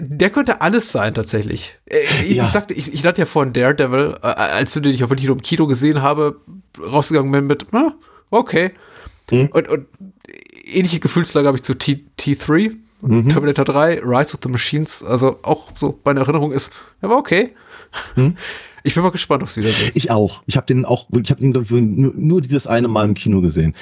der könnte alles sein, tatsächlich. Äh, ich, Ja. sagte, ich, ich nannte ja vorhin Daredevil, äh, als du den ich auch wirklich im Kino gesehen habe, rausgegangen bin mit, na, okay. Mhm. Und, und ähnliche Gefühlslage habe ich zu T T3, Mhm. Terminator 3, Rise of the Machines, also auch so meine Erinnerung ist, er war okay. Ich bin mal gespannt aufs Wiedersehen. Ich auch. Ich habe den auch, ich habe den ich, nur, nur dieses eine Mal im Kino gesehen.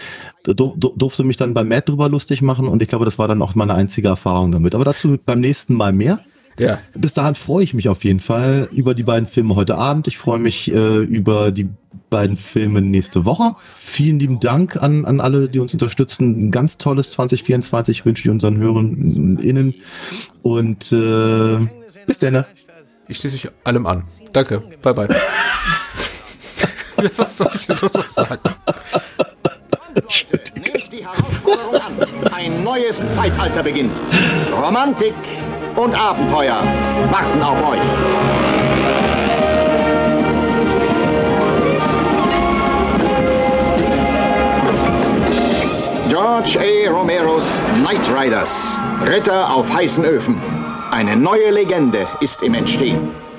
Du, du, durfte mich dann bei Matt drüber lustig machen und ich glaube, das war dann auch meine einzige Erfahrung damit. Aber dazu beim nächsten Mal mehr. Ja. Bis dahin freue ich mich auf jeden Fall über die beiden Filme heute Abend. Ich freue mich äh, über die beiden Filme nächste Woche. Vielen lieben Dank an, an alle, die uns unterstützen. Ein ganz tolles 2024 wünsche ich unseren HörerInnen. Und äh, bis dann. Ich schließe mich allem an. Danke. Bye, bye. Was soll ich denn noch sagen? Nehmt die Herausforderung an. Ein neues Zeitalter beginnt. Romantik und Abenteuer warten auf euch. George A. Romeros Knight Riders. Ritter auf heißen Öfen. Eine neue Legende ist im Entstehen.